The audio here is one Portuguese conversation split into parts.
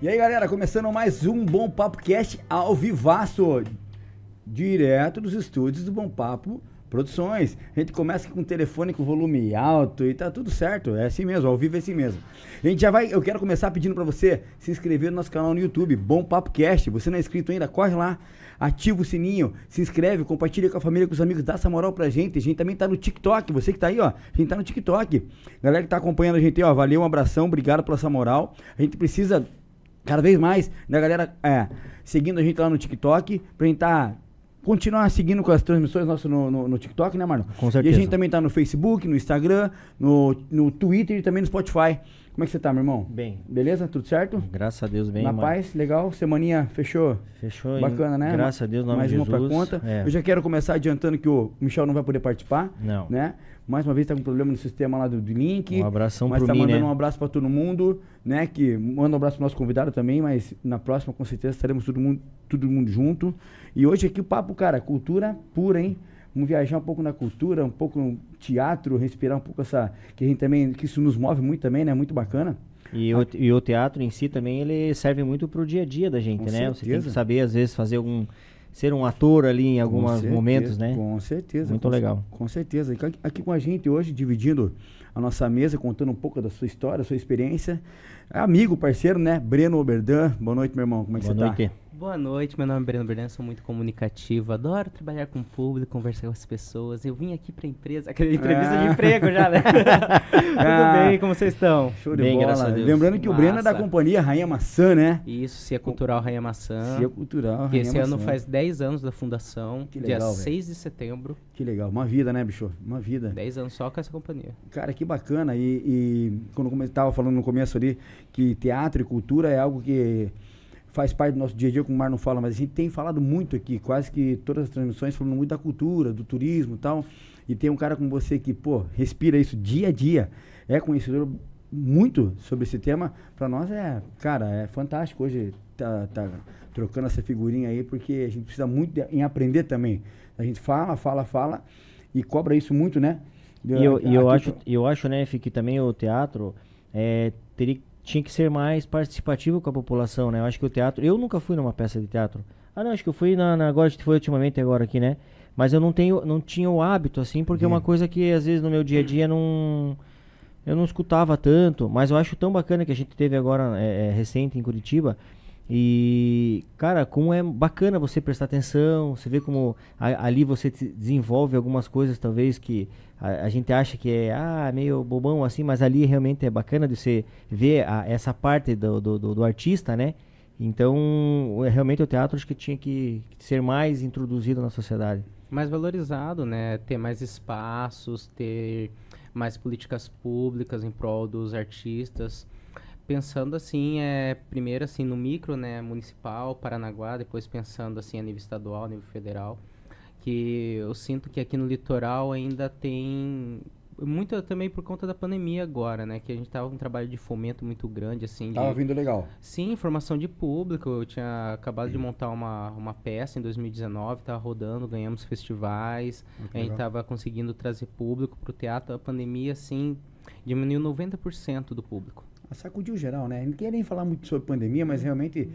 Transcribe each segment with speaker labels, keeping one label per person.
Speaker 1: E aí, galera, começando mais um Bom Papo Cast ao vivaço, direto dos estúdios do Bom Papo Produções. A gente começa com o telefone com volume alto e tá tudo certo, é assim mesmo, ao vivo é assim mesmo. A gente já vai, eu quero começar pedindo para você se inscrever no nosso canal no YouTube, Bom Papo Cast. Você não é inscrito ainda, corre lá, ativa o sininho, se inscreve, compartilha com a família, com os amigos, dá essa moral pra gente. A gente também tá no TikTok, você que tá aí, ó, a gente tá no TikTok. Galera que tá acompanhando a gente aí, ó, valeu, um abração, obrigado pela essa moral. A gente precisa cada vez mais da galera é, seguindo a gente lá no TikTok, pra gente tá, continuar seguindo com as transmissões nossas no, no, no TikTok, né, Marlon?
Speaker 2: Com
Speaker 1: E a
Speaker 2: certeza.
Speaker 1: gente também tá no Facebook, no Instagram, no, no Twitter e também no Spotify. Como é que você tá, meu irmão?
Speaker 2: Bem,
Speaker 1: Beleza? Tudo certo?
Speaker 2: graças a Deus, bem.
Speaker 1: Na
Speaker 2: mano.
Speaker 1: paz, legal. Semaninha fechou?
Speaker 2: Fechou.
Speaker 1: Bacana, né?
Speaker 2: Graças a Deus, no nome
Speaker 1: Mais
Speaker 2: de
Speaker 1: uma
Speaker 2: Jesus.
Speaker 1: pra conta.
Speaker 2: É.
Speaker 1: Eu já quero começar adiantando que o Michel não vai poder participar,
Speaker 2: Não.
Speaker 1: né? Mais uma vez tá com problema no sistema lá do, do link.
Speaker 2: Um abração
Speaker 1: mas
Speaker 2: pro
Speaker 1: tá
Speaker 2: mim,
Speaker 1: mandando
Speaker 2: né?
Speaker 1: um abraço pra todo mundo, né? Que manda um abraço pro nosso convidado também, mas na próxima com certeza estaremos todo mundo, todo mundo junto. E hoje aqui o papo, cara, cultura pura, hein? Vamos viajar um pouco na cultura, um pouco no teatro, respirar um pouco essa que a gente também que isso nos move muito também, né? Muito bacana.
Speaker 2: E, o, e o teatro em si também, ele serve muito pro dia a dia da gente,
Speaker 1: Com
Speaker 2: né? Você tem
Speaker 1: certeza.
Speaker 2: que saber, às vezes, fazer algum... Ser um ator ali em alguns momentos, né?
Speaker 1: Com certeza.
Speaker 2: Muito
Speaker 1: com
Speaker 2: legal.
Speaker 1: Com certeza. Aqui, aqui com a gente hoje, dividindo a nossa mesa, contando um pouco da sua história, da sua experiência. Amigo, parceiro, né? Breno Oberdan. Boa noite, meu irmão. Como é que
Speaker 2: Boa
Speaker 1: você
Speaker 2: noite.
Speaker 1: tá?
Speaker 3: Boa noite, meu nome é Breno Berdan, sou muito comunicativo, adoro trabalhar com o público, conversar com as pessoas. Eu vim aqui pra empresa, aquela entrevista
Speaker 1: Ah.
Speaker 3: de emprego já, né?
Speaker 1: Ah.
Speaker 3: Tudo bem, como vocês estão?
Speaker 1: Show de
Speaker 2: Bem,
Speaker 1: bola.
Speaker 2: graças a Deus.
Speaker 1: Lembrando que o Breno é da
Speaker 3: Massa.
Speaker 1: companhia Rainha Maçã, né?
Speaker 3: Isso, Cia Cultural Rainha Maçã.
Speaker 1: Cia Cultural,
Speaker 3: que
Speaker 1: Rainha
Speaker 3: esse ano
Speaker 1: Maçã.
Speaker 3: faz 10 anos da fundação,
Speaker 1: Que
Speaker 3: dia
Speaker 1: legal, velho.
Speaker 3: 6 de setembro.
Speaker 1: Que legal. Uma vida, né, bicho? Uma vida.
Speaker 3: 10 anos só com essa companhia.
Speaker 1: Cara, que bacana. E, e quando eu estava falando no começo ali, que teatro e cultura é algo que faz parte do nosso dia a dia, como o Mar não fala, mas a gente tem falado muito aqui, quase que todas as transmissões falando muito da cultura, do turismo e tal. E tem um cara como você que, pô, respira isso dia a dia, é conhecedor muito sobre esse tema. Pra nós é, cara, é fantástico hoje tá, tá trocando essa figurinha aí, porque a gente precisa muito de- em aprender também. A gente fala, fala, fala e cobra isso muito, né?
Speaker 2: E eu, eu, acho, eu acho, né, Fih, que também o teatro é, teria, tinha que ser mais participativo com a população, né? Eu acho que o teatro... Eu nunca fui numa peça de teatro. Ah, não, acho que eu fui na... na agora, a gente foi ultimamente agora aqui, né? Mas eu não tenho, não tinha o hábito, assim, porque é uma
Speaker 1: De-
Speaker 2: coisa que às vezes no meu dia a dia não... Eu não escutava tanto, mas eu acho tão bacana que a gente teve agora, é, é, recente, em Curitiba. E, cara, como é bacana você prestar atenção, você vê como a- ali você desenvolve algumas coisas, talvez, que a, a gente acha que é ah, meio bobão assim, mas ali realmente é bacana de você ver a- essa parte do, do, do- do artista, né? Então, o- realmente o teatro acho que tinha que ser mais introduzido na sociedade.
Speaker 3: mais valorizado, né? Ter mais espaços, ter mais políticas públicas em prol dos artistas. Pensando assim, é, primeiro assim no micro, né, municipal, Paranaguá, depois pensando assim a nível estadual, a nível federal, que eu sinto que aqui no litoral ainda tem muito também por conta da pandemia agora, né, que a gente tava com um trabalho de fomento muito grande assim, de,
Speaker 1: Tava vindo legal.
Speaker 3: Sim, formação de público. Eu tinha acabado de montar uma, uma peça em 2019, estava rodando, ganhamos festivais,
Speaker 1: que
Speaker 3: a gente
Speaker 1: legal.
Speaker 3: estava conseguindo trazer público para o teatro. A pandemia, assim, diminuiu 90% do público.
Speaker 1: Sacudiu geral, né? Não queria nem falar muito sobre pandemia, mas realmente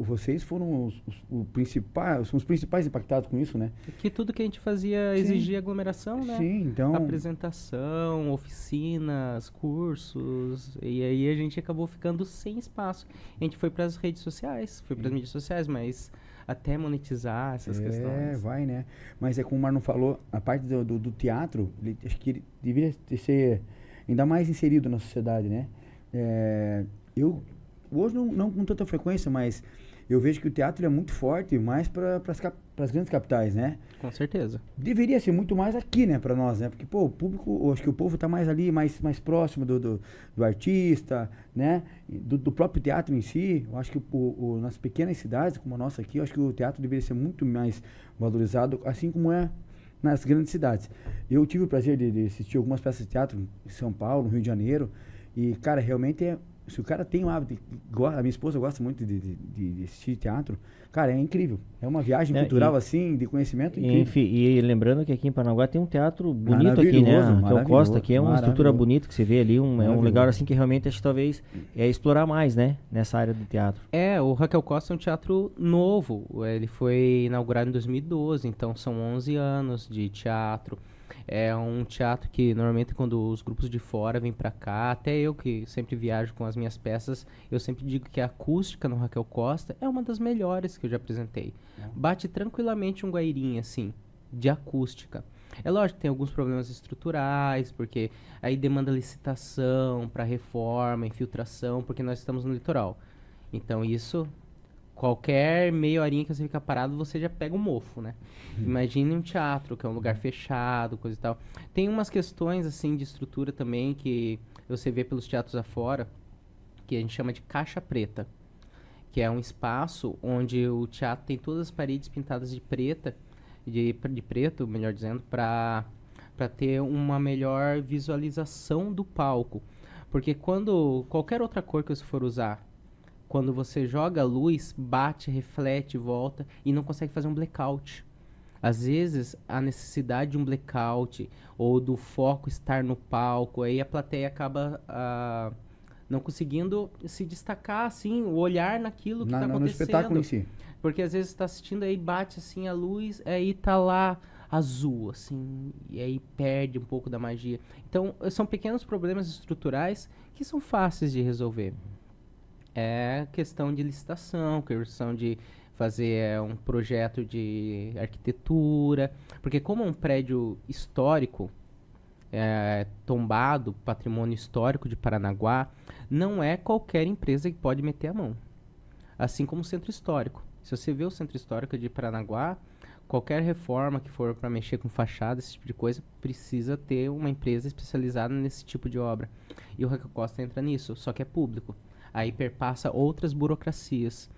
Speaker 1: vocês foram os, os- o principal, são os principais impactados com isso, né?
Speaker 3: Que tudo que a gente fazia
Speaker 1: Sim.
Speaker 3: exigia aglomeração, né?
Speaker 1: Sim, então.
Speaker 3: Apresentação, oficinas, cursos, e aí a gente acabou ficando sem espaço. A gente foi para as redes sociais, foi para as mídias sociais, mas até monetizar essas
Speaker 1: é,
Speaker 3: questões.
Speaker 1: vai, né? Mas é como o Marlon falou, a parte do, do- do teatro, ele, acho que ele deveria ser ainda mais inserido na sociedade, né? É, eu, hoje não, não com tanta frequência, mas eu vejo que o teatro é muito forte, mais para as grandes capitais, né?
Speaker 3: Com certeza.
Speaker 1: Deveria ser muito mais aqui, né, pra nós, né? Porque, pô, o público, acho que o povo tá mais ali, mais, mais próximo do, do, do artista, né? Do, do próprio teatro em si. Eu acho que o, o- nas pequenas cidades, como a nossa aqui, eu acho que o teatro deveria ser muito mais valorizado, assim como é nas grandes cidades. Eu tive o prazer de, de assistir algumas peças de teatro em São Paulo, no Rio de Janeiro, e, cara, realmente é se o cara tem um hábito, a minha esposa gosta muito de, de, de- assistir teatro, cara, é incrível. É uma viagem
Speaker 2: É,
Speaker 1: cultural
Speaker 2: e-
Speaker 1: assim, de conhecimento
Speaker 2: E,
Speaker 1: incrível.
Speaker 2: enfim, e lembrando que aqui em Paranaguá tem um teatro bonito aqui, né? Que é o Costa, que é uma estrutura bonita que você vê ali, um, é um lugar assim que realmente acho que talvez é explorar mais, né? Nessa área do teatro.
Speaker 3: É, o Raquel Costa é um teatro novo. Ele foi inaugurado em 2012, então são 11 anos de teatro. É um teatro que normalmente quando os grupos de fora vêm pra cá, até eu que sempre viajo com as minhas peças, eu sempre digo que a acústica no Raquel Costa é uma das melhores que eu já apresentei. Bate tranquilamente um guairinho assim, de acústica. É lógico que tem alguns problemas estruturais, porque aí demanda licitação para reforma, infiltração, porque nós estamos no litoral. Então isso, qualquer meia horinha que você fica parado, você já pega um mofo, né? Imagine um teatro, que é um lugar fechado, coisa e tal. Tem umas questões, assim, de estrutura também, que você vê pelos teatros afora, que a gente chama de caixa preta. Que é um espaço onde o teatro tem todas as paredes pintadas de preta, de, de preto, melhor dizendo, para para ter uma melhor visualização do palco. Porque quando qualquer outra cor que você for usar, quando você joga a luz, bate, reflete, volta e não consegue fazer um blackout. Às vezes, a necessidade de um blackout ou do foco estar no palco, aí a plateia acaba ah, não conseguindo se destacar, assim, o olhar naquilo que está
Speaker 1: no
Speaker 3: acontecendo.
Speaker 1: espetáculo em si.
Speaker 3: Porque às vezes está assistindo aí bate assim a luz, aí tá lá azul, assim, e aí perde um pouco da magia. Então, são pequenos problemas estruturais que são fáceis de resolver. É questão de licitação, questão de fazer eh, um projeto de arquitetura, porque como é um prédio histórico, é, tombado, patrimônio histórico de Paranaguá, não é qualquer empresa que pode meter a mão. Assim como o centro histórico. Se você vê o centro histórico de Paranaguá, qualquer reforma que for para mexer com fachada, esse tipo de coisa, precisa ter uma empresa especializada nesse tipo de obra. E o Raquel Costa entra nisso, só que é público. Aí perpassa outras burocracias.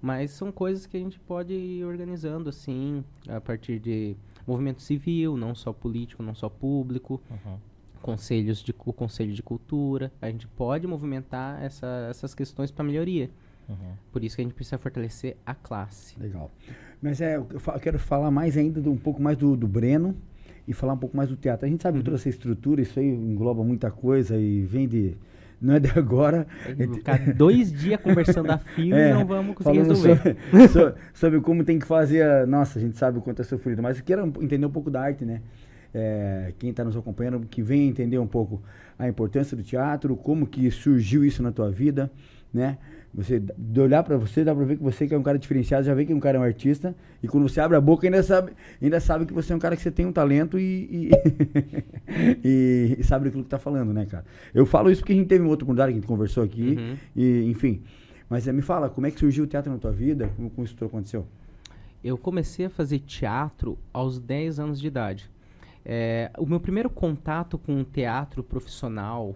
Speaker 3: Mas são coisas que a gente pode ir organizando assim, a partir de movimento civil, não só político, não só público, conselhos de o conselho de cultura. A gente pode movimentar essa- essas questões para melhoria. Por isso que a gente precisa fortalecer a classe.
Speaker 1: Legal. Mas é, eu fa- eu quero falar mais ainda, do, um pouco mais do, do Breno e falar um pouco mais do teatro. A gente sabe que toda essa estrutura, isso aí engloba muita coisa e vem de. Não é de agora.
Speaker 3: Vou ficar dois dias conversando a fio e não vamos conseguir resolver.
Speaker 1: Sobre, so- sobre como tem que fazer. a- nossa, a gente sabe o quanto é sofrido, mas eu quero entender um pouco da arte, né? É, quem está nos acompanhando, que venha entender um pouco a importância do teatro, como que surgiu isso na tua vida, né? Você, de olhar para você, dá para ver que você que é um cara diferenciado, já vê que um cara é um artista, e quando você abre a boca, ainda sabe, ainda sabe que você é um cara que você tem um talento e, e, e sabe aquilo que tá falando, né, cara? Eu falo isso porque a gente teve uma outra oportunidade que a gente conversou aqui,
Speaker 3: Uhum.
Speaker 1: e, enfim. Mas eh, me fala, como é que surgiu o teatro na tua vida? Como, como isso tudo aconteceu?
Speaker 3: Eu comecei a fazer teatro aos 10 anos de idade. É, o meu primeiro contato com o teatro profissional,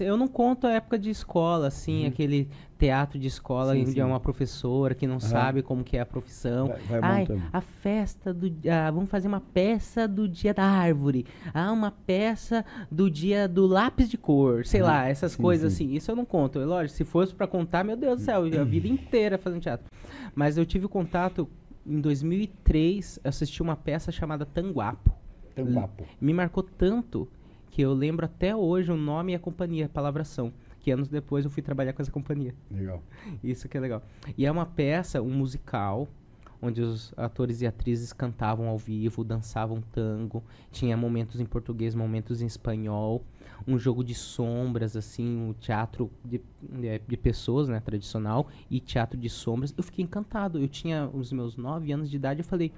Speaker 3: eu não conto a época de escola, assim, aquele teatro de escola
Speaker 1: Sim,
Speaker 3: onde
Speaker 1: sim.
Speaker 3: é uma professora que não sabe como que é a profissão.
Speaker 1: Vai- vai
Speaker 3: Ai,
Speaker 1: montando.
Speaker 3: a festa do ah, vamos fazer uma peça do dia da árvore. Ah, uma peça do dia do lápis de cor, sei lá, essas
Speaker 1: sim,
Speaker 3: coisas
Speaker 1: sim.
Speaker 3: assim. Isso eu não conto. É lógico, se fosse pra contar, meu Deus do céu, a vida inteira fazendo teatro. Mas eu tive contato em 2003, assisti uma peça chamada Tanguapo.
Speaker 1: Papo.
Speaker 3: Me marcou tanto que eu lembro até hoje o nome e a companhia, a palavração. Que anos depois eu fui trabalhar com essa companhia.
Speaker 1: Legal.
Speaker 3: Isso que é legal. E é uma peça, um musical, onde os atores e atrizes cantavam ao vivo, dançavam tango, tinha momentos em português, momentos em espanhol, um jogo de sombras, assim, um teatro de, de, de pessoas, né, tradicional, e teatro de sombras. Eu fiquei encantado. Eu tinha os meus nove anos de idade, eu falei,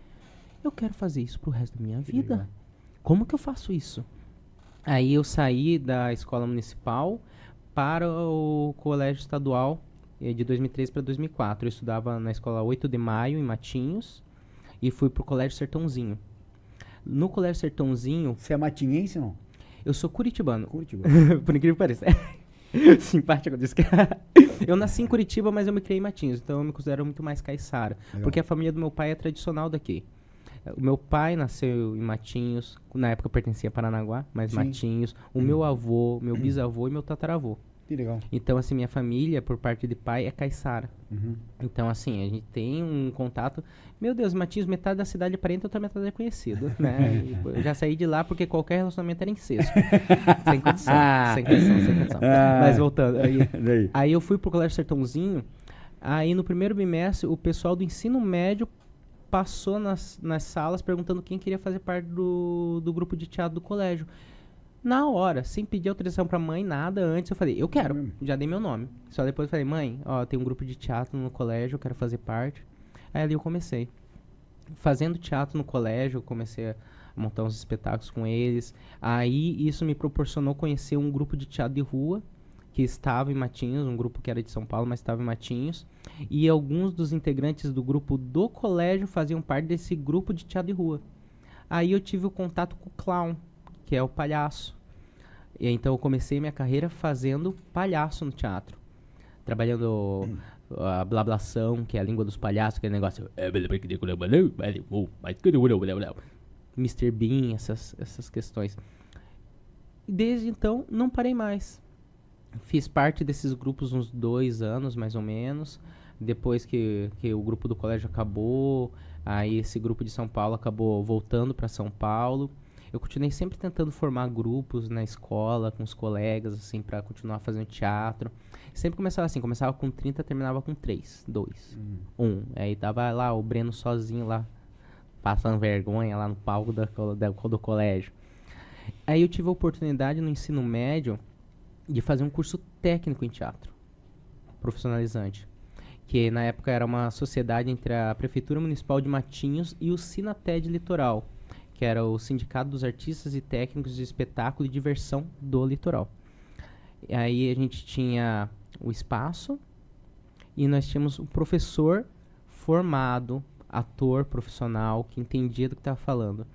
Speaker 3: eu quero fazer isso pro resto da minha vida. Como que eu faço isso? Aí eu saí da escola municipal para o colégio estadual eh, de 2003 para 2004. Eu estudava na escola 8 de maio, em Matinhos, e fui pro colégio Sertãozinho. No colégio Sertãozinho,
Speaker 1: Você é matinhense não?
Speaker 3: eu sou curitibano.
Speaker 1: Curitiba.
Speaker 3: Por incrível que pareça. Simpático disso. eu nasci em Curitiba, mas eu me criei em Matinhos, então eu me considero muito mais caiçara.
Speaker 1: Legal.
Speaker 3: Porque a família do meu pai é tradicional daqui. O meu pai nasceu em Matinhos, na época pertencia a Paranaguá, mas
Speaker 1: Sim.
Speaker 3: Matinhos. O meu avô, meu bisavô e meu tataravô.
Speaker 1: Que legal.
Speaker 3: Então, assim, minha família, por parte de pai, é caiçara.
Speaker 1: Uhum.
Speaker 3: Então, assim, a gente tem um contato. Meu Deus, Matinhos, metade da cidade é parente, outra metade é conhecido, né? Eu já saí de lá porque qualquer relacionamento era incesto. sem condição, sem condição, sem condição.
Speaker 1: Ah.
Speaker 3: Mas voltando, aí, aí eu fui pro Colégio Sertãozinho, aí no primeiro bimestre, o pessoal do ensino médio passou nas, nas salas perguntando quem queria fazer parte do, do grupo de teatro do colégio. Na hora, sem pedir autorização pra mãe, nada antes, eu falei, eu quero,
Speaker 1: Hum.
Speaker 3: já dei meu nome. Só depois eu falei, mãe, ó, tem um grupo de teatro no colégio, eu quero fazer parte. Aí ali eu comecei. Fazendo teatro no colégio, eu comecei a montar uns espetáculos com eles. Aí isso me proporcionou conhecer um grupo de teatro de rua que estava em Matinhos, um grupo que era de São Paulo, mas estava em Matinhos. E alguns dos integrantes do grupo do colégio faziam parte desse grupo de teatro de rua. Aí eu tive o contato com o clown, que é o palhaço. E então eu comecei minha carreira fazendo palhaço no teatro. Trabalhando a blablação, que é a língua dos palhaços, aquele negócio. Mr. Bean, essas, essas questões. Desde então não parei mais. Fiz parte desses grupos uns dois anos, mais ou menos. Depois que, que o grupo do colégio acabou, aí esse grupo de São Paulo acabou voltando para São Paulo. Eu continuei sempre tentando formar grupos na escola, com os colegas, assim, para continuar fazendo teatro. Sempre começava assim, começava com 30, terminava com 3, 2, 1. Aí tava lá o Breno sozinho lá, passando vergonha lá no palco da, da- do colégio. Aí eu tive a oportunidade no ensino médio de fazer um curso técnico em teatro, profissionalizante. Que na época era uma sociedade entre a Prefeitura Municipal de Matinhos e o Sinated Litoral, que era o Sindicato dos Artistas e Técnicos de Espetáculo e Diversão do Litoral. E aí a gente tinha o espaço e nós tínhamos um professor formado, ator profissional, que entendia do que estava falando.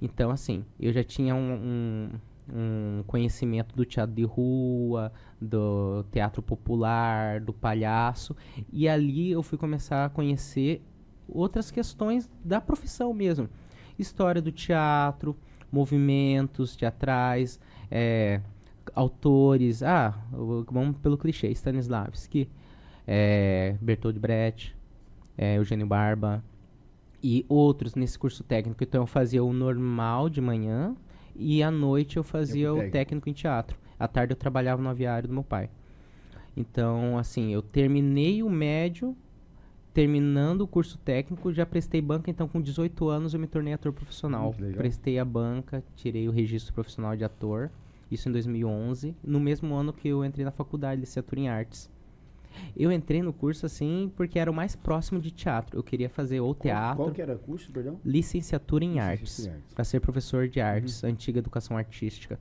Speaker 3: Então, assim, eu já tinha um, um, um conhecimento do teatro de rua, do teatro popular, do palhaço, e ali eu fui começar a conhecer outras questões da profissão mesmo. História do teatro, movimentos teatrais, eh, autores. Ah, vamos pelo clichê: Stanislavski, eh, Bertold Brecht, eh, Eugênio Barba e outros nesse curso técnico. Então eu fazia o normal de manhã e à noite eu fazia
Speaker 1: Tempo
Speaker 3: o
Speaker 1: técnico.
Speaker 3: em teatro. À tarde eu trabalhava no aviário do meu pai. Então, assim, eu terminei o médio, terminando o curso técnico, já prestei banca, então com 18 anos eu me tornei ator profissional.
Speaker 1: Hum.
Speaker 3: Prestei a banca, tirei o registro profissional de ator, isso em 2011, no mesmo ano que eu entrei na faculdade, licenciatura em artes. Eu entrei no curso assim porque era o mais próximo de teatro. Eu queria fazer ou teatro,
Speaker 1: Qual, qual que era o curso, perdão?
Speaker 3: licenciatura em
Speaker 1: Licenciatura
Speaker 3: artes.
Speaker 1: Uhum.
Speaker 3: para ser professor de artes, antiga educação artística.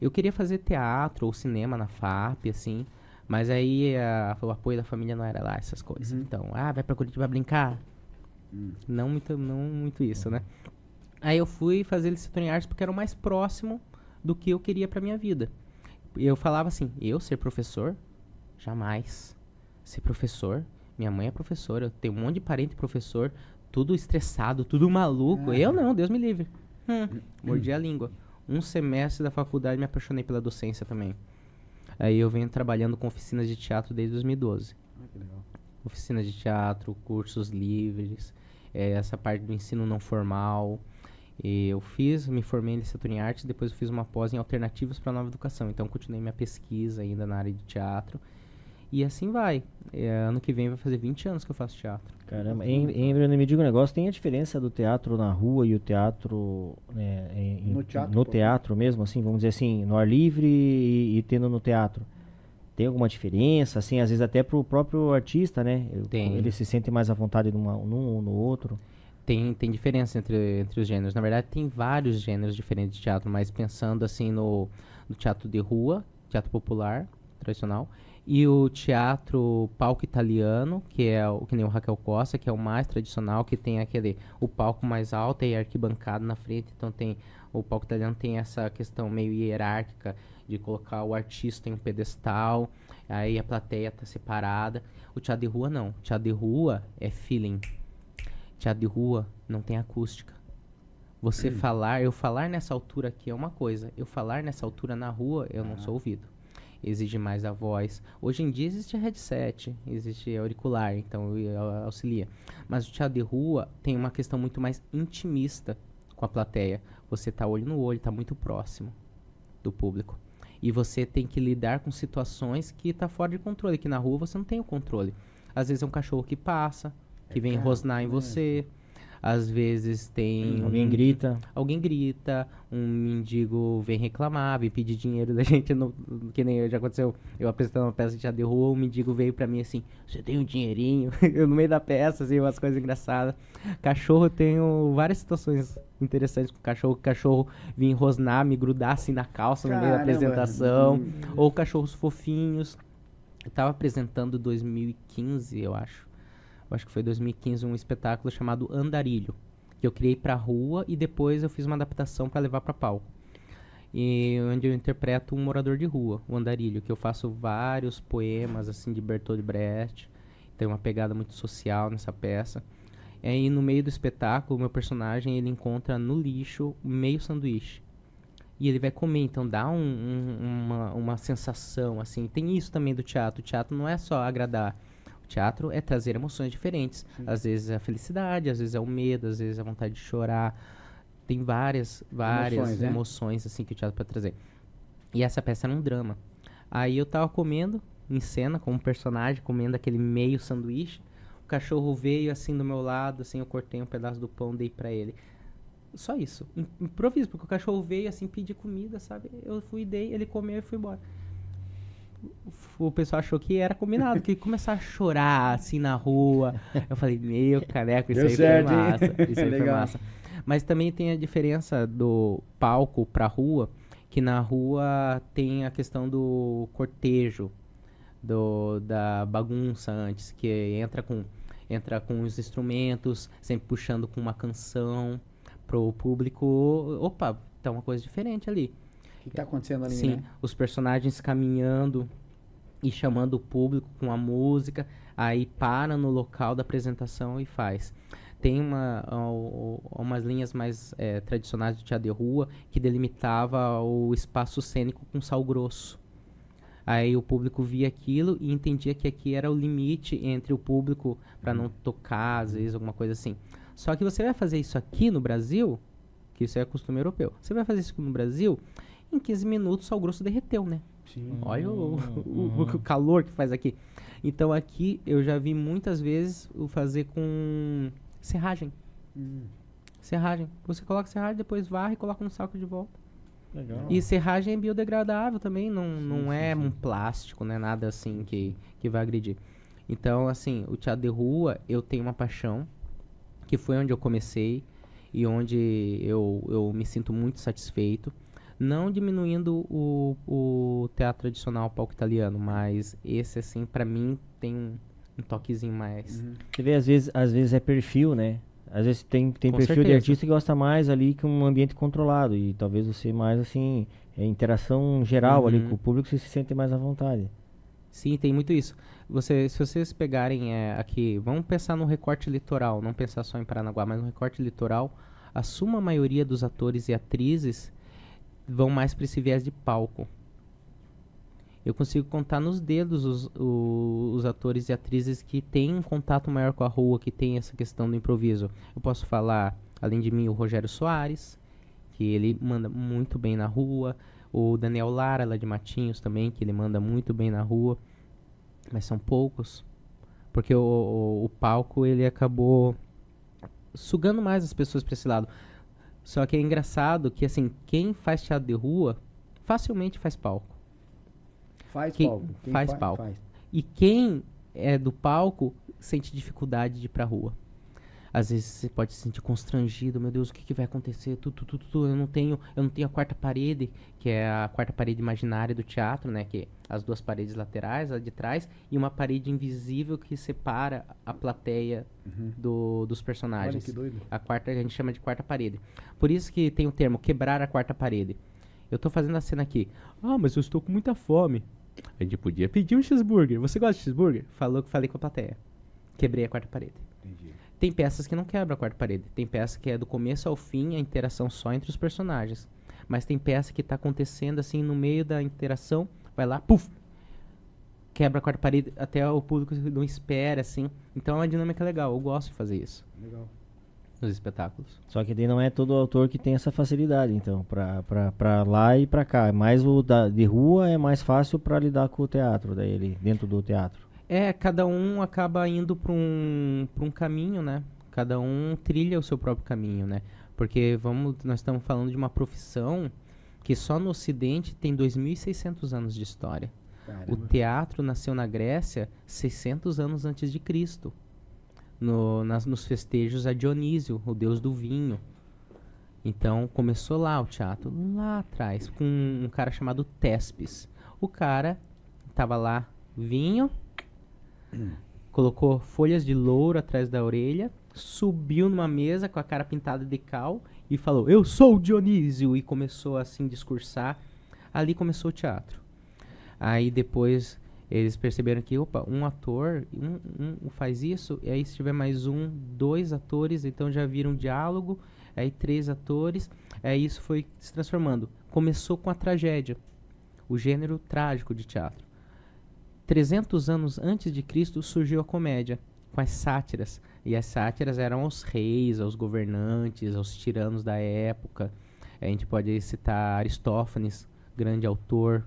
Speaker 3: Eu queria fazer teatro ou cinema na FAP, assim, mas aí a- o apoio da família não era lá essas coisas.
Speaker 1: Uhum.
Speaker 3: Então, ah, vai pra Curitiba brincar?
Speaker 1: Hum.
Speaker 3: Não muito, não muito isso, né? Aí eu fui fazer licenciatura em artes porque era o mais próximo do que eu queria pra minha vida. Eu falava assim, eu ser professor? Jamais. Ser professor? Minha mãe é professora, eu tenho um monte de parente professor, tudo estressado, tudo maluco.
Speaker 1: Ah.
Speaker 3: Eu não, Deus me livre. Hum, mordi a língua. Um semestre da faculdade me apaixonei pela docência também. Aí eu venho trabalhando com oficinas de teatro desde 2012
Speaker 1: Ah, que legal.
Speaker 3: oficinas de teatro, cursos livres, eh, essa parte do ensino não formal. E eu fiz, me formei em licenciatura em artes, depois eu fiz uma pós em alternativas para nova educação. Então continuei minha pesquisa ainda na área de teatro. E assim vai. Eh, ano que vem vai fazer 20 anos que eu faço teatro.
Speaker 2: Caramba, em, em me diga um negócio, tem a diferença do teatro na rua e o teatro né, em-
Speaker 1: No teatro,
Speaker 2: no teatro mesmo, assim, vamos dizer assim, no ar livre e, e tendo no teatro. Tem alguma diferença, assim, às vezes até pro próprio artista, né?
Speaker 3: Tem.
Speaker 2: Ele se sente mais à vontade numa, num ou no outro.
Speaker 3: Tem, tem diferença entre, entre os gêneros. Na verdade, tem vários gêneros diferentes de teatro, mas pensando assim no, no teatro de rua, teatro popular, tradicional, e o teatro palco italiano, que é o que nem o Raquel Costa, que é o mais tradicional, que tem aquele o palco mais alto e arquibancada na frente, então tem o palco italiano tem essa questão meio hierárquica de colocar o artista em um pedestal, aí a plateia tá separada. O teatro de rua não. O teatro de rua é feeling. Teatro de rua não tem acústica. Você falar, eu falar nessa altura aqui é uma coisa, eu falar nessa altura na rua, eu não sou ouvido. Exige mais a voz. Hoje em dia existe headset, existe auricular, então auxilia. Mas o teatro de rua tem uma questão muito mais intimista com a plateia. Você tá olho no olho, tá muito próximo do público. E você tem que lidar com situações que tá fora de controle, que na rua você não tem o controle. Às vezes é um cachorro que passa, que é vem rosnar em você. Às vezes tem.
Speaker 2: Alguém um, grita.
Speaker 3: Alguém grita, um mendigo vem reclamar, vem pedir dinheiro da gente. No, que nem já aconteceu, eu apresentando uma peça de já derrubou, um mendigo veio pra mim assim: Você tem um dinheirinho? eu no meio da peça, assim, umas coisas engraçadas. Cachorro, eu tenho várias situações interessantes com o cachorro. O cachorro vir rosnar, me grudar assim na calça Caramba. no meio da apresentação. Hum. Ou cachorros fofinhos. Eu tava apresentando 2015, eu acho acho que foi 2015, um espetáculo chamado Andarilho, que eu criei para rua e depois eu fiz uma adaptação para levar para palco. E onde eu interpreto um morador de rua, o Andarilho, que eu faço vários poemas assim de Bertolt Brecht. Tem uma pegada muito social nessa peça. E no meio do espetáculo, o meu personagem ele encontra no lixo meio sanduíche e ele vai comer. Então dá um, um, uma, uma sensação, assim. Tem isso também do teatro. O teatro não é só agradar, Teatro é trazer emoções diferentes. Sim. Às vezes é a felicidade, às vezes é o medo, às vezes é a vontade de chorar. Tem várias, várias emoções, né? emoções assim que o teatro pode trazer. E essa peça era um drama. Aí eu tava comendo em cena com um personagem comendo aquele meio sanduíche. O cachorro veio assim do meu lado, assim eu cortei um pedaço do pão, dei para ele. Só isso. Improviso, porque o cachorro veio assim pedir comida, sabe? Eu fui dei, ele comeu e fui embora o pessoal achou que era combinado, que começar a chorar assim na rua. Eu falei, meu caneco, isso Deu aí certo, foi massa. Isso aí foi massa. Mas também tem a diferença do palco pra rua, que na rua tem a questão do cortejo, do, da bagunça antes, que entra com, entra com os instrumentos, sempre puxando com uma canção pro público. Opa, tá uma coisa diferente ali.
Speaker 4: Que está acontecendo ali,
Speaker 3: Sim,
Speaker 4: né?
Speaker 3: os personagens caminhando e chamando o público com a música, aí para no local da apresentação e faz. Tem uma, umas linhas mais é, tradicionais do teatro de rua que delimitava o espaço cênico com sal grosso. Aí o público via aquilo e entendia que aqui era o limite entre o público para não tocar, às vezes, alguma coisa assim. Só que você vai fazer isso aqui no Brasil, que isso é costume europeu. Você vai fazer isso no Brasil, em 15 minutos o sal grosso derreteu, né? Sim. Olha o, uhum. o, o, calor que faz aqui. Então aqui eu já vi muitas vezes o fazer com serragem. Hum. Serragem. Você coloca serragem, depois varre e coloca no saco de volta. Legal. E serragem é biodegradável também, não, sim, não sim, é sim. um plástico, não é nada assim que, que vai agredir. Então, assim, o teatro de rua, eu tenho uma paixão, que foi onde eu comecei e onde eu, eu me sinto muito satisfeito. Não diminuindo o, o teatro tradicional, palco italiano, mas esse, assim, para mim tem um, um toquezinho mais.
Speaker 2: Uhum. Você vê, às vezes, às vezes é perfil, né? Às vezes tem, tem perfil certeza. de artista que gosta mais ali que um ambiente controlado. E talvez você mais, assim, é interação geral uhum. ali com o público, você se sente mais à vontade.
Speaker 3: Sim, tem muito isso. Você, se vocês pegarem é, aqui, vamos pensar no recorte litoral, não pensar só em Paranaguá, mas no recorte litoral, a suma maioria dos atores e atrizes vão mais para esse viés de palco. Eu consigo contar nos dedos os, os, os, atores e atrizes que têm um contato maior com a rua, que tem essa questão do improviso. Eu posso falar, além de mim, o Rogério Soares, que ele manda muito bem na rua. O Daniel Lara, lá de Matinhos também, que ele manda muito bem na rua. Mas são poucos. Porque o, o, o palco, ele acabou sugando mais as pessoas para esse lado. Só que é engraçado que, assim, quem faz teatro de rua facilmente faz palco.
Speaker 4: Faz quem palco.
Speaker 3: Quem faz, faz palco. Faz. E quem é do palco sente dificuldade de ir pra rua às vezes você pode se sentir constrangido, meu Deus, o que, que vai acontecer? Tu, tu, tu, tu, eu não tenho, eu não tenho a quarta parede, que é a quarta parede imaginária do teatro, né, que é as duas paredes laterais, a de trás, e uma parede invisível que separa a plateia uhum. do, dos personagens. Olha
Speaker 4: que doido.
Speaker 3: A quarta a gente chama de quarta parede. Por isso que tem o termo quebrar a quarta parede. Eu tô fazendo a cena aqui. Ah, mas eu estou com muita fome. A gente podia pedir um cheeseburger. Você gosta de cheeseburger? Falou que falei com a plateia. Quebrei a quarta parede. Tem peças que não quebram a quarta parede. Tem peça que é do começo ao fim a interação só entre os personagens. Mas tem peça que está acontecendo assim no meio da interação, vai lá, puf, quebra a quarta parede até o público não espera, assim. Então é uma dinâmica legal, eu gosto de fazer isso
Speaker 4: Legal.
Speaker 3: nos espetáculos.
Speaker 2: Só que daí não é todo autor que tem essa facilidade, então, pra, pra, pra lá e pra cá. Mas o da, de rua é mais fácil pra lidar com o teatro, daí ele, dentro do teatro.
Speaker 3: É, cada um acaba indo para um, pra um caminho, né? Cada um trilha o seu próprio caminho, né? Porque vamos, nós estamos falando de uma profissão que só no Ocidente tem 2.600 anos de história. O
Speaker 4: Caramba.
Speaker 3: teatro nasceu na Grécia 600 anos antes de Cristo. No, nas, nos festejos a Dionísio, o deus do vinho. Então começou lá o teatro, lá atrás, com um cara chamado Tespes. O cara tava lá, vinho, colocou folhas de louro atrás da orelha, subiu numa mesa com a cara pintada de cal e falou: Eu sou o Dionísio! E começou assim discursar. Ali começou o teatro. Aí depois eles perceberam que, opa, um ator um, um faz isso, e aí se tiver mais um, dois atores, então já viram um diálogo, aí três atores, aí isso foi se transformando. Começou com a tragédia, o gênero trágico de teatro. 300 anos antes de Cristo surgiu a comédia, com as sátiras. E as sátiras eram aos reis, aos governantes, aos tiranos da época. A gente pode citar Aristófanes, grande autor,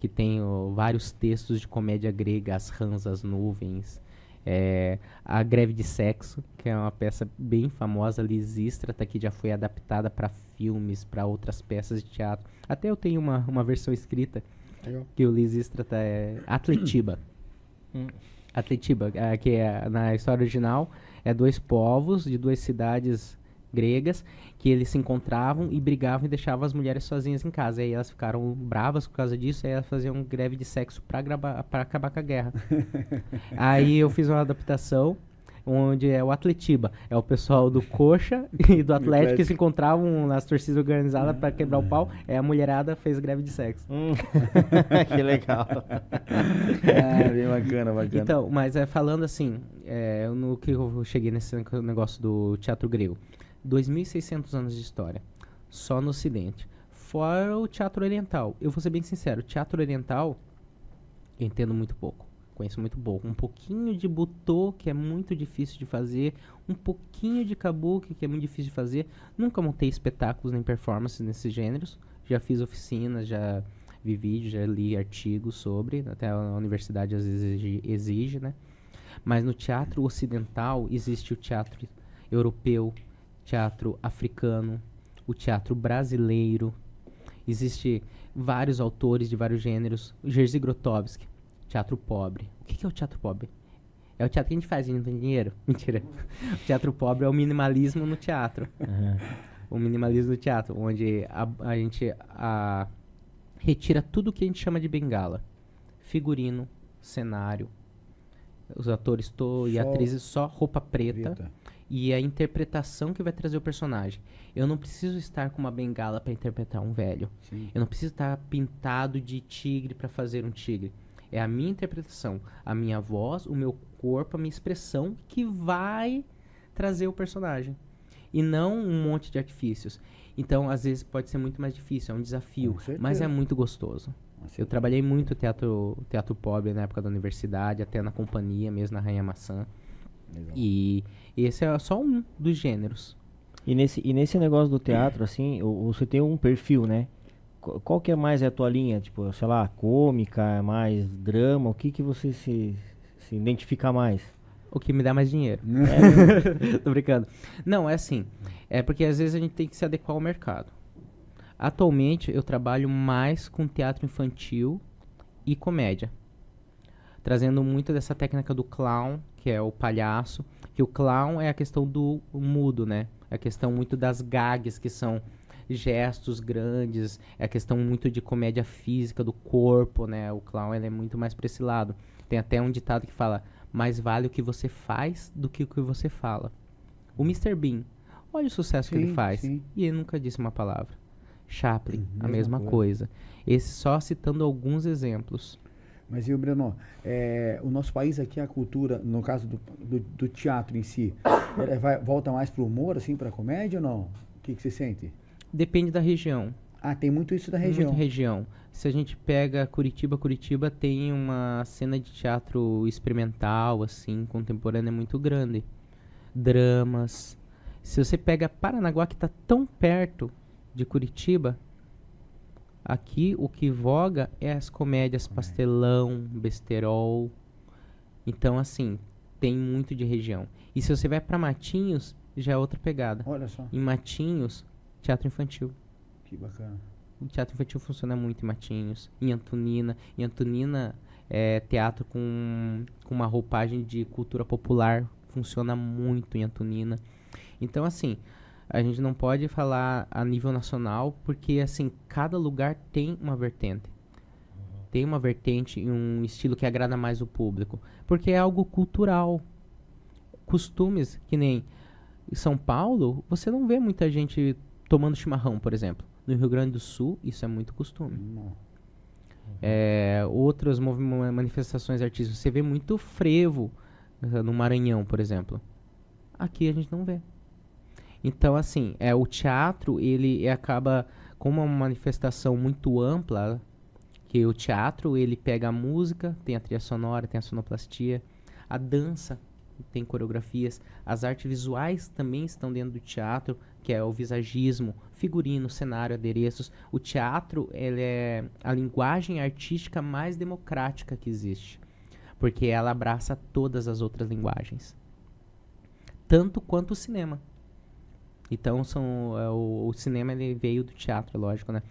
Speaker 3: que tem ó, vários textos de comédia grega, As Rãs, as Nuvens. É, a Greve de Sexo, que é uma peça bem famosa, Lisístrata, que já foi adaptada para filmes, para outras peças de teatro. Até eu tenho uma, uma versão escrita
Speaker 4: Legal.
Speaker 3: que o Lisístrata é Atletiba.
Speaker 2: Hum.
Speaker 3: Atletiba, ah, que é na história original, é dois povos de duas cidades gregas que eles se encontravam e brigavam e deixavam as mulheres sozinhas em casa. E aí elas ficaram bravas por causa disso, e aí elas faziam greve de sexo pra acabar com a guerra. aí eu fiz uma adaptação onde é o Atletiba, é o pessoal do Coxa e do Atlético que se encontravam nas torcidas organizadas pra quebrar o pau, é a mulherada fez greve de sexo.
Speaker 2: Hum. que legal.
Speaker 1: Ah, bem bacana, bacana.
Speaker 3: Então, mas é, falando assim, é, no que eu cheguei nesse negócio do teatro grego. 2.600 anos de história, só no ocidente. Fora o teatro oriental. Eu vou ser bem sincero, o teatro oriental eu entendo muito pouco. Conheço muito pouco. Um pouquinho de butô, que é muito difícil de fazer. Um pouquinho de kabuki, que é muito difícil de fazer. Nunca montei espetáculos nem performances nesses gêneros. Já fiz oficinas, já vi vídeos, já li artigos sobre. Até a universidade às vezes exige, né? Mas no teatro ocidental existe o teatro europeu, teatro africano, o teatro brasileiro. Existe vários autores de vários gêneros. Jerzy Grotowski, teatro pobre. O que que é o teatro pobre? É o teatro que a gente faz e não tem dinheiro. Mentira. O teatro pobre é o minimalismo no teatro.
Speaker 2: Aham.
Speaker 3: O minimalismo no teatro, onde a, a gente a, retira tudo que a gente chama de bengala. Figurino, cenário, os atores to, e atrizes só roupa preta
Speaker 1: Eita.
Speaker 3: e a interpretação que vai trazer o personagem. Eu não preciso estar com uma bengala para interpretar um velho.
Speaker 1: Sim.
Speaker 3: Eu não preciso estar pintado de tigre para fazer um tigre. É a minha interpretação, a minha voz, o meu corpo, a minha expressão que vai trazer o personagem. E não um monte de artifícios. Então, às vezes, pode ser muito mais difícil, é um desafio. Mas é muito gostoso. Eu trabalhei muito teatro, teatro pobre na época da universidade, até na companhia mesmo, na Rainha Maçã. E esse é só um dos gêneros.
Speaker 2: E nesse, e nesse negócio do teatro, assim, o- você tem um perfil, né? Qu- Qual que é mais a tua linha? Tipo, sei lá, cômica, mais drama? O que que você se, se identifica mais?
Speaker 3: O que me dá mais dinheiro. Tô brincando. Não, é assim. É porque às vezes a gente tem que se adequar ao mercado. Atualmente eu trabalho mais com teatro infantil e comédia. Trazendo muito dessa técnica do clown, que é o palhaço. Que o clown é a questão do mudo, né? É a questão muito das gags, que são gestos grandes. É a questão muito de comédia física, do corpo, né? O clown ele é muito mais pra esse lado. Tem até um ditado que fala: mais vale o que você faz do que o que você fala. O Mr. Bean, olha o sucesso que ele
Speaker 1: Sim,
Speaker 3: faz.
Speaker 1: sim.
Speaker 3: E ele nunca disse uma palavra. Chaplin, a
Speaker 1: mesma
Speaker 3: mesma
Speaker 1: coisa.
Speaker 3: coisa. Esse só citando alguns exemplos.
Speaker 1: Mas e o Breno, é, o nosso país aqui, a cultura, no caso do, do, do teatro em si, ela vai, volta mais pro humor, assim, pra comédia ou não? O que, que você sente?
Speaker 3: Depende da região.
Speaker 4: Ah, tem muito isso da região.
Speaker 3: Muito região. Se a gente pega Curitiba, Curitiba tem uma cena de teatro experimental, assim, contemporânea muito grande. Dramas. Se você pega Paranaguá, que está tão perto de Curitiba, aqui o que voga é as comédias pastelão, besterol. Então, assim, tem muito de região. E se você vai para Matinhos, já é outra pegada.
Speaker 4: Olha só,
Speaker 3: Em Matinhos, teatro infantil.
Speaker 4: que bacana.
Speaker 3: O teatro infantil funciona muito em Matinhos, em Antonina. Em Antonina é teatro com, com uma roupagem de cultura popular. Funciona muito em Antonina. Então, assim, a gente não pode falar a nível nacional, porque, assim, cada lugar tem uma vertente. Tem uma vertente e um estilo que agrada mais o público. Porque é algo cultural. Costumes, que nem em São Paulo, você não vê muita gente tomando chimarrão, por exemplo. No Rio Grande do Sul, isso é muito costume.
Speaker 4: Não.
Speaker 3: É, outras manifestações artísticas, você vê muito frevo eh, no Maranhão, por exemplo. Aqui a gente não vê. Então, assim, é, o teatro, ele acaba como uma manifestação muito ampla, que o teatro, ele pega a música, tem a trilha sonora, tem a sonoplastia, a dança, tem coreografias, as artes visuais também estão dentro do teatro, que é o visagismo, figurino, cenário, adereços. O teatro, ele é a linguagem artística mais democrática que existe, porque ela abraça todas as outras linguagens, tanto quanto o cinema. Então são é, o, o cinema ele veio do teatro, é lógico, né?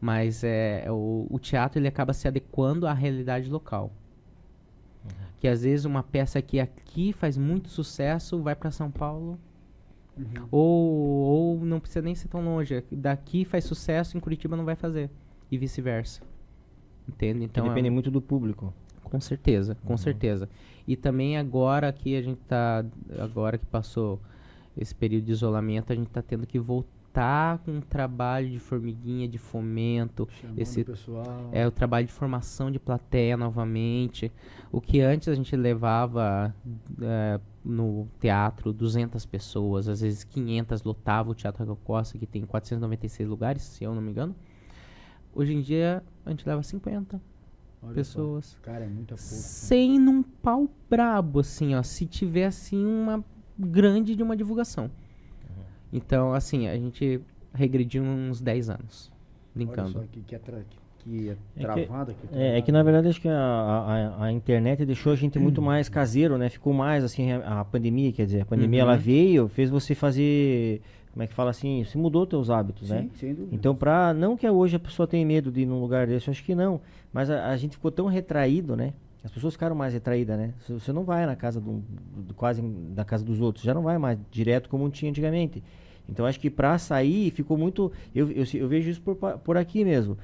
Speaker 3: Mas é, o, o teatro ele acaba se adequando à realidade local. Que às vezes uma peça que aqui faz muito sucesso vai para São Paulo
Speaker 4: Uhum.
Speaker 3: ou, ou não precisa nem ser tão longe. Daqui faz sucesso, em Curitiba não vai fazer. E vice-versa. Entende?
Speaker 2: Que
Speaker 3: Então, é-
Speaker 2: depende muito do público.
Speaker 3: com certeza, com
Speaker 2: Uhum.
Speaker 3: certeza. E também agora que a gente tá. Agora que passou esse período de isolamento, a gente tá tendo que voltar com um trabalho de formiguinha, de fomento.
Speaker 4: Chamando
Speaker 3: Esse
Speaker 4: o pessoal.
Speaker 3: é o trabalho de formação de plateia novamente. O que antes a gente levava é, no teatro 200 pessoas, às vezes 500 lotava o Teatro Raquel Costa, que tem 496 lugares, se eu não me engano. Hoje em dia a gente leva 50
Speaker 4: Olha
Speaker 3: pessoas.
Speaker 4: só. Cara, é muita pouco.
Speaker 3: Sem num pau brabo, assim, ó. Se tiver, assim, uma grande de uma divulgação. Então, assim, a gente regrediu uns 10 anos.
Speaker 4: Olha
Speaker 3: Brincando.
Speaker 4: só que, que é, tra... que é
Speaker 2: É que-
Speaker 4: travado aqui.
Speaker 2: É, é que na verdade acho que a, a, a internet deixou a gente muito mais caseiro, né? Ficou mais assim, a, a pandemia, quer dizer, a pandemia
Speaker 3: Uhum.
Speaker 2: ela veio, fez você fazer, como é que fala assim, você mudou teus hábitos, né?
Speaker 4: Sim, sem dúvida.
Speaker 2: Então, pra, não que hoje a pessoa tenha medo de ir num lugar desse, acho que não. Mas a, a gente ficou tão retraído, né? As pessoas ficaram mais retraídas, né? Você- não vai na casa do, do- quase na casa dos outros, já não vai mais direto como tinha antigamente. Então, acho que pra sair ficou muito. Eu, eu, eu vejo isso por, por aqui mesmo.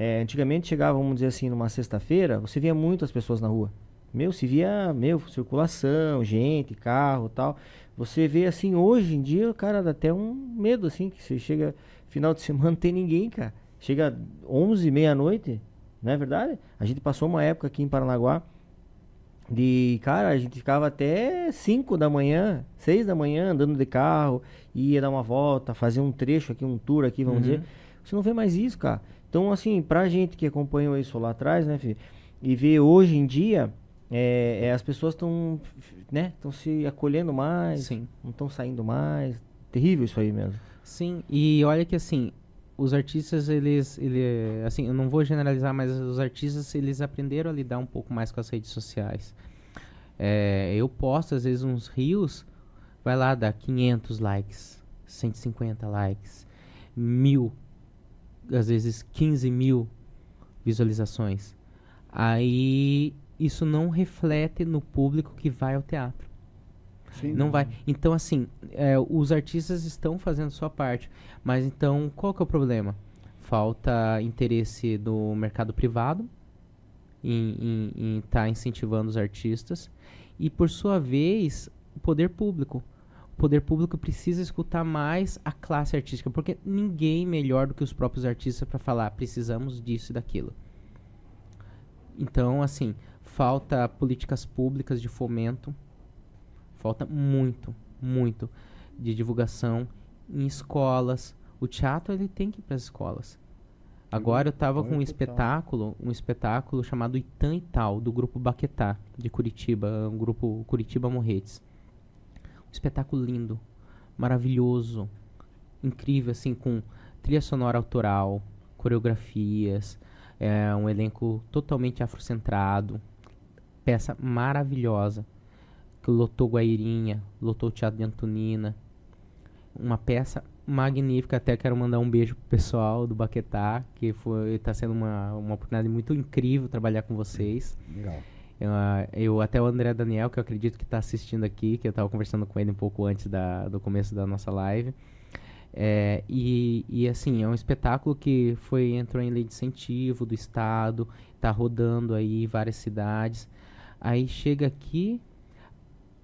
Speaker 2: É, antigamente chegava, vamos dizer assim, numa sexta-feira, você via muitas pessoas na rua. Meu, se via, meu, circulação, gente, carro tal. Você vê assim, hoje em dia, cara, dá até um medo, assim, que você chega final de semana não tem ninguém, cara. Chega 11, meia-noite, não é verdade? A gente passou uma época aqui em Paranaguá de, cara, a gente ficava até 5 da manhã, 6 da manhã andando de carro, ia dar uma volta, fazer um trecho aqui, um tour aqui, vamos
Speaker 3: Uhum.
Speaker 2: dizer. Você não vê mais isso, cara. Então, assim, pra gente que acompanhou isso lá atrás, né, filho? E ver hoje em dia, é, é, as pessoas estão, né, se acolhendo mais,
Speaker 3: Sim.
Speaker 2: não estão saindo mais. Terrível isso aí mesmo.
Speaker 3: Sim, e olha que assim, os artistas, eles, ele, assim, eu não vou generalizar, mas os artistas, eles aprenderam a lidar um pouco mais com as redes sociais. É, eu posto, às vezes, uns rios, vai lá, dá 500 likes, 150 likes, mil, às vezes 15 mil visualizações. Aí, isso não reflete no público que vai ao teatro.
Speaker 4: Sim,
Speaker 3: Não vai. Então, assim, é, os artistas estão fazendo sua parte. Mas então, qual que é o problema? Falta interesse do mercado privado em estar incentivando os artistas. E, por sua vez, o poder público. O poder público precisa escutar mais a classe artística, porque ninguém melhor do que os próprios artistas para falar precisamos disso e daquilo. Então, assim, falta políticas públicas de fomento, falta muito, muito de divulgação em escolas. O teatro ele tem que ir para as escolas. Agora eu tava com um espetáculo, um espetáculo chamado Itan e Tal, do grupo Baquetá, de Curitiba, um grupo Curitiba Morretes. Espetáculo lindo, maravilhoso, incrível, assim, com trilha sonora autoral, coreografias, é, um elenco totalmente afrocentrado, peça maravilhosa, que lotou Guairinha, lotou o Teatro de Antonina, uma peça magnífica, até quero mandar um beijo pro pessoal do Baquetá, que foi, tá sendo uma, uma oportunidade muito incrível trabalhar com vocês.
Speaker 1: Legal.
Speaker 3: Eu, ah, eu até o André Daniel, que eu acredito que está assistindo aqui, que eu estava conversando com ele um pouco antes da, do começo da nossa live. É, e, e assim, é um espetáculo que foi entrou em lei de incentivo do Estado, está rodando aí várias cidades. Aí chega aqui,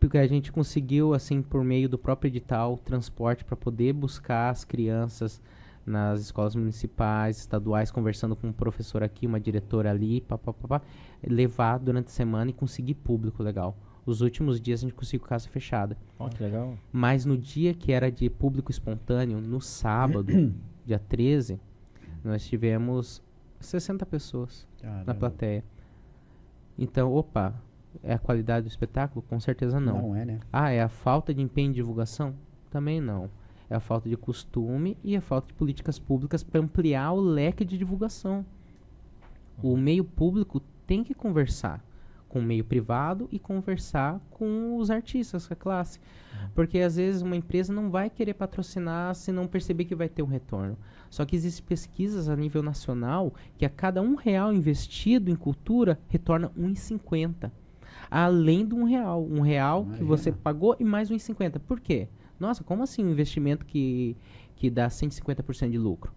Speaker 3: porque a gente conseguiu, assim, por meio do próprio edital, transporte para poder buscar as crianças nas escolas municipais, estaduais, conversando com um professor aqui, uma diretora ali, pá, pá, pá, pá, levar durante a semana e conseguir público legal. Os últimos dias a gente conseguiu casa fechada.
Speaker 2: Ó, que legal.
Speaker 3: Mas no dia que era de público espontâneo, no sábado, dia 13, nós tivemos 60 pessoas na
Speaker 4: Caramba.
Speaker 3: plateia. Então, opa, é a qualidade do espetáculo? Com certeza não.
Speaker 4: Não é, né?
Speaker 3: Ah, é a falta de empenho em divulgação? Também não. É a falta de costume e a falta de políticas públicas para ampliar o leque de divulgação. O meio público tem que conversar com o meio privado e conversar com os artistas, com a classe. Porque às vezes uma empresa não vai querer patrocinar se não perceber que vai ter um retorno. Só que existem pesquisas a nível nacional que a cada um real investido em cultura retorna 1,50. Além de um real. Um real que você
Speaker 4: Imagina.
Speaker 3: pagou e mais 1,50. Por quê? Nossa, como assim um investimento que, que dá 150% de lucro?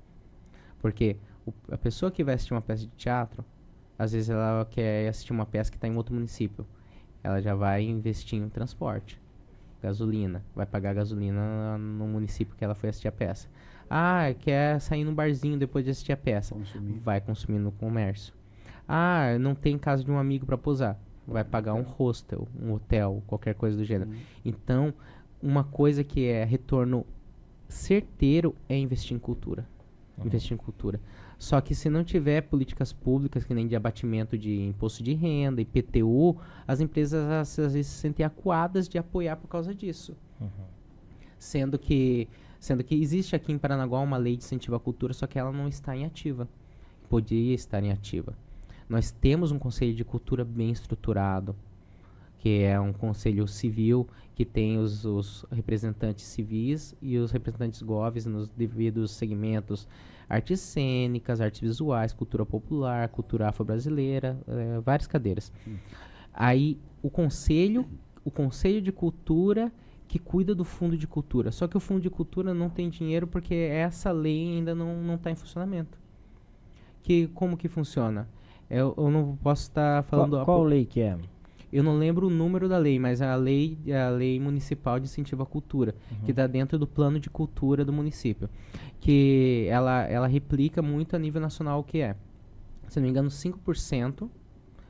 Speaker 3: Porque o- a pessoa que vai assistir uma peça de teatro, às vezes ela quer assistir uma peça que está em outro município. Ela já vai investir em transporte, gasolina, vai pagar gasolina no município que ela foi assistir a peça. Ah, quer sair num barzinho depois de assistir a peça,
Speaker 4: Consumir.
Speaker 3: vai consumir no comércio. Ah, não tem casa de um amigo para posar, vai pagar um hostel, um hotel, qualquer coisa do gênero. Então, uma coisa que é retorno certeiro é investir em cultura. Investir em cultura. Só que se não tiver políticas públicas, que nem de abatimento de imposto de renda, IPTU, as empresas às, às vezes se sentem acuadas de apoiar por causa disso. Sendo que sendo que existe aqui em Paranaguá uma lei de incentivo à cultura, só que ela não está em ativa. Poderia estar em ativa. Nós temos um conselho de cultura bem estruturado, que é um conselho civil que tem os, os representantes civis e os representantes goves nos devidos segmentos artes cênicas, artes visuais, cultura popular, cultura afro-brasileira, eh, várias cadeiras. Aí o conselho, o conselho de cultura que cuida do fundo de cultura. Só que o fundo de cultura não tem dinheiro porque essa lei ainda não não está em funcionamento. Que como que funciona? Eu, eu não posso estar falando
Speaker 2: Qual, qual lei que é?
Speaker 3: Eu não lembro o número da lei, mas a lei é a lei municipal de incentivo à cultura, que está dentro do plano de cultura do município, que ela ela replica muito a nível nacional o que é. Se não me engano, 5%,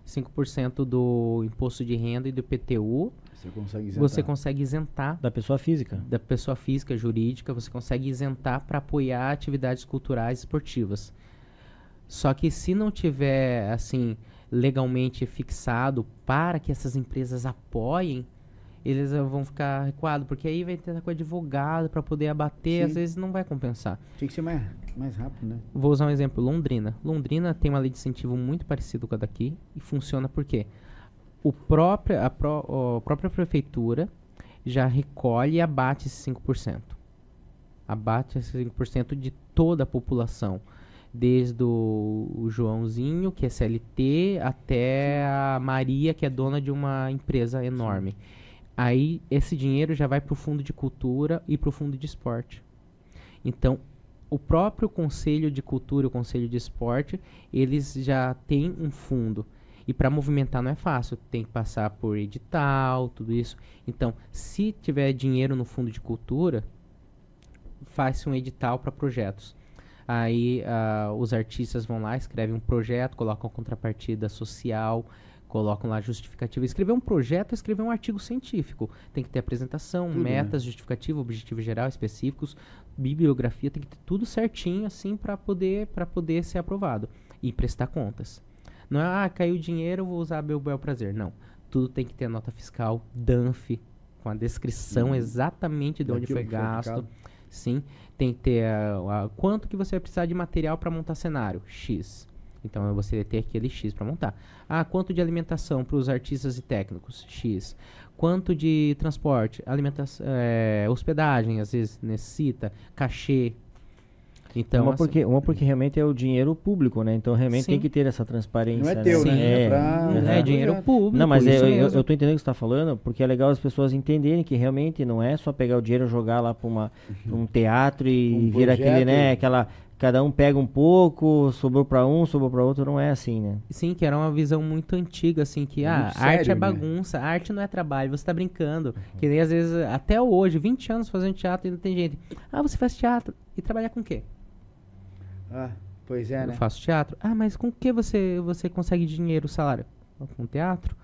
Speaker 3: 5% do imposto de renda e do PTU,
Speaker 1: Você consegue isentar.
Speaker 3: você consegue isentar
Speaker 2: Da pessoa física.
Speaker 3: da pessoa física, jurídica, você consegue isentar para apoiar atividades culturais e esportivas. Só que se não tiver assim legalmente fixado para que essas empresas apoiem, eles vão ficar recuados, porque aí vai ter com advogado para poder abater, às
Speaker 4: Sim.
Speaker 3: vezes não vai compensar.
Speaker 4: Tem que ser mais, mais rápido, né?
Speaker 3: Vou usar um exemplo, Londrina. Londrina tem uma lei de incentivo muito parecida com a daqui e funciona por quê? O próprio, a, pró- a própria prefeitura já recolhe e abate esses 5%. Abate esses 5% de toda a população. Desde o, Joãozinho, que é CLT, até a Maria, que é dona de uma empresa enorme. Aí esse dinheiro já vai para o fundo de cultura e para o fundo de esporte. Então, o próprio Conselho de Cultura e o Conselho de Esporte, eles já têm um fundo. E para movimentar não é fácil, tem que passar por edital, tudo isso. Então, se tiver dinheiro no fundo de cultura, faz-se um edital para projetos. Aí ah, os artistas vão lá, escrevem um projeto, colocam contrapartida social, colocam lá justificativa. Escrever um projeto é escrever um artigo científico. Tem que ter apresentação,
Speaker 1: Tudo, né?
Speaker 3: metas, justificativa, objetivo geral, específicos, bibliografia, tem que ter tudo certinho assim para poder para poder ser aprovado e prestar contas. Não é, ah, caiu dinheiro, vou usar meu bel prazer. Não. Tudo tem que ter nota fiscal, DANF, com a descrição exatamente de onde
Speaker 1: Daquilo
Speaker 3: foi gasto. Sim, tem que ter a, a- quanto que você vai precisar de material para montar cenário? X. Então você vai ter aquele X para montar. Ah, quanto de alimentação para os artistas e técnicos? X. Quanto de transporte? Alimentação, é, hospedagem, às vezes necessita, cachê. Então,
Speaker 2: uma,
Speaker 3: assim,
Speaker 2: porque, uma porque realmente é o dinheiro público, né? Então realmente tem
Speaker 3: Sim.
Speaker 2: que ter essa transparência.
Speaker 1: Não é teu,
Speaker 2: né?
Speaker 1: né?
Speaker 2: É,
Speaker 1: É pra-
Speaker 2: é.
Speaker 3: é dinheiro público.
Speaker 2: Não, mas é, eu, eu, eu tô entendendo o que você tá falando, porque é legal as pessoas entenderem que realmente não é só pegar o dinheiro e jogar lá para um teatro e
Speaker 1: Um
Speaker 2: vira aquele, né, aquela cada um pega um pouco, sobrou para um, sobrou para outro, não é assim, né?
Speaker 3: Sim, que era uma visão muito antiga, assim, que
Speaker 1: É
Speaker 3: ah, arte é
Speaker 1: né?
Speaker 3: bagunça, arte não é trabalho, você tá brincando. Que nem às vezes, até hoje, 20 anos fazendo teatro, ainda tem gente. Ah, você faz teatro e trabalha com o quê?
Speaker 1: Ah, pois é,
Speaker 3: Eu
Speaker 1: né?
Speaker 3: faço teatro. Ah, mas com o que você, você consegue dinheiro, salário? Com teatro?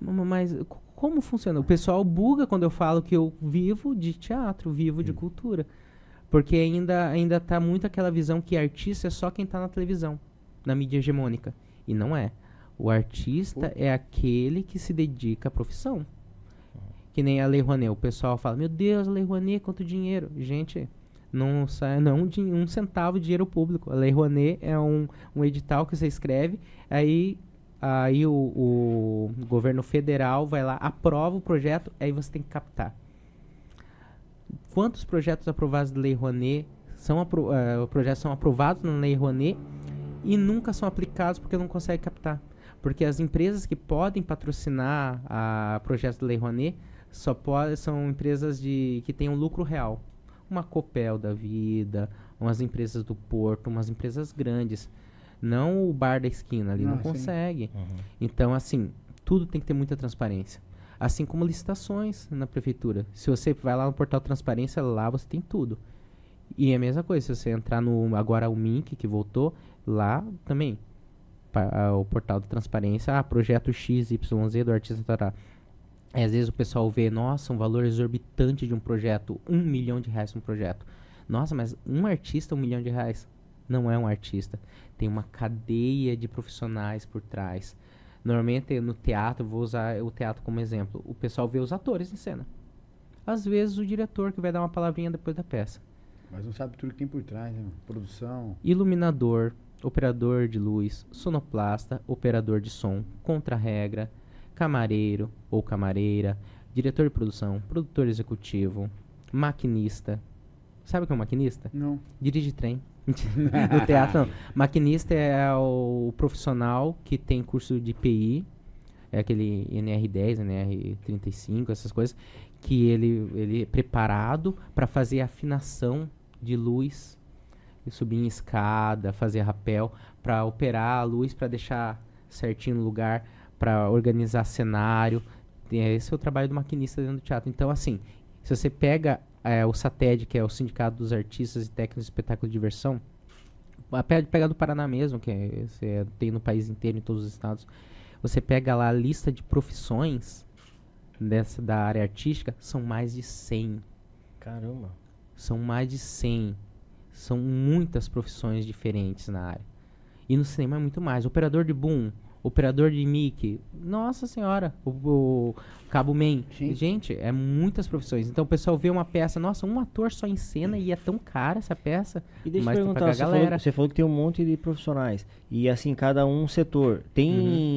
Speaker 3: Ma- Mas como funciona? O pessoal buga quando eu falo que eu vivo de teatro, vivo de cultura. Porque ainda, ainda tá muito aquela visão que artista é só quem tá na televisão, na mídia hegemônica. E não é. O artista é aquele que se dedica à profissão. Que nem a Lei Rouanet. O pessoal fala, meu Deus, a Lei Rouanet, quanto dinheiro. Gente, não, sai, não um centavo de dinheiro público. A Lei Rouanet é um, um edital que você escreve, aí, aí o, o governo federal vai lá, aprova o projeto, aí você tem que captar. Quantos projetos aprovados da Lei Rouanet são apro eh, projetos são aprovados na Lei Rouanet e nunca são aplicados porque não consegue captar? Porque as empresas que podem patrocinar a projetos da Lei Rouanet só pode, são empresas de, que têm um lucro real. Uma Copel da vida, umas empresas do Porto, umas empresas grandes. Não o bar da esquina ali, não
Speaker 1: sim.
Speaker 3: consegue. Então, assim, tudo tem que ter muita transparência. Assim como licitações na prefeitura. Se você vai lá no portal Transparência, lá você tem tudo. E é a mesma coisa, se você entrar no agora o Mink, que voltou, lá também. o portal de transparência, ah, projeto XYZ do artista tará. Aí, às vezes o pessoal vê, nossa, um valor exorbitante de um projeto, um milhão de reais um projeto. Nossa, mas um artista, um milhão de reais? Não é um artista. Tem uma cadeia de profissionais por trás. Normalmente no teatro, vou usar o teatro como exemplo, o pessoal vê os atores em cena. Às vezes o diretor que vai dar uma palavrinha depois da peça.
Speaker 1: Mas não sabe tudo que tem por trás, né? Produção.
Speaker 3: Iluminador, operador de luz, sonoplasta, operador de som, contra-regra, camareiro ou camareira, diretor de produção, produtor executivo, maquinista. Sabe o que é um maquinista?
Speaker 1: Não.
Speaker 3: Dirige trem. no teatro, não. Maquinista é o profissional que tem curso de PI, é aquele NR10, NR35, essas coisas, que ele, ele é preparado para fazer afinação de luz, subir em escada, fazer rapel, para operar a luz, para deixar certinho no lugar, para organizar cenário. Tem- Esse é o trabalho do maquinista dentro do teatro. Então, assim, se você pega é, o SATED, que é o Sindicato dos Artistas e Técnicos de Espetáculo de Diversão, a pe- pega do Paraná mesmo, que é, você tem no país inteiro, em todos os estados, você pega lá a lista de profissões dessa, da área artística, são mais de 100.
Speaker 2: Caramba.
Speaker 3: São mais de 100. São muitas profissões diferentes na área. E no cinema é muito mais. Operador de boom, operador de mic. Nossa senhora. O, o cabo man.
Speaker 1: Sim.
Speaker 3: Gente, é muitas profissões. Então o pessoal vê uma peça. Nossa, um ator só em cena e é tão cara essa peça.
Speaker 2: E deixa
Speaker 3: Mas
Speaker 2: eu perguntar, você
Speaker 3: a
Speaker 2: falou,
Speaker 3: galera.
Speaker 2: você falou que tem um monte de profissionais. E assim, cada um setor. Tem,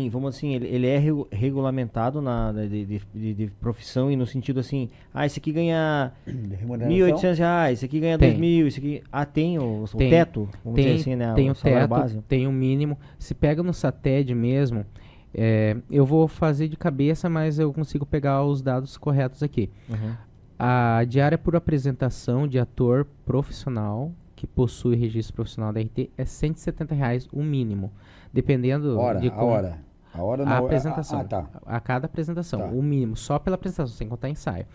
Speaker 3: Uhum.
Speaker 2: vamos assim, ele, ele é regu- regulamentado na, de, de, de- de profissão e no sentido assim, ah, esse aqui ganha R$
Speaker 1: remuneração.
Speaker 2: 1.800 reais, esse aqui ganha
Speaker 3: Tem.
Speaker 2: 2.000, esse aqui... Ah, tem o, o
Speaker 3: Tem.
Speaker 2: teto? Vamos
Speaker 3: tem,
Speaker 2: dizer assim, né?
Speaker 3: tem o
Speaker 2: salário
Speaker 3: teto,
Speaker 2: base.
Speaker 3: tem o mínimo. Se pega no SATED mesmo, é, eu vou fazer de cabeça, mas eu consigo pegar os dados corretos aqui.
Speaker 2: Uhum.
Speaker 3: A diária por apresentação de ator profissional que possui registro profissional da RT é 170 reais o mínimo, dependendo
Speaker 1: Hora,
Speaker 3: de
Speaker 1: a
Speaker 3: como
Speaker 1: hora. A hora
Speaker 3: a
Speaker 1: não.
Speaker 3: apresentação.
Speaker 1: Ah, tá.
Speaker 3: A cada apresentação,
Speaker 1: Tá.
Speaker 3: o mínimo, só pela apresentação, sem contar ensaio.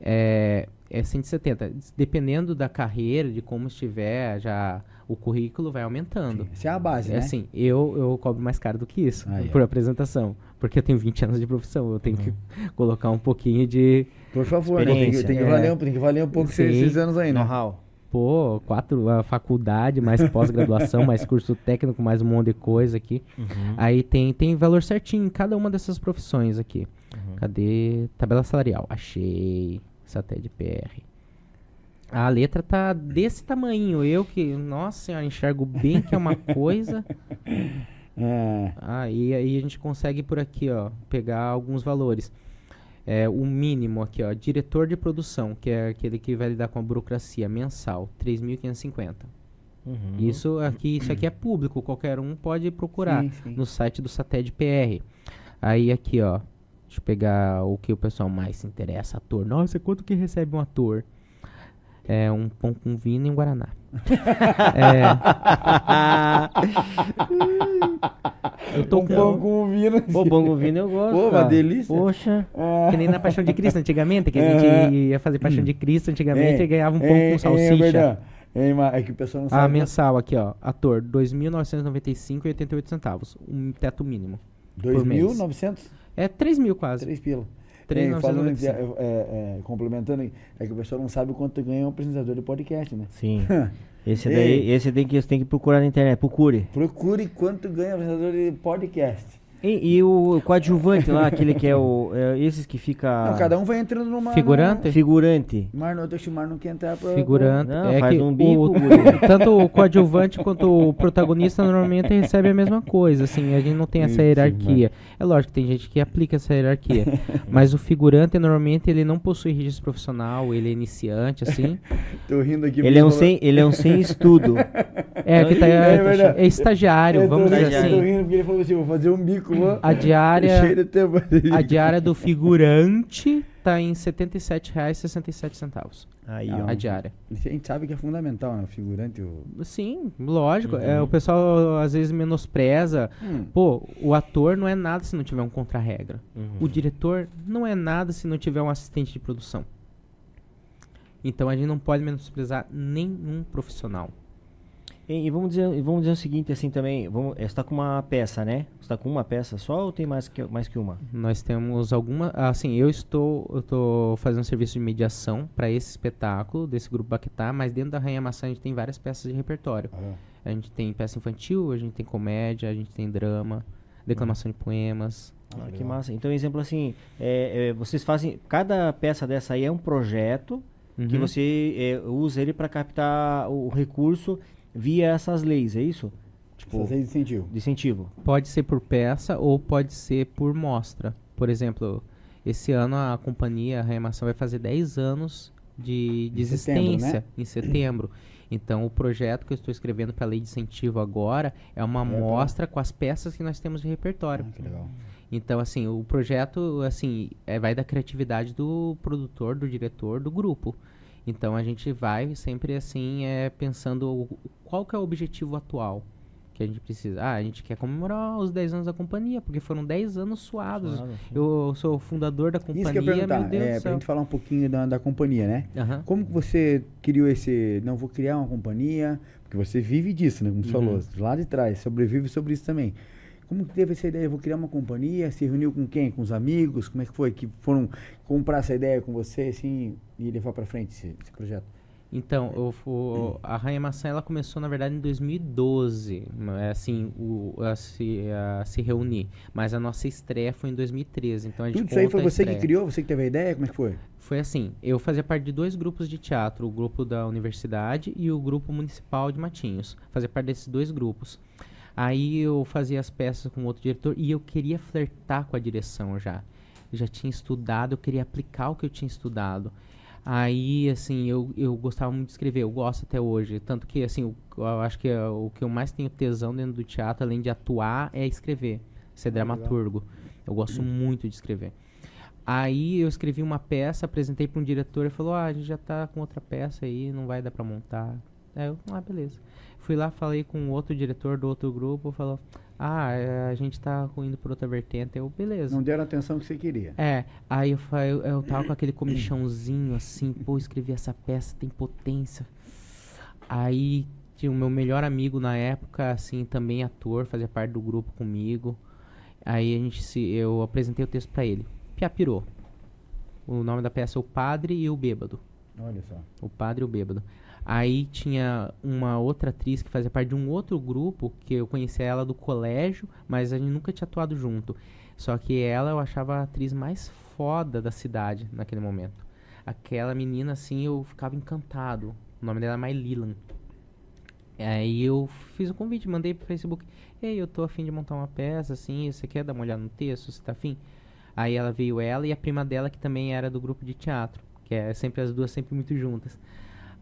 Speaker 3: É, é 170. Dependendo da carreira, de como estiver, já o currículo vai aumentando.
Speaker 1: Sim, Essa é a base,
Speaker 3: É
Speaker 1: né?
Speaker 3: assim, eu, eu cobro mais caro do que isso
Speaker 1: ó.
Speaker 3: por apresentação. Porque eu tenho 20 anos de profissão, eu tenho
Speaker 1: Uhum.
Speaker 3: que colocar um pouquinho de,
Speaker 1: Por favor, né? tem, que, tem, que
Speaker 3: É.
Speaker 1: valer, um- tem que valer um pouco
Speaker 3: Sim.
Speaker 1: esses anos aí, né?
Speaker 2: Know-how.
Speaker 3: pô, quatro, a faculdade, mais pós-graduação, mais curso técnico, mais um monte de coisa aqui.
Speaker 2: Uhum.
Speaker 3: Aí tem, tem valor certinho em cada uma dessas profissões aqui.
Speaker 2: Uhum.
Speaker 3: Cadê? Tabela salarial. Achei. Satélite PR. A letra tá desse tamanho. Eu que, nossa senhora, enxergo bem que é uma coisa.
Speaker 1: É.
Speaker 3: Aí, aí a gente consegue por aqui, ó, pegar alguns valores. É, o mínimo aqui, ó, diretor de produção, que é aquele que vai lidar com a burocracia mensal, 3.550.
Speaker 2: Uhum.
Speaker 3: Isso aqui, isso aqui é público, qualquer um pode procurar
Speaker 1: Sim, sim.
Speaker 3: no site do Satélite PR. Aí aqui, ó, deixa eu pegar o que o pessoal mais se interessa, ator. Nossa, quanto que recebe um ator? É um pão com vinho e um guaraná. é, eu tô
Speaker 1: Um
Speaker 3: com
Speaker 1: pão com vinho.
Speaker 2: Pô, bom vinho eu gosto.
Speaker 1: Pô, uma delícia.
Speaker 2: Poxa.
Speaker 1: É.
Speaker 3: que nem na Paixão de Cristo antigamente, que a gente ia fazer Paixão de Cristo antigamente
Speaker 1: É,
Speaker 3: e ganhava um pão
Speaker 1: é,
Speaker 3: com salsicha.
Speaker 1: É, verdade. É, mas é que o pessoal não
Speaker 3: A
Speaker 1: sabe.
Speaker 3: mensal aqui, ó. Ator, R$ 2.995,88 centavos. Um teto mínimo. por mês.
Speaker 1: 2.900?
Speaker 3: É 3 mil quase.
Speaker 1: 3 pila.
Speaker 3: 3.995.
Speaker 1: É, falando, é, é, complementando, é que o pessoal não sabe quanto ganha um apresentador de podcast, né?
Speaker 2: Sim. Esse
Speaker 1: Ei.
Speaker 2: daí, esse tem que, você tem que procurar na internet. Procure.
Speaker 1: Procure quanto ganha um apresentador de podcast.
Speaker 2: E, e o coadjuvante lá, aquele que é o. É, esses que fica.
Speaker 1: Não, cada um vai entrando numa.
Speaker 3: Figurante?
Speaker 2: Figurante.
Speaker 1: Mar, não, deixa o Mar não quer entrar pra.
Speaker 3: Figurante.
Speaker 2: Não,
Speaker 3: é
Speaker 2: faz
Speaker 3: que
Speaker 2: um bico,
Speaker 3: o, tanto o coadjuvante quanto o protagonista normalmente recebe a mesma coisa, assim, a gente não tem essa
Speaker 1: Isso,
Speaker 3: hierarquia. É lógico que tem gente que aplica essa hierarquia, mas o figurante normalmente ele não possui registro profissional, ele é iniciante, assim.
Speaker 1: Tô rindo aqui.
Speaker 2: Ele é um
Speaker 1: porque
Speaker 2: sem, ele é um sem estudo.
Speaker 3: É, que tá,
Speaker 1: É verdade.
Speaker 3: é estagiário,
Speaker 1: tô
Speaker 3: vamos dizer
Speaker 1: eu tô
Speaker 3: assim.
Speaker 1: rindo porque ele falou assim: vou fazer um bico,
Speaker 3: A diária,
Speaker 1: Cheio de tempo.
Speaker 3: a diária do figurante tá em R$ 77,67.
Speaker 2: Aí,
Speaker 1: Ah,
Speaker 2: ó.
Speaker 3: A diária.
Speaker 1: A gente sabe que é fundamental, né? O figurante. O...
Speaker 3: Sim, lógico. É, o pessoal às vezes menospreza.
Speaker 1: Hum.
Speaker 3: Pô, o ator não é nada se não tiver um contra-regra.
Speaker 2: Uhum.
Speaker 3: O diretor não é nada se não tiver um assistente de produção. Então a gente não pode menosprezar nenhum profissional.
Speaker 2: E, e vamos dizer, vamos dizer o seguinte, assim também. Vamos, você tá com uma peça, né? Você tá com uma peça só ou tem mais que, mais que uma?
Speaker 3: Nós temos alguma. Assim, eu estou, eu estou fazendo um serviço de mediação para esse espetáculo, desse grupo Baquetá, mas dentro da Rainha Maçã a gente tem várias peças de repertório.
Speaker 1: Ah,
Speaker 3: A gente tem peça infantil, a gente tem comédia, a gente tem drama, declamação de poemas.
Speaker 2: Ah, que massa. Então, exemplo assim, é, é, vocês fazem. Cada peça dessa aí é um projeto que
Speaker 3: Uhum.
Speaker 2: você é, usa ele para captar o recurso via essas leis, é isso? Tipo,
Speaker 1: Fazer incentivo.
Speaker 2: de incentivo.
Speaker 3: Pode ser por peça ou pode ser por mostra. Por exemplo, esse ano a companhia, a Reanimação, vai fazer 10 anos de, de
Speaker 1: Em setembro,
Speaker 3: existência
Speaker 1: né?
Speaker 3: em setembro. Então, o projeto que eu estou escrevendo para a lei de incentivo agora é uma
Speaker 1: pra-
Speaker 3: mostra com as peças que nós temos de repertório.
Speaker 1: Ah, que legal.
Speaker 3: Então, assim, o projeto, assim, é, vai da criatividade do produtor, do diretor, do grupo. Então, a gente vai sempre, assim, é, pensando qual que é o objetivo atual que a gente precisa. Ah, a gente quer comemorar os 10 anos da companhia, porque foram 10 anos suados.
Speaker 2: Suado.
Speaker 3: Eu sou o fundador da
Speaker 1: Isso que eu
Speaker 3: companhia,
Speaker 1: ia perguntar,
Speaker 3: meu Deus
Speaker 1: é,
Speaker 3: do céu.
Speaker 1: gente falar um pouquinho da, da companhia, né?
Speaker 3: Aham.
Speaker 1: Como que você criou esse. Não, vou criar uma companhia, porque você vive disso, né? Como você
Speaker 3: Uhum.
Speaker 1: falou, lá de trás, sobrevive sobre isso também. Como que teve essa ideia? Vou criar uma companhia, se reuniu com quem? Com os amigos? Como é que foi? Que foram comprar essa ideia com você, assim, e levar pra frente esse, esse projeto?
Speaker 3: Então, eu, o- a Rainha Maçã ela começou, na verdade, em 2012, é, assim, o, a, se, a se reunir. Mas a nossa estreia foi em 2013, então a gente
Speaker 1: Tudo isso aí foi você que criou? Você que teve a ideia? Como é que foi?
Speaker 3: Foi assim, eu fazia parte de dois grupos de teatro, o grupo da universidade e o grupo municipal de Matinhos. Fazia parte desses dois grupos. Aí eu fazia as peças com outro diretor e eu queria flertar com a direção já. Eu já tinha estudado, eu queria aplicar o que eu tinha estudado. Aí, assim, eu, eu gostava muito de escrever, eu gosto até hoje. Tanto que, assim, o- eu acho que é o que eu mais tenho tesão dentro do teatro, além de atuar, é escrever. Ser
Speaker 1: legal.
Speaker 3: dramaturgo. Eu gosto muito de escrever. Aí eu escrevi uma peça, apresentei para um diretor e falou: Ah, a gente já tá com outra peça aí, não vai dar para montar. Aí eu, ah, beleza. Fui lá, falei com outro diretor do outro grupo, falou: Ah, é, a gente tá indo por outra vertente. Eu, beleza.
Speaker 4: Não deram a atenção que você queria.
Speaker 3: É, aí eu, eu, eu tava com aquele comichãozinho assim, pô, escrevi essa peça, tem potência. Aí tinha o meu melhor amigo na época, assim, também ator, fazia parte do grupo comigo. Aí a gente se, eu apresentei o texto pra ele. Pia pirou. O nome da peça é O Padre e o Bêbado.
Speaker 4: Olha só.
Speaker 3: O Padre e o Bêbado. Aí tinha uma outra atriz que fazia parte de um outro grupo, que eu conhecia ela do colégio, mas a gente nunca tinha atuado junto. Só que ela eu achava a atriz mais foda da cidade naquele momento. Aquela menina, assim, eu ficava encantado. O nome dela é Mai Lilan. Aí eu fiz o convite, mandei pro Facebook. Ei, eu tô afim de montar uma peça, assim, você quer dar uma olhada no texto? Você tá afim? Aí ela veio ela e a prima dela, que também era do grupo de teatro. Que é sempre as duas sempre muito juntas.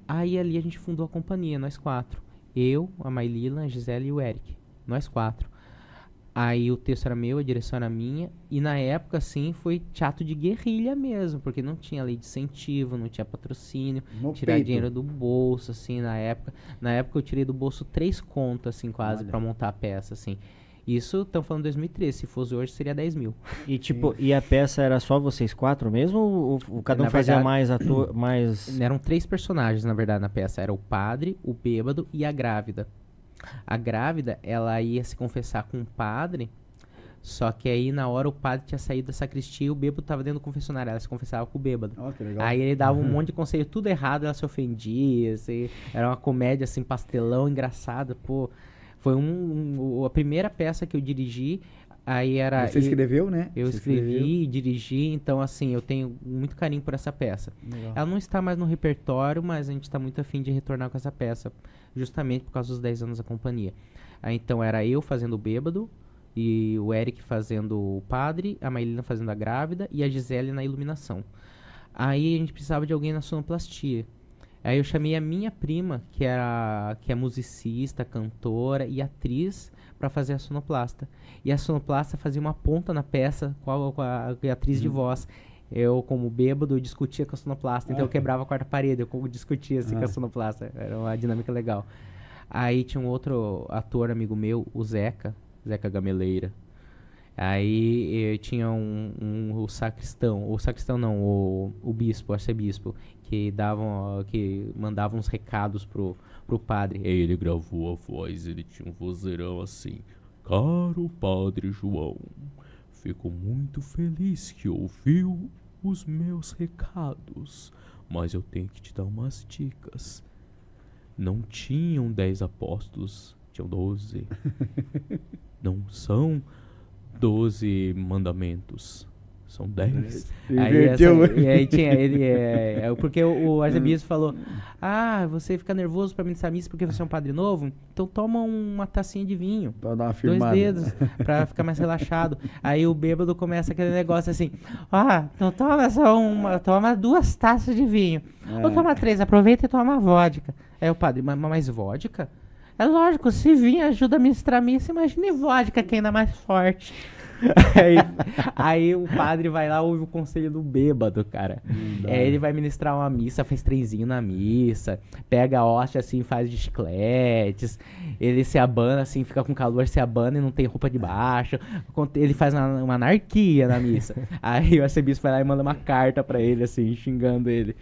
Speaker 3: Aí ali a gente fundou a companhia, nós quatro. Eu, a Mailila, a Gisele e o Eric. Nós quatro. Aí o texto era meu, a direção era minha. E na época, assim, foi teatro de guerrilha mesmo. Porque não tinha lei de incentivo, não tinha patrocínio.
Speaker 4: No
Speaker 3: tirar
Speaker 4: peito.
Speaker 3: dinheiro do bolso, assim, na época. Na época eu tirei do bolso três contas, assim, quase, pra montar a peça, assim. Isso, estamos falando 2013. Se fosse hoje, seria 10 mil.
Speaker 2: E tipo, e a peça era só vocês quatro mesmo? Ou, ou cada um
Speaker 3: Na
Speaker 2: fazia
Speaker 3: verdade-
Speaker 2: mais ator, mais...
Speaker 3: Eram três personagens, na verdade, na peça. Era o padre, o bêbado e a grávida. A grávida, ela ia se confessar com o padre, só que aí na hora o padre tinha saído da sacristia e o bêbado tava dentro do confessionário. Ela se confessava com o bêbado.
Speaker 4: Legal.
Speaker 3: Aí ele dava um monte de conselho, tudo errado, ela se ofendia, assim, era uma comédia assim, pastelão, engraçada, pô. Foi um, um- a primeira peça que eu dirigi, aí era...
Speaker 4: Você escreveu, né?
Speaker 3: Eu
Speaker 4: Você
Speaker 3: escrevi e dirigi, então assim, eu tenho muito carinho por essa peça.
Speaker 4: Legal.
Speaker 3: Ela não está mais no repertório, mas a gente está muito afim de retornar com essa peça, justamente por causa dos 10 anos da companhia. Aí, então era eu fazendo o bêbado, e o Eric fazendo o padre, a Mailina fazendo a grávida e a Gisele na iluminação. Aí a gente precisava de alguém na sonoplastia. Aí eu chamei a minha prima, que era que é musicista, cantora e atriz, para fazer a sonoplasta. E a sonoplasta fazia uma ponta na peça com a, com a- com a atriz de voz. Eu, como bêbado, discutia com a sonoplasta. Então eu quebrava a quarta parede, eu discutia assim com a
Speaker 4: Ah.
Speaker 3: sonoplasta. Era uma dinâmica legal. Aí tinha um outro ator amigo meu, o Zeca, Zeca Gameleira. Aí eh, tinha um, um- o sacristão, o sacristão não, o, o bispo, o arcebispo, que davam, que mandavam uns recados pro, pro padre.
Speaker 5: Aí ele gravou a voz, ele tinha um vozeirão assim. Caro Padre João, fico muito feliz que ouviu os meus recados, mas eu tenho que te dar umas dicas. Não tinham dez apóstolos, tinham doze. Não são doze mandamentos, são dez.
Speaker 3: Aí, essa-
Speaker 4: Inverteu.
Speaker 3: e aí tinha ele, é, é, porque o, o arcebispo falou, ah, você fica nervoso pra ministrar missa porque você é um padre novo? Então toma uma tacinha de vinho.
Speaker 4: Pra dar uma
Speaker 3: Dois
Speaker 4: firmada.
Speaker 3: dedos, pra ficar mais relaxado. Aí o bêbado começa aquele negócio assim: Ah, então toma só uma, toma duas taças de vinho. Ou
Speaker 4: É.
Speaker 3: toma três, aproveita e toma vodka. Aí o padre, mas, mas vodka? É lógico, se vinho ajuda a ministrar missa, imagine vodka, que é ainda mais forte. aí, aí o padre vai lá ouve o conselho do bêbado, cara. É, ele vai ministrar uma missa, faz trenzinho na missa, pega a hóstia assim, faz de chicletes, ele se abana assim, fica com calor, se abana e não tem roupa de baixo. Ele faz uma, uma anarquia na missa. Aí o arcebispo vai lá e manda uma carta pra ele, assim, xingando ele.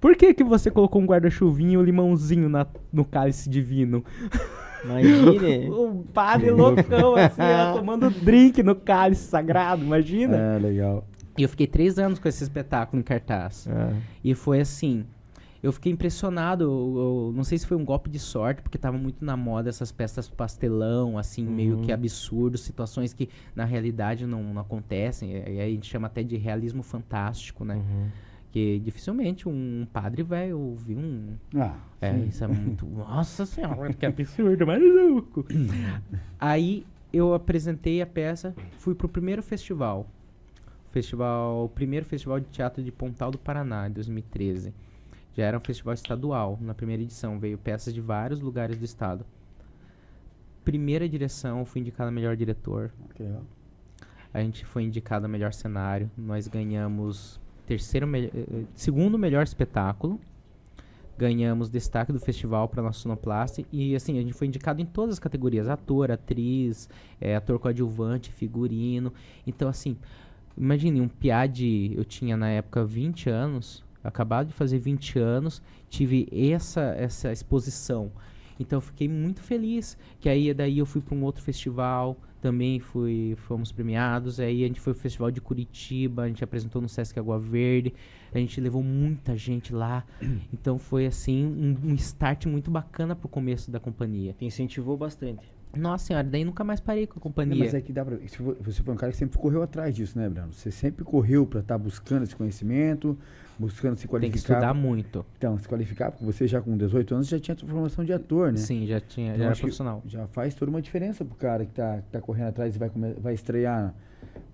Speaker 3: Por que que você colocou um guarda-chuvinho e um limãozinho na, no cálice divino?
Speaker 2: Imagine.
Speaker 3: O padre loucão, assim, ó, tomando drink no cálice sagrado, imagina.
Speaker 4: É, legal.
Speaker 3: E eu fiquei três anos com esse espetáculo em cartaz.
Speaker 2: Ah,
Speaker 3: E foi assim. Eu fiquei impressionado. Eu, eu não sei se foi um golpe de sorte, porque tava muito na moda essas peças pastelão, assim, meio que absurdo, situações que na realidade não, não acontecem. E aí a gente chama até de realismo fantástico, né?
Speaker 2: uhum.
Speaker 3: Que dificilmente um padre vai ouvir um.
Speaker 4: Ah,
Speaker 3: É,
Speaker 4: sim.
Speaker 3: isso é muito. Nossa senhora, que absurdo, maluco. Aí eu apresentei a peça, fui pro primeiro festival. Festival, o primeiro festival de teatro de Pontal do Paraná, em 2013. Já era um festival estadual. Na primeira edição veio peças de vários lugares do estado. Primeira direção, fui indicado a melhor diretor.
Speaker 4: Legal.
Speaker 3: A gente foi indicado a melhor cenário. Nós ganhamos terceiro, me- eh, eh, segundo melhor espetáculo, ganhamos destaque do festival para nosso sonoplasta. E assim a gente foi indicado em todas as categorias. Ator atriz é, ator coadjuvante figurino. Então assim imagine um piá de eu tinha na época 20 anos acabado de fazer 20 anos tive essa essa exposição. Então eu fiquei muito feliz que aí daí eu fui para um outro festival também fui fomos premiados aí a gente foi pro festival de Curitiba a gente apresentou no Sesc Água Verde a gente levou muita gente lá então foi assim um, um start muito bacana pro começo da companhia
Speaker 2: Te incentivou bastante.
Speaker 3: nossa senhora daí nunca mais parei com a
Speaker 1: Não,
Speaker 3: companhia
Speaker 1: mas é que dá pra. Você foi um cara que sempre correu atrás disso, né, Brano? Você sempre correu pra estar buscando esse conhecimento, buscando se
Speaker 3: tem que
Speaker 1: qualificar.
Speaker 3: estudar muito
Speaker 1: Então, se qualificar, porque você já com 18 anos já tinha sua formação de ator, né?
Speaker 3: sim já tinha
Speaker 1: Então,
Speaker 3: já era profissional
Speaker 1: Já faz toda uma diferença pro cara que tá, que tá correndo atrás e vai, vai estrear,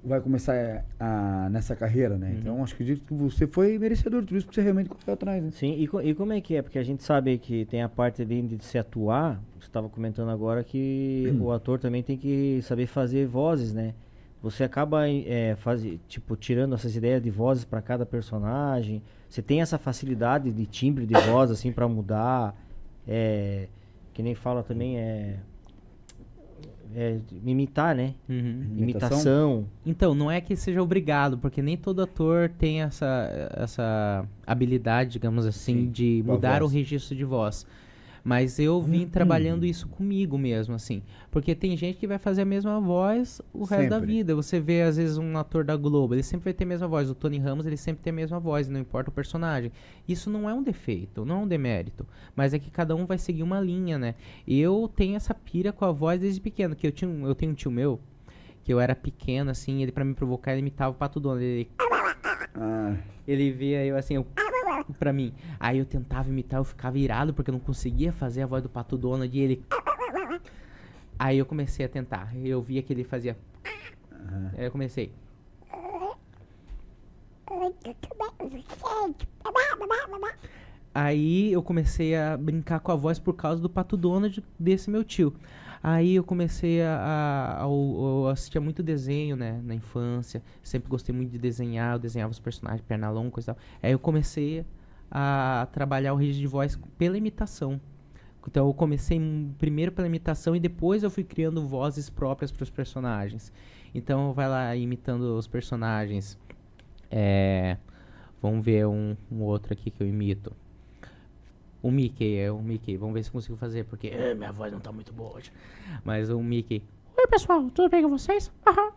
Speaker 1: vai começar eh, a, nessa carreira, né?
Speaker 3: Uhum.
Speaker 1: Então, acho que acredito que você foi merecedor de tudo isso, porque você realmente correu atrás, né?
Speaker 2: Sim, e, co- e como é que é? Porque a gente sabe que tem a parte ali de se atuar, você estava comentando agora que o ator também tem que saber fazer vozes, né? Você acaba é, faz, tipo, tirando essas ideias de vozes para cada personagem. Você tem essa facilidade de timbre de voz, assim, para mudar. É, que nem fala também, é, é imitar, né?
Speaker 3: Uhum.
Speaker 1: Imitação?
Speaker 2: Imitação.
Speaker 3: Então, não é que seja obrigado, porque nem todo ator tem essa, essa habilidade, digamos assim,
Speaker 1: Sim,
Speaker 3: de mudar o registro de voz. Mas eu vim trabalhando isso comigo mesmo, assim. Porque tem gente que vai fazer a mesma voz o resto da
Speaker 1: Sempre.
Speaker 3: vida. Você vê, às vezes, um ator da Globo, ele sempre vai ter a mesma voz. O Tony Ramos, ele sempre tem a mesma voz, não importa o personagem. Isso não é um defeito, não é um demérito. Mas é que cada um vai seguir uma linha, né? Eu tenho essa pira com a voz desde pequeno, que eu, tinha eu tenho um tio meu, que eu era pequeno, assim, ele pra me provocar, ele imitava o Pato Donald. Ele,
Speaker 1: Ah,
Speaker 3: ele via eu assim, eu, pra mim. Aí eu tentava imitar, eu ficava irado porque eu não conseguia fazer a voz do Pato Donald e ele. Aí eu comecei a tentar. Eu via que ele fazia. Aí eu comecei. Aí eu comecei a brincar com a voz por causa do Pato Donald desse meu tio. Aí eu comecei a, a, a- eu assistia muito desenho, né, na infância. Sempre gostei muito de desenhar, eu desenhava os personagens, perna longa, e tal. Aí eu comecei a trabalhar o registro de voz pela imitação. Então eu comecei primeiro pela imitação e depois eu fui criando vozes próprias para os personagens. Então vai lá imitando os personagens. É, vamos ver um, um outro aqui que eu imito. O Mickey, é o Mickey. Vamos ver se eu consigo fazer, porque eh, minha voz não tá muito boa hoje. Mas o Mickey. Oi, pessoal, tudo bem com vocês? Aham.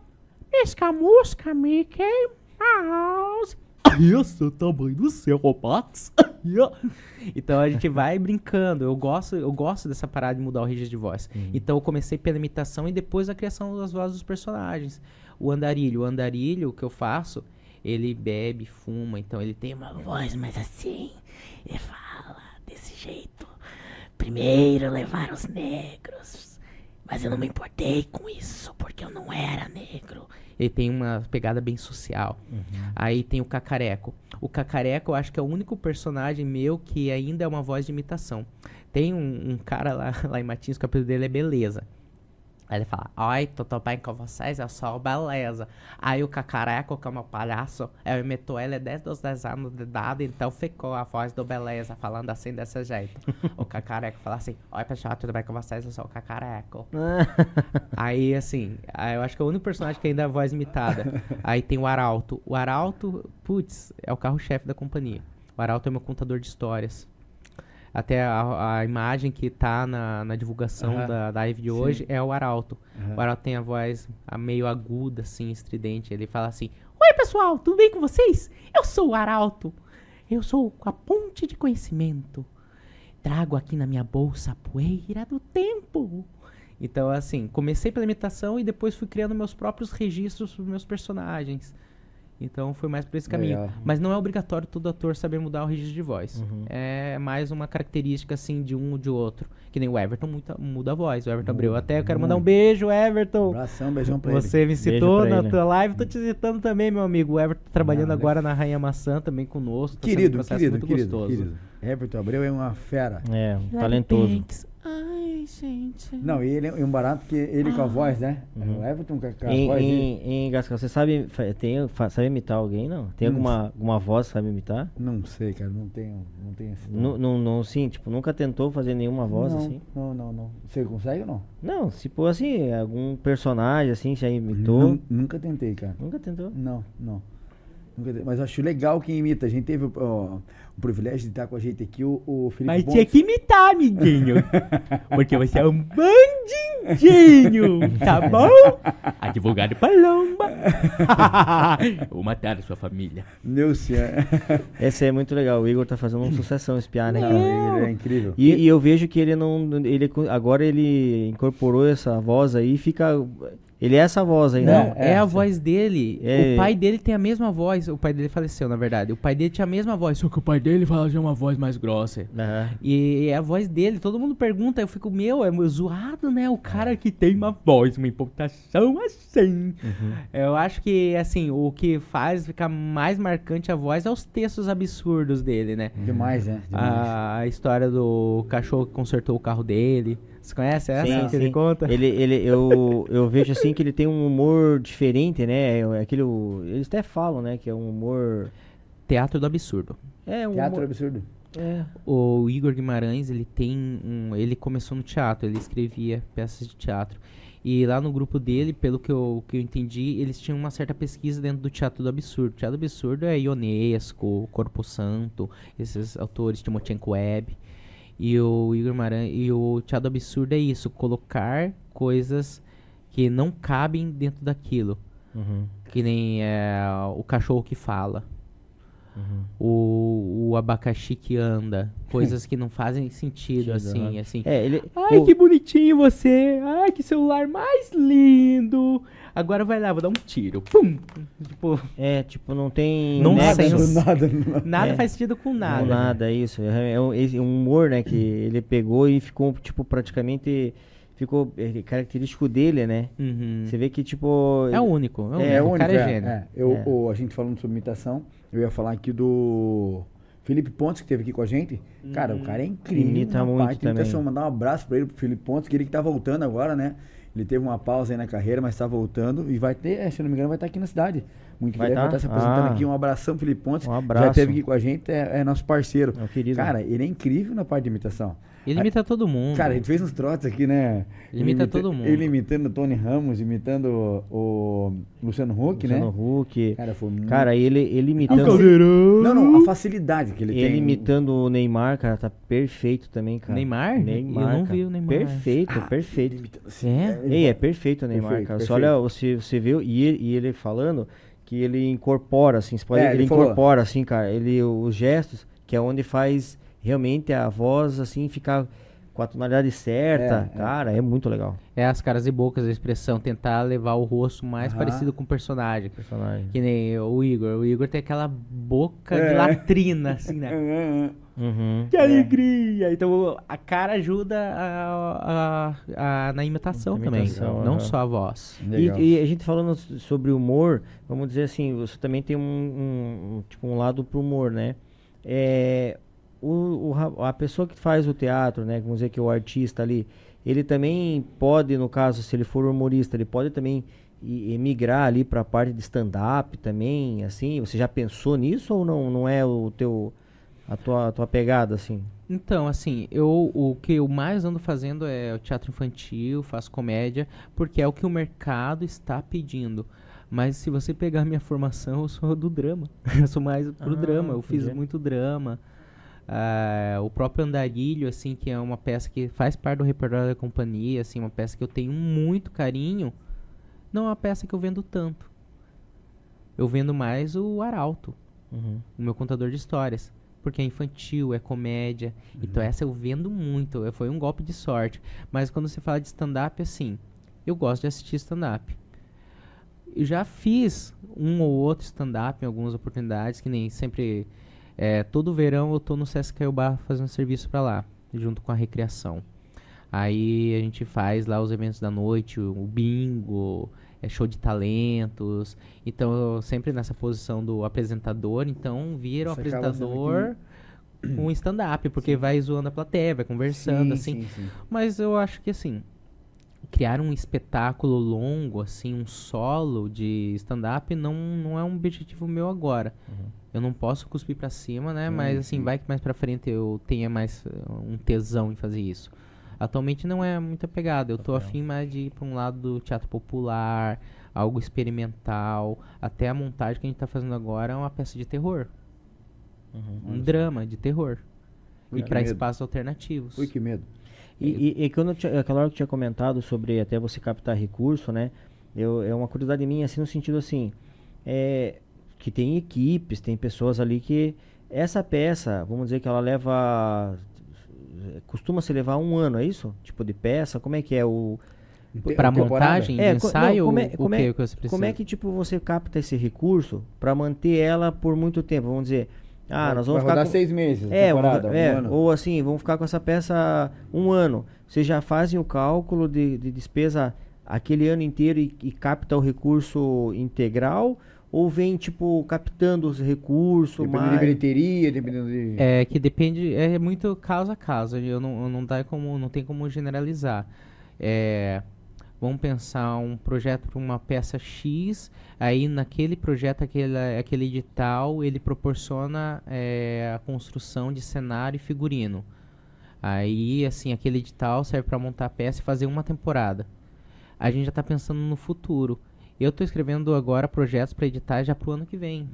Speaker 3: Escamusca, Mickey Mouse. Esse é o tamanho do seu, Robots. então a gente vai brincando. Eu gosto, eu gosto dessa parada de mudar o registro de voz. Então eu comecei pela imitação e depois a criação das vozes dos personagens. O andarilho, o andarilho que eu faço, ele bebe, fuma, então ele tem uma voz mais assim. Ele fala jeito. Primeiro levaram os negros, mas eu não me importei com isso, porque eu não era negro. Ele tem uma pegada bem social. Aí tem o Cacareco. O Cacareco eu acho que é o único personagem meu que ainda é uma voz de imitação. Tem um, um cara lá, lá em Matins, que o apelido dele é Beleza. Aí ele fala, oi, tudo bem com vocês? Eu sou o Beleza. Aí o Cacareco, que é meu palhaço, eu imito ele desde os 10 anos de idade, então ficou a voz do Beleza, falando assim desse jeito. o Cacareco fala assim, oi pessoal, tudo bem com vocês? Eu sou o Cacareco. Aí, assim, eu acho que é o único personagem que ainda é a voz imitada. Aí tem o Arauto. O Arauto, putz, é o carro-chefe da companhia. O Arauto é meu contador de histórias. Até a, a imagem que tá na, na divulgação
Speaker 1: Aham.
Speaker 3: da, da live de
Speaker 1: Sim.
Speaker 3: hoje é o Arauto.
Speaker 1: Aham.
Speaker 3: O Arauto tem a voz a meio aguda, assim, estridente. Ele fala assim: Oi, pessoal, tudo bem com vocês? Eu sou o Arauto. Eu sou a ponte de conhecimento. Trago aqui na minha bolsa a poeira do tempo. Então, assim, comecei pela imitação e depois fui criando meus próprios registros para meus personagens. Então foi mais por esse caminho.
Speaker 1: Legal.
Speaker 3: Mas não é obrigatório todo ator saber mudar o registro de voz.
Speaker 2: Uhum.
Speaker 3: É mais uma característica, assim, de um ou de outro. Que nem o Everton muda, muda a voz. O Everton Abreu. Até eu quero mandar um beijo,
Speaker 1: Um
Speaker 3: Everton.
Speaker 1: abração, beijão pra
Speaker 3: Você me
Speaker 2: Beijo
Speaker 3: citou na
Speaker 2: ele.
Speaker 3: tua live, tô te citando também, meu amigo. O Everton tá trabalhando
Speaker 1: Ah,
Speaker 3: agora na Rainha Maçã também conosco. Tá
Speaker 1: ele.
Speaker 3: um
Speaker 1: Querido,
Speaker 3: processo
Speaker 1: querido,
Speaker 3: muito
Speaker 1: querido,
Speaker 3: gostoso.
Speaker 1: querido. Everton Abreu é uma fera.
Speaker 2: É, um talentoso.
Speaker 3: Ai, gente.
Speaker 1: Não, e ele é um barato que ele com a voz, né?
Speaker 2: Uhum.
Speaker 1: O Everton com a, com a
Speaker 2: Em,
Speaker 1: voz
Speaker 2: em, em Gascal, você sabe, tem, sabe imitar alguém, não? Tem alguma, alguma voz que sabe imitar?
Speaker 1: Não sei, cara, não tenho, não tenho esse.
Speaker 2: Não, não, não, sim, tipo, nunca tentou fazer nenhuma voz
Speaker 1: não,
Speaker 2: assim?
Speaker 1: Não, não, não. Você consegue ou não?
Speaker 2: Não, tipo assim, algum personagem assim, já imitou?
Speaker 1: Nun- Nunca tentei, cara.
Speaker 2: Nunca tentou?
Speaker 1: Não, não. Mas eu acho legal quem imita. A gente teve ó, o privilégio de estar com a gente aqui, o, o Felipe
Speaker 5: Mas
Speaker 1: Pontes.
Speaker 5: tinha que imitar, amiguinho. Porque você é um bandidinho, tá bom? Advogado Palomba. Vou matar a sua família.
Speaker 1: Meu senhor.
Speaker 2: Esse é muito legal, o Igor tá fazendo uma sucessão espiar, né?
Speaker 1: Não, ele é incrível.
Speaker 2: E, e eu vejo que ele não. Ele, agora ele incorporou essa voz aí e fica. Ele é essa voz aí,
Speaker 3: Não,
Speaker 2: né?
Speaker 3: é,
Speaker 1: é,
Speaker 3: a
Speaker 1: sim.
Speaker 3: voz dele.
Speaker 2: É.
Speaker 3: O pai dele tem a mesma voz. O pai dele faleceu, na verdade. O pai dele tinha a mesma voz.
Speaker 5: Só que o pai dele fala de uma voz mais grossa.
Speaker 2: Aham.
Speaker 3: E é a voz dele. Todo mundo pergunta. Eu fico, meu, é zoado, né? O cara
Speaker 5: Que tem uma voz, uma importação assim.
Speaker 3: Eu acho que, assim, o que faz ficar mais marcante a voz é os textos absurdos dele, né?
Speaker 1: Demais, né? Demais.
Speaker 3: A história do cachorro que consertou o carro dele. Você conhece essa
Speaker 2: Sim,
Speaker 3: que
Speaker 2: sim.
Speaker 3: ele conta?
Speaker 2: Ele, ele, eu, eu vejo assim que ele tem um humor diferente, né? É Aquele, o- eles até falam, né? Que é um humor.
Speaker 3: Teatro do absurdo.
Speaker 2: É um
Speaker 1: Teatro
Speaker 2: humor,
Speaker 1: absurdo.
Speaker 2: é.
Speaker 3: O Igor Guimarães, ele tem um, ele começou no teatro, ele escrevia peças de teatro. E lá no grupo dele, pelo que eu, que eu entendi, eles tinham uma certa pesquisa dentro do teatro do absurdo. O teatro do absurdo é Ionesco, Corpo Santo, esses autores, Timochenko Web. E o Igor Guimarães, e o teatro do absurdo é isso, colocar coisas que não cabem dentro daquilo.
Speaker 2: Uhum,
Speaker 3: Que nem é, o cachorro que fala
Speaker 2: uhum.
Speaker 3: o, o abacaxi que anda, coisas que não fazem sentido, assim, assim.
Speaker 2: É, ele.
Speaker 5: Ai,
Speaker 2: o-
Speaker 5: que bonitinho você. Ai, que celular mais lindo. Agora vai lá, vou dar um tiro. Pum.
Speaker 3: Tipo,
Speaker 2: É, tipo, não tem.
Speaker 3: Não
Speaker 1: nada, do nada.
Speaker 3: nada
Speaker 2: É.
Speaker 3: faz sentido com nada.
Speaker 2: Não, nada, isso. É, é um, um humor, né, que ele pegou e ficou, tipo, praticamente. Ficou é, característico dele, né?
Speaker 3: Uhum.
Speaker 2: Você vê que, tipo.
Speaker 3: É o único, é o
Speaker 2: É,
Speaker 3: único.
Speaker 1: o
Speaker 3: cara é
Speaker 1: único,
Speaker 3: gênio.
Speaker 1: é. Eu,
Speaker 2: É.
Speaker 1: o- a gente falando sobre imitação, eu ia falar aqui do Felipe Pontes, que esteve aqui com a gente. Cara, o cara é incrível.
Speaker 2: Imita
Speaker 1: uma
Speaker 2: muito
Speaker 1: baita imitação.
Speaker 2: também.
Speaker 1: Mandar um abraço pra ele, pro Felipe Pontes, que ele que tá voltando agora, né? Ele teve uma pausa aí na carreira, mas tá voltando. E vai ter, é, se não me engano, vai estar aqui na cidade. Muito
Speaker 2: Vai tá?
Speaker 1: estar se apresentando
Speaker 2: Ah.
Speaker 1: aqui. Um abração, Felipe Pontes.
Speaker 2: Um
Speaker 1: Já
Speaker 2: abraço.
Speaker 1: esteve aqui com a gente, é, é nosso parceiro.
Speaker 2: É o querido.
Speaker 1: Cara, ele é incrível na parte de imitação.
Speaker 3: Ele imita todo mundo.
Speaker 1: Cara, a gente fez uns trotes aqui, né?
Speaker 3: Ele imita todo mundo.
Speaker 1: Ele imitando o Tony Ramos, imitando o, Luciano Huck,
Speaker 2: Luciano
Speaker 1: né?
Speaker 2: Huck.
Speaker 1: Cara, foi muito...
Speaker 2: Cara, ele, ele imitando.
Speaker 5: Caldeirão.
Speaker 1: Não, não, a facilidade que ele,
Speaker 2: Ele
Speaker 1: tem.
Speaker 2: imitando o Neymar, cara, tá perfeito também, cara.
Speaker 3: Neymar?
Speaker 2: Neymar.
Speaker 3: Eu não
Speaker 2: cara.
Speaker 3: vi o Neymar.
Speaker 2: Perfeito,
Speaker 1: Ah,
Speaker 2: perfeito.
Speaker 1: ele imita-
Speaker 3: É?
Speaker 1: ele
Speaker 2: Ei, é perfeito o Neymar,
Speaker 1: Perfeito,
Speaker 2: cara. Você
Speaker 1: perfeito.
Speaker 2: olha, você, você vê e ele, e ele falando que ele incorpora, assim, você pode,
Speaker 1: É,
Speaker 2: ele,
Speaker 1: ele
Speaker 2: incorpora, assim, cara, ele, os gestos, que é onde faz realmente a voz, assim, ficar com a tonalidade certa,
Speaker 1: É, é.
Speaker 2: cara, é muito legal.
Speaker 3: É as caras e bocas, a expressão, tentar levar o rosto mais
Speaker 1: Aham.
Speaker 3: parecido com o personagem.
Speaker 2: personagem.
Speaker 3: Que nem o Igor. O Igor tem aquela boca
Speaker 1: É.
Speaker 3: de latrina, assim, né?
Speaker 2: Uhum.
Speaker 3: Que alegria! Então a cara ajuda a, a- a- na imitação,
Speaker 2: imitação,
Speaker 3: também,
Speaker 2: aham.
Speaker 3: não só a voz.
Speaker 2: E, e a gente falando sobre humor, vamos dizer assim, você também tem um, um- um- tipo, um lado pro humor, né? É, o, o a pessoa que faz o teatro, né? Vamos dizer que o artista ali, ele também pode, no caso, se ele for humorista, ele pode também emigrar ali pra parte de stand-up também, assim? Você já pensou nisso ou não, não é o teu, a tua, a tua pegada, assim?
Speaker 3: Então, assim, eu o que eu mais ando fazendo é o teatro infantil, faço comédia, porque é o que o mercado está pedindo. Mas se você pegar minha formação, eu sou do drama. Eu sou mais pro
Speaker 2: Ah,
Speaker 3: drama. Eu fiz
Speaker 2: entendi.
Speaker 3: muito drama. Ah, o próprio Andarilho, assim, que é uma peça que faz parte do repertório da companhia, assim, uma peça que eu tenho muito carinho. Não é uma peça que eu vendo tanto. Eu vendo mais o Arauto
Speaker 2: Uhum.
Speaker 3: o meu contador de histórias. Porque é infantil, é comédia. Então essa eu vendo muito. Foi um golpe de sorte. Mas quando você fala de stand-up, assim, eu gosto de assistir stand-up. Eu já fiz um ou outro stand-up em algumas oportunidades, que nem sempre. Eh, todo verão eu tô no Sesc Caiobá fazendo serviço pra lá, junto com a recreação. Aí a gente faz lá os eventos da noite, o, bingo, é show de talentos. Então, eu sempre nessa posição do apresentador. Então, vira o
Speaker 1: Você
Speaker 3: apresentador um stand-up, porque vai zoando a plateia, vai conversando, assim.
Speaker 1: Sim, sim.
Speaker 3: Mas eu acho que assim, criar um espetáculo longo, assim, um solo de stand-up não, não é um objetivo meu agora. Eu não posso cuspir pra cima, né? Mas assim, vai que mais pra frente eu tenha mais uh, um tesão em fazer isso. Atualmente não é muita pegada. Eu tô afim mais de ir pra um lado do teatro popular, algo experimental. Até a montagem que a gente tá fazendo agora é uma peça de terror. Um drama de terror.
Speaker 1: Ui,
Speaker 3: e
Speaker 1: medo.
Speaker 3: espaços alternativos.
Speaker 1: Ui, que medo.
Speaker 2: E, e, e quando tinha, aquela hora que eu tinha comentado sobre até você captar recurso, né? Eu, é uma curiosidade minha, assim, no sentido assim, é, que tem equipes, tem pessoas ali que essa peça, vamos dizer que ela leva, costuma se levar um ano, é isso? Tipo de peça, como é que é o...
Speaker 1: Temporada?
Speaker 3: montagem,
Speaker 2: É,
Speaker 3: ensaio,
Speaker 2: não, como é-
Speaker 3: o
Speaker 2: como
Speaker 3: que,
Speaker 2: é-
Speaker 3: que você precisa?
Speaker 2: Como é que tipo você capta esse recurso para manter ela por muito tempo? Vamos dizer, ah,
Speaker 1: Vai-
Speaker 2: nós vamos
Speaker 1: vai
Speaker 2: ficar
Speaker 1: rodar
Speaker 2: com-
Speaker 1: seis meses,
Speaker 2: É,
Speaker 1: temporada,
Speaker 2: vamos-
Speaker 1: um
Speaker 2: é,
Speaker 1: ano.
Speaker 2: ou assim, vamos ficar com essa peça um ano. Vocês já fazem o cálculo de, de despesa aquele ano inteiro e, e capta o recurso integral? Ou vem, tipo, captando os recursos,
Speaker 1: Dependendo de
Speaker 2: mais...
Speaker 1: bilheteria, dependendo de...
Speaker 3: É que depende, é muito caso a caso. Eu não, eu não dá como, não tem como generalizar. É, vamos pensar um projeto para uma peça X, aí naquele projeto, aquele, aquele edital, ele proporciona é, a construção de cenário e figurino. Aí, assim, aquele edital serve para montar a peça e fazer uma temporada. A gente já está pensando no futuro. Eu estou escrevendo agora projetos para editar já para o ano que vem.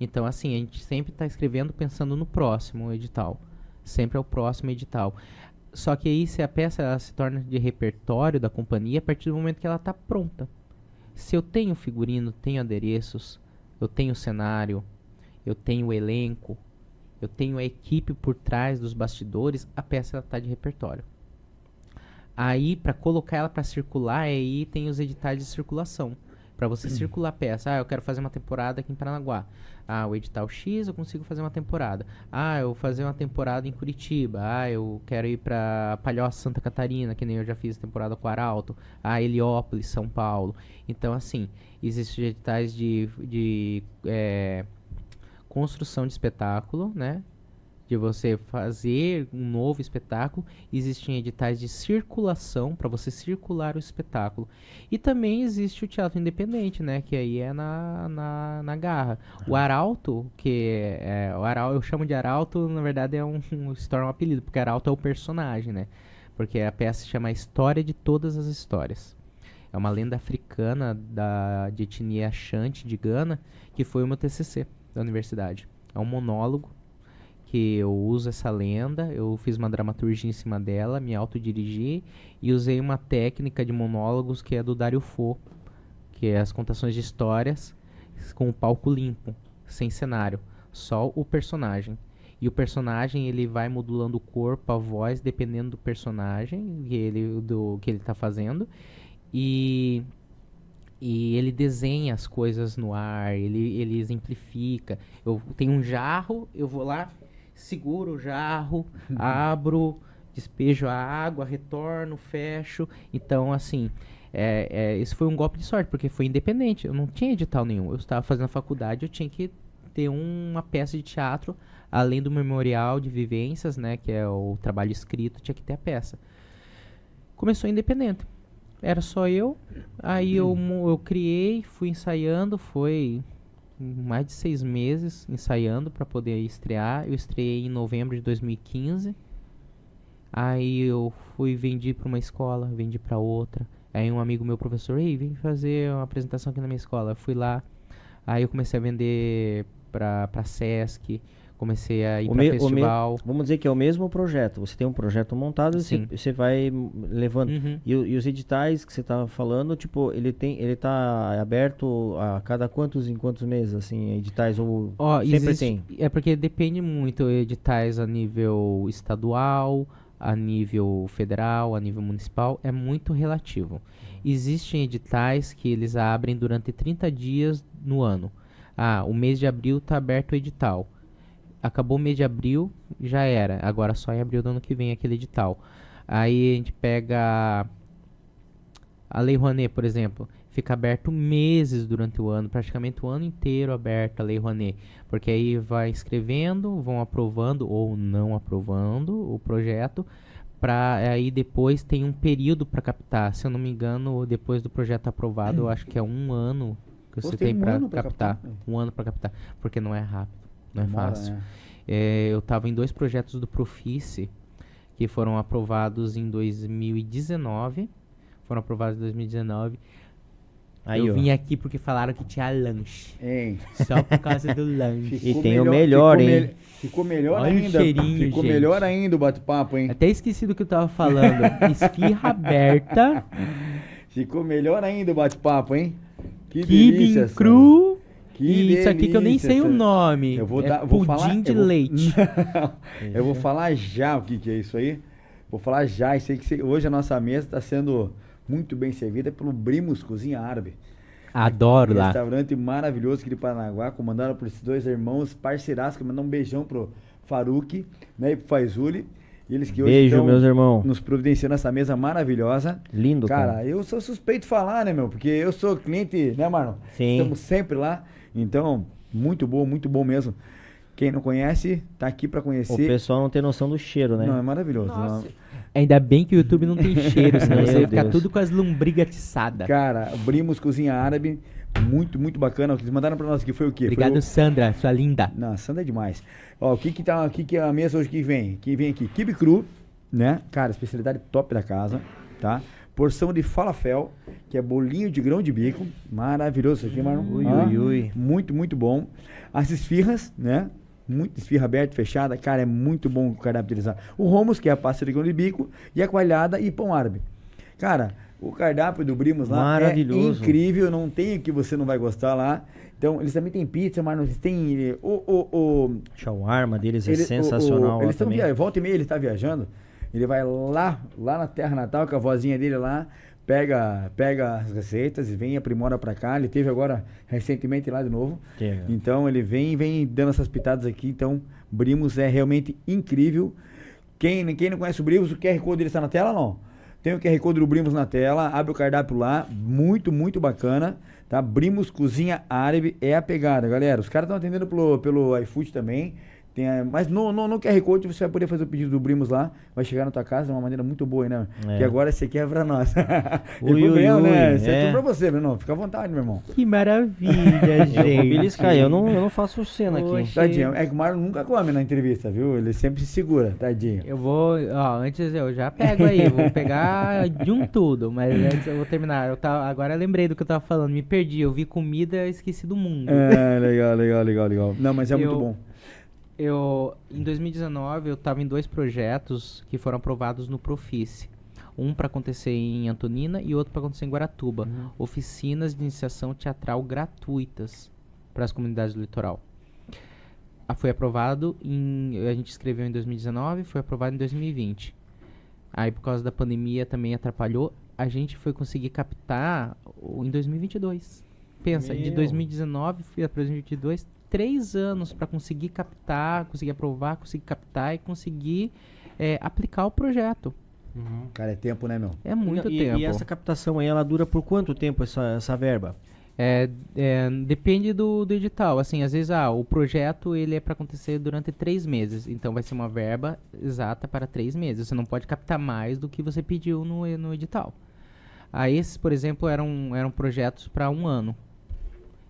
Speaker 3: Então, assim, a gente sempre está escrevendo pensando no próximo edital. Sempre é o próximo edital. Só que aí, se a peça ela se torna de repertório da companhia a partir do momento que ela está pronta. Se eu tenho figurino, tenho adereços, eu tenho cenário, eu tenho elenco, eu tenho a equipe por trás dos bastidores, a peça está de repertório. Aí, para colocar ela para circular, aí tem os editais de circulação. Para você circular a peça, ah, eu quero fazer uma temporada aqui em Paranaguá. Ah, o edital X eu consigo fazer uma temporada. Ah, eu vou fazer uma temporada em Curitiba. Ah, eu quero ir para Palhoça, Santa Catarina, que nem eu já fiz temporada com o Arauto. Ah, Heliópolis, São Paulo. Então, assim, existem editais de, de eh, construção de espetáculo, né? De você fazer um novo espetáculo. Existem editais de circulação para você circular o espetáculo. E também existe o teatro independente, né? Que aí é na, na, na garra. O Arauto, que é, o Arauto, eu chamo de Arauto, na verdade é um, um, se torna um apelido, porque Arauto é o personagem, né? Porque a peça se chama A História de Todas as Histórias. É uma lenda africana da, de etnia Ashanti de Gana, que foi o meu TCC da universidade. É um monólogo que eu uso essa lenda, eu fiz uma dramaturgia em cima dela, me autodirigi e usei uma técnica de monólogos que é do Dario Fo, que é as contações de histórias com o palco limpo, sem cenário, só o personagem. E o personagem ele vai modulando o corpo, a voz, dependendo do personagem que ele, do, que ele está fazendo. E e ele desenha as coisas no ar, ele, ele exemplifica. Eu tenho um jarro, eu vou lá, seguro o jarro, abro, despejo a água, retorno, fecho. Então, assim, é, é, esse foi um golpe de sorte, porque foi independente. Eu não tinha edital nenhum. Eu estava fazendo a faculdade, eu tinha que ter uma peça de teatro, além do memorial de vivências, né, que é o trabalho escrito, tinha que ter a peça. Começou independente. Era só eu. Aí eu, eu criei, fui ensaiando, foi mais de seis meses ensaiando para poder estrear. Eu estreiei em novembro de 2015. Aí eu fui vendi para uma escola, vendi para outra. Aí um amigo meu professor, ei, vem fazer uma apresentação aqui na minha escola. Eu fui lá. Aí eu comecei a vender para para Sesc, comecei a ir
Speaker 2: O
Speaker 3: para
Speaker 2: o me-
Speaker 3: festival.
Speaker 2: Vamos dizer que é o mesmo projeto. Você tem um projeto montado e você, vai levando.
Speaker 3: Uhum.
Speaker 2: E, e os editais que você estava falando, tipo, ele tem, ele tá aberto a cada quantos em quantos meses, assim, editais ou
Speaker 3: Ó,
Speaker 2: sempre
Speaker 3: existe-
Speaker 2: tem?
Speaker 3: É porque depende muito editais a nível estadual, a nível federal, a nível municipal, é muito relativo. Existem editais que eles abrem durante 30 dias no ano. Ah, o mês de abril está aberto o edital. Acabou o mês de abril, já era. Agora só em abril do ano que vem aquele edital. Aí a gente pega a Lei Rouanet, por exemplo, fica aberto meses durante o ano, praticamente o ano inteiro aberto a Lei Rouanet. Porque aí vai escrevendo, vão aprovando ou não aprovando o projeto, para aí depois tem um período para captar. Se eu não me engano, depois do projeto aprovado, eu acho que é um ano que você
Speaker 1: tem
Speaker 3: tem
Speaker 1: um
Speaker 3: para captar.
Speaker 1: captar,
Speaker 3: Um ano para captar, porque não é rápido, não é fácil.
Speaker 1: né?
Speaker 3: É, eu estava em dois projetos do Profice que foram aprovados em 2019. Foram aprovados em 2019.
Speaker 2: Aí,
Speaker 3: eu
Speaker 2: ó.
Speaker 3: vim aqui porque falaram que tinha lanche.
Speaker 1: Hein?
Speaker 3: Só por causa do lanche.
Speaker 1: Ficou
Speaker 2: tem o melhor,
Speaker 1: ficou
Speaker 2: hein?
Speaker 1: mel- Ficou melhor
Speaker 3: Olha o
Speaker 1: ainda.
Speaker 3: cheirinho,
Speaker 1: ficou
Speaker 3: gente.
Speaker 1: melhor ainda o bate-papo, hein?
Speaker 3: Até esqueci do que eu tava falando. Esfirra aberta,
Speaker 1: Ficou melhor ainda o bate-papo, hein? Que
Speaker 3: quibe
Speaker 1: delícia,
Speaker 3: cru.
Speaker 1: Que
Speaker 3: e isso aqui que eu nem sei o nome.
Speaker 1: Eu vou
Speaker 3: é
Speaker 1: dar, vou
Speaker 3: pudim
Speaker 1: falar,
Speaker 3: de
Speaker 1: eu vou-
Speaker 3: leite.
Speaker 1: eu vou falar já o que, que é isso aí. Vou falar já. Isso aí que hoje a nossa mesa está sendo muito bem servida pelo Brimos Cozinha Árabe.
Speaker 3: Adoro lá.
Speaker 1: Restaurante maravilhoso aqui de Paranaguá, comandado por esses dois irmãos parceiraços. Que mandar um beijão pro Faruque né, e pro Faizuli. Eles que hoje
Speaker 2: Beijo, meus irmãos.
Speaker 1: nos providenciando essa mesa maravilhosa.
Speaker 2: Lindo, cara.
Speaker 1: Cara, eu sou suspeito de falar, né, meu? Porque eu sou cliente, né, Marlon?
Speaker 2: Sim.
Speaker 1: Estamos sempre lá. Então, muito bom, muito bom mesmo. Quem não conhece, tá aqui pra
Speaker 2: O
Speaker 1: conhecer.
Speaker 2: pessoal não tem noção do cheiro, né?
Speaker 1: Não, é maravilhoso.
Speaker 3: Nossa.
Speaker 1: Não.
Speaker 3: Ainda bem que o YouTube não tem cheiro, senão você ia ficar
Speaker 2: Deus.
Speaker 3: tudo com as lombrigas atiçadas.
Speaker 1: Cara, abrimos Cozinha Árabe. Muito, muito bacana. O que eles mandaram pra nós aqui foi o quê?
Speaker 3: Obrigado,
Speaker 1: o-
Speaker 3: Sandra, sua linda.
Speaker 1: Não, Sandra é demais. Ó, o que que tá, o que que é a mesa hoje que vem? Que vem aqui, quibe cru, né? Cara, especialidade top da casa, tá? Porção de falafel, que é bolinho de grão de bico, maravilhoso isso aqui, Marlon.
Speaker 2: Ui,
Speaker 1: Ó,
Speaker 2: ui, ui.
Speaker 1: Muito, muito bom. As esfirras, né? Muito esfirra aberta, fechada, cara, é muito bom o cardápio deles lá. O hummus, que é a pasta de grão de bico, e a coalhada e pão árabe. Cara, o cardápio do Brimos lá
Speaker 2: Maravilhoso.
Speaker 1: é incrível, não tem o que você não vai gostar lá. Então, eles também têm pizza, mas eles têm eh, o, o, o,
Speaker 2: Shawarma deles é
Speaker 1: ele- o-
Speaker 2: sensacional
Speaker 1: o-
Speaker 2: lá
Speaker 1: eles tão
Speaker 2: também.
Speaker 1: via... Volta e meia ele tá viajando. Ele vai lá, lá na Terra Natal com a vozinha dele lá, pega, pega as receitas e vem aprimora pra cá. Ele teve agora recentemente lá de novo.
Speaker 2: Teve.
Speaker 1: Então ele vem vem dando essas pitadas aqui. Então, Brimos é realmente incrível. Quem, quem não conhece o Brimos, o QR Code dele está na tela não? Tem o QR Code do Brimos na tela, abre o cardápio lá, muito, muito bacana, tá? Brimos Cozinha Árabe é a pegada, galera. Os caras estão atendendo pelo, pelo iFood também. Tem, a- mas no, no, no QR Code você vai poder fazer o pedido do Brimos lá, vai chegar na tua casa de uma maneira muito boa, né?
Speaker 2: É.
Speaker 1: Que agora esse aqui é pra nós.
Speaker 2: Ui,
Speaker 1: Ui,
Speaker 2: ui,
Speaker 1: né? Isso é
Speaker 2: é.
Speaker 1: tudo pra você, meu irmão. Fica à vontade, meu irmão.
Speaker 3: Que maravilha,
Speaker 2: Eu vou
Speaker 3: gente.
Speaker 2: beliscar, eu não, eu não faço cena aqui.
Speaker 3: Oxe.
Speaker 1: Tadinho, é que o Marlon nunca come na entrevista, viu? Ele sempre se segura, tadinho.
Speaker 3: Eu vou, ó, antes eu já pego aí, vou pegar de um tudo, mas antes eu vou terminar. Eu tava, agora eu lembrei do que eu tava falando, me perdi, eu vi comida e esqueci do mundo.
Speaker 1: É, legal, legal, legal, legal. Não, mas é muito
Speaker 3: Eu-
Speaker 1: bom.
Speaker 3: Eu, em 2019, eu estava em dois projetos que foram aprovados no Profice. Um para acontecer em Antonina e outro para acontecer em Guaratuba. Oficinas de iniciação teatral gratuitas para as comunidades do litoral. Ah, foi aprovado em. A gente escreveu em 2019, foi aprovado em 2020. Aí, por causa da pandemia, também atrapalhou. A gente foi conseguir captar em 2022. Pensa, de
Speaker 2: Meu.
Speaker 3: 2019 fui para 2022, três anos para conseguir captar, conseguir aprovar, conseguir captar e conseguir eh, aplicar o projeto.
Speaker 1: Cara, é tempo, né, meu?
Speaker 3: É muito
Speaker 2: e,
Speaker 3: tempo.
Speaker 2: E essa captação aí, ela dura por quanto tempo essa, essa verba?
Speaker 3: É, é, depende do, do edital. Assim, às vezes, ah, o projeto ele é para acontecer durante três meses. Então, vai ser uma verba exata para três meses. Você não pode captar mais do que você pediu no, no edital. Ah, esses, por exemplo, eram, eram projetos para um ano.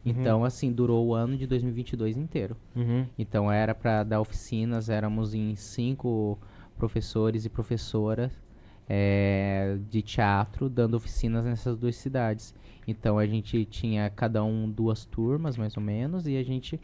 Speaker 3: Então, assim, durou o ano de 2022 inteiro.
Speaker 2: Uhum.
Speaker 3: Então, era para dar oficinas. Éramos em cinco professores e professoras eh, de teatro dando oficinas nessas duas cidades. Então a gente tinha cada um duas turmas, mais ou menos, e a gente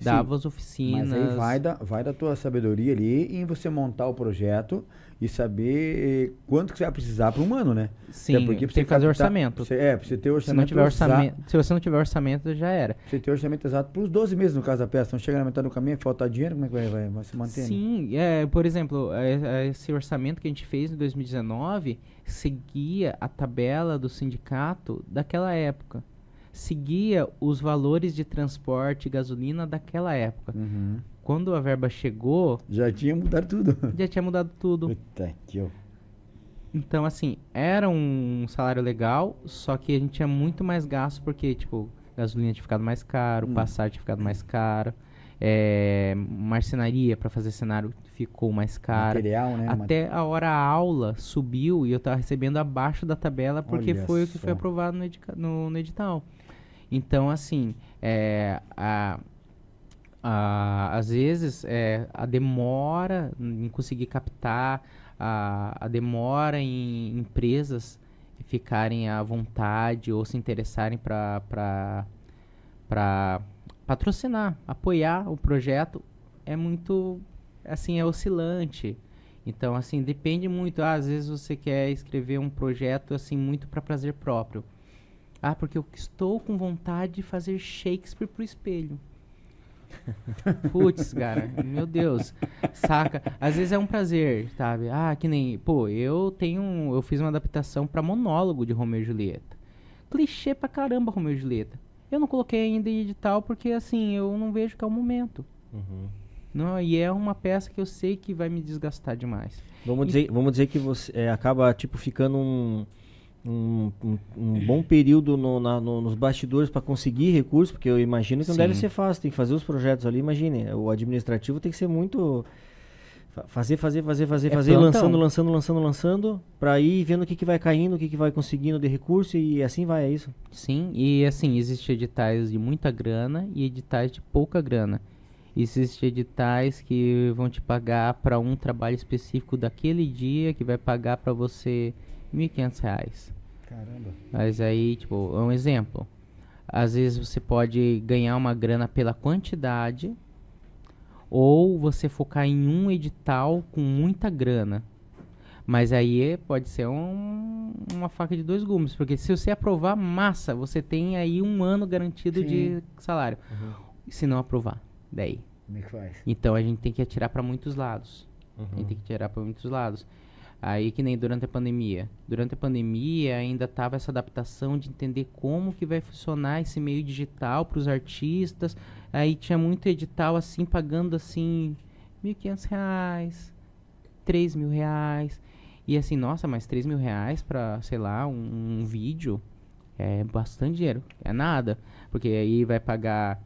Speaker 3: dava as oficinas.
Speaker 1: Mas aí vai da, vai da tua sabedoria ali em você montar o projeto e saber quanto que você vai precisar para um ano, né?
Speaker 3: Sim,
Speaker 1: Até porque
Speaker 3: tem que fazer
Speaker 1: captar-
Speaker 3: orçamento.
Speaker 1: você- é, pra você ter
Speaker 3: Se não
Speaker 1: orçamento
Speaker 3: tiver
Speaker 1: exato-
Speaker 3: orçamento, se você não tiver orçamento, já era.
Speaker 1: Você ter orçamento exato para os 12 meses no caso da peça. Então chega na metade do caminho, faltar dinheiro, como é que vai, vai, vai se manter? né?
Speaker 3: Sim, é, por exemplo, é- é esse orçamento que a gente fez em 2019 seguia a tabela do sindicato daquela época. Seguia os valores de transporte e gasolina daquela época.
Speaker 1: Uhum.
Speaker 3: Quando a verba chegou,
Speaker 1: Já tinha mudado tudo.
Speaker 3: já tinha mudado tudo.
Speaker 1: Puta que eu.
Speaker 3: Então, assim, era um salário legal, só que a gente tinha muito mais gasto porque, tipo, gasolina tinha ficado mais caro,
Speaker 1: Hum.
Speaker 3: passagem tinha ficado mais caro, é, marcenaria para fazer cenário ficou mais cara.
Speaker 1: Material, né?
Speaker 3: Até a hora aula subiu e eu tava recebendo abaixo da tabela porque
Speaker 1: Olha
Speaker 3: foi o que foi
Speaker 1: só.
Speaker 3: aprovado no, no- no edital. Então, assim, é, a, a- às vezes é, a demora em conseguir captar, a, a demora em empresas ficarem à vontade ou se interessarem para patrocinar, apoiar o projeto é muito assim é oscilante. Então assim depende muito. Ah, às vezes você quer escrever um projeto assim muito para prazer próprio. Ah, porque eu estou com vontade de fazer Shakespeare pro espelho. Putz, cara, meu Deus. Saca? Às vezes é um prazer, sabe? Ah, que nem, pô, eu tenho, eu fiz uma adaptação pra monólogo de Romeu e Julieta. Clichê pra caramba Romeu e Julieta. Eu não coloquei ainda em edital porque assim, eu não vejo que é o momento.
Speaker 2: Uhum.
Speaker 3: Não, e é uma peça que eu sei que vai me desgastar demais.
Speaker 2: Vamos dizer, vamos dizer que você é, acaba tipo ficando um, um, um- um bom período no- na- no- nos bastidores para conseguir recursos, porque eu imagino que não
Speaker 3: Sim.
Speaker 2: deve ser fácil, tem que fazer os projetos ali, imagine, o administrativo tem que ser muito fa- fazer, fazer, fazer, fazer,
Speaker 3: É
Speaker 2: fazer, lançando, lançando, lançando, lançando, para ir vendo o que, que vai caindo, o que, que vai conseguindo de recurso e assim vai, é isso.
Speaker 3: Sim, e assim, existem editais de muita grana e editais de pouca grana. Existem editais que vão te pagar para um trabalho específico daquele dia, que vai pagar para você 1.500 reais.
Speaker 1: Caramba.
Speaker 3: Mas aí, tipo, é um exemplo. Às vezes você pode ganhar uma grana pela quantidade, ou você focar em um edital com muita grana. Mas aí pode ser um- uma faca de dois gumes, porque se você aprovar, massa, você tem aí um ano garantido de salário. E se não aprovar, daí.
Speaker 1: Como é que faz?
Speaker 3: Então a gente tem que atirar para muitos lados. A
Speaker 2: Uhum.
Speaker 3: gente tem que tirar para muitos lados. Aí que nem durante a pandemia. Durante a pandemia ainda tava essa adaptação de entender como que vai funcionar esse meio digital para os artistas. Aí tinha muito edital assim pagando assim 1.500 reais, R$ mil reais. E assim, nossa, mas R$ mil reais para, sei lá, um, um vídeo é bastante dinheiro. É nada. Porque aí vai pagar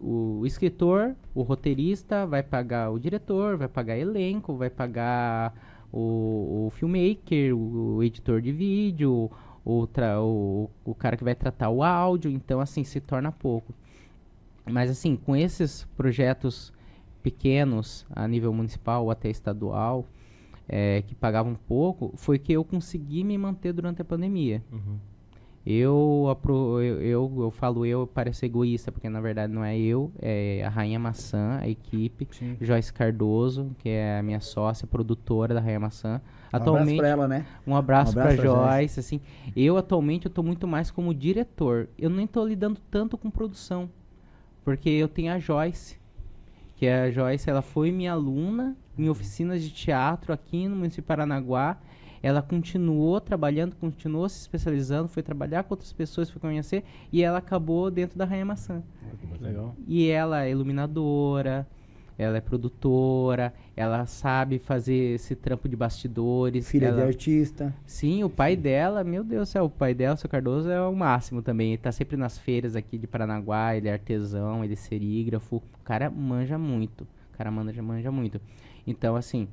Speaker 3: o escritor, o roteirista, vai pagar o diretor, vai pagar elenco, vai pagar o, o filmmaker, o, o editor de vídeo, o, o, o cara que vai tratar o áudio, então assim, se torna pouco. Mas assim, com esses projetos pequenos a nível municipal ou até estadual, eh, que pagavam pouco, foi que eu consegui me manter durante a pandemia.
Speaker 2: Uhum.
Speaker 3: Eu, eu, eu, eu falo eu, parece egoísta, porque na verdade não é eu, é a Rainha Maçã, a equipe,
Speaker 1: Sim.
Speaker 3: Joyce Cardoso, que é a minha sócia, produtora da Rainha Maçã.
Speaker 1: Um abraço pra ela, né?
Speaker 3: um abraço,
Speaker 1: Um abraço
Speaker 3: pra
Speaker 1: pra
Speaker 3: Joyce, assim. Eu atualmente eu tô muito mais como diretor. Eu nem tô lidando tanto com produção, porque eu tenho a Joyce, que é a Joyce, ela foi minha aluna em oficinas de teatro aqui no município de Paranaguá. Ela continuou trabalhando, continuou se especializando, foi trabalhar com outras pessoas, foi conhecer, e ela acabou dentro da Rainha Maçã.
Speaker 2: Legal.
Speaker 3: E ela é iluminadora, ela é produtora, ela sabe fazer esse trampo de bastidores.
Speaker 1: Filha
Speaker 3: ela...
Speaker 1: de artista.
Speaker 3: Sim, o pai dela, meu Deus do céu, o pai dela, o seu Cardoso, é o máximo também. Ele tá sempre nas feiras aqui de Paranaguá, ele é artesão, ele é serígrafo. O cara manja muito. O cara manja, manja muito. Então, assim,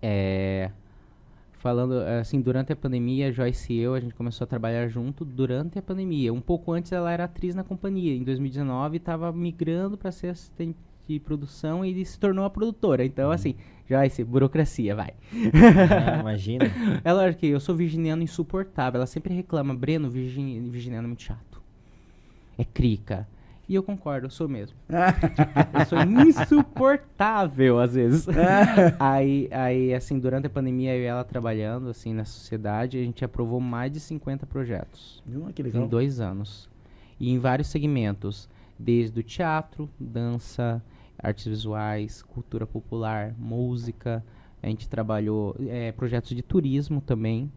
Speaker 3: é. Falando assim, durante a pandemia, Joyce e eu, a gente começou a trabalhar junto durante a pandemia. Um pouco antes ela era atriz na companhia. Em 2019 estava migrando para ser assistente de produção e se tornou a produtora. Então, assim, Joyce, burocracia, vai.
Speaker 2: Ah, imagina.
Speaker 3: É lógico que eu sou virginiano insuportável. Ela sempre reclama, Breno, virgin, virginiano é muito chato. É crica. E eu concordo, eu sou mesmo. eu sou insuportável, às vezes. aí, aí, assim, durante a pandemia, eu e ela trabalhando, assim, na sociedade, a gente aprovou mais de 50 projetos
Speaker 1: Viu? Que
Speaker 3: em
Speaker 1: legal.
Speaker 3: dois anos. E em vários segmentos. Desde o teatro, dança, artes visuais, cultura popular, música. A gente trabalhou eh, projetos de turismo também.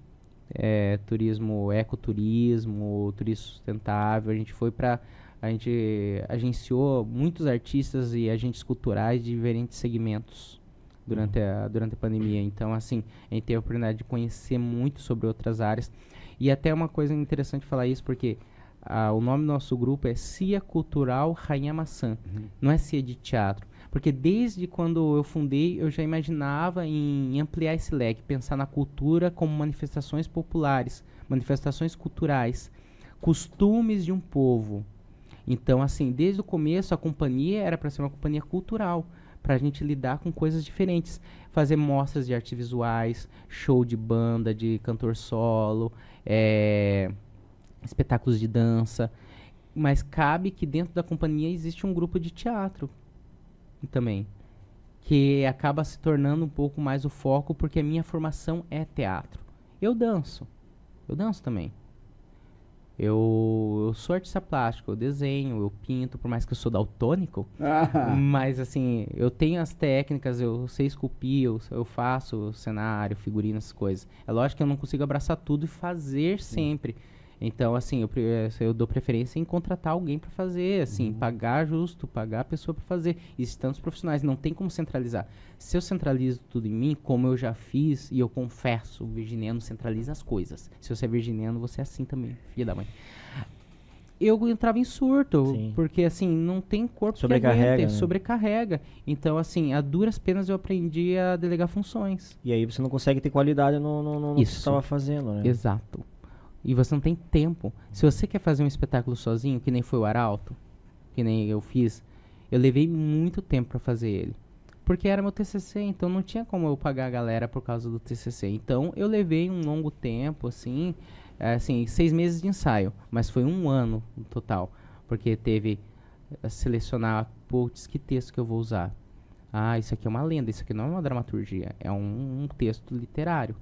Speaker 3: eh, turismo, ecoturismo, turismo sustentável. A gente foi para a gente agenciou muitos artistas e agentes culturais de diferentes segmentos durante a, durante a pandemia. Então, assim, a gente teve a oportunidade de conhecer muito sobre outras áreas. E até uma coisa interessante falar isso, porque ah, o nome do nosso grupo é CIA Cultural Rainha Maçã. Não é CIA de teatro. Porque desde quando eu fundei, eu já imaginava em ampliar esse leque, pensar na cultura como manifestações populares, manifestações culturais, costumes de um povo. Então, assim, desde o começo a companhia era para ser uma companhia cultural, para a gente lidar com coisas diferentes, fazer mostras de artes visuais, show de banda, de cantor solo, eh, espetáculos de dança. Mas cabe que dentro da companhia existe um grupo de teatro também, que acaba se tornando um pouco mais o foco, porque a minha formação é teatro. Eu danço, eu danço também. Eu, eu sou artista plástico, eu desenho, eu pinto, por mais que eu sou daltônico,
Speaker 1: Ah,
Speaker 3: mas assim, eu tenho as técnicas, eu sei esculpir, eu, eu faço cenário, figurino, essas coisas. É lógico que eu não consigo abraçar tudo e fazer sempre. Então, assim, eu, eh, eu dou preferência em contratar alguém para fazer, assim, pagar justo, pagar a pessoa para fazer. Existem tantos profissionais, não tem como centralizar. Se eu centralizo tudo em mim, como eu já fiz, e eu confesso, o virginiano centraliza as coisas. Se você é virginiano, você é assim também, filha da mãe. Eu entrava em surto,
Speaker 2: Sim.
Speaker 3: porque assim, não tem corpo
Speaker 2: Sobrecarrega,
Speaker 3: que aguente,
Speaker 2: né?
Speaker 3: sobrecarrega. Então, assim, a duras penas eu aprendi a delegar funções.
Speaker 2: E aí você não consegue ter qualidade no, no, no que você
Speaker 3: Isso.
Speaker 2: estava fazendo, né?
Speaker 3: Exato. E você não tem tempo. Se você quer fazer um espetáculo sozinho, que nem foi o Arauto, que nem eu fiz, eu levei muito tempo pra fazer ele. Porque era meu TCC, então não tinha como eu pagar a galera por causa do TCC. Então eu levei um longo tempo, assim, é, assim, seis meses de ensaio, mas foi um ano no total, porque teve eh, selecionar, putz, que texto que eu vou usar. Ah, isso aqui é uma lenda, isso aqui não é uma dramaturgia, é um, um texto literário.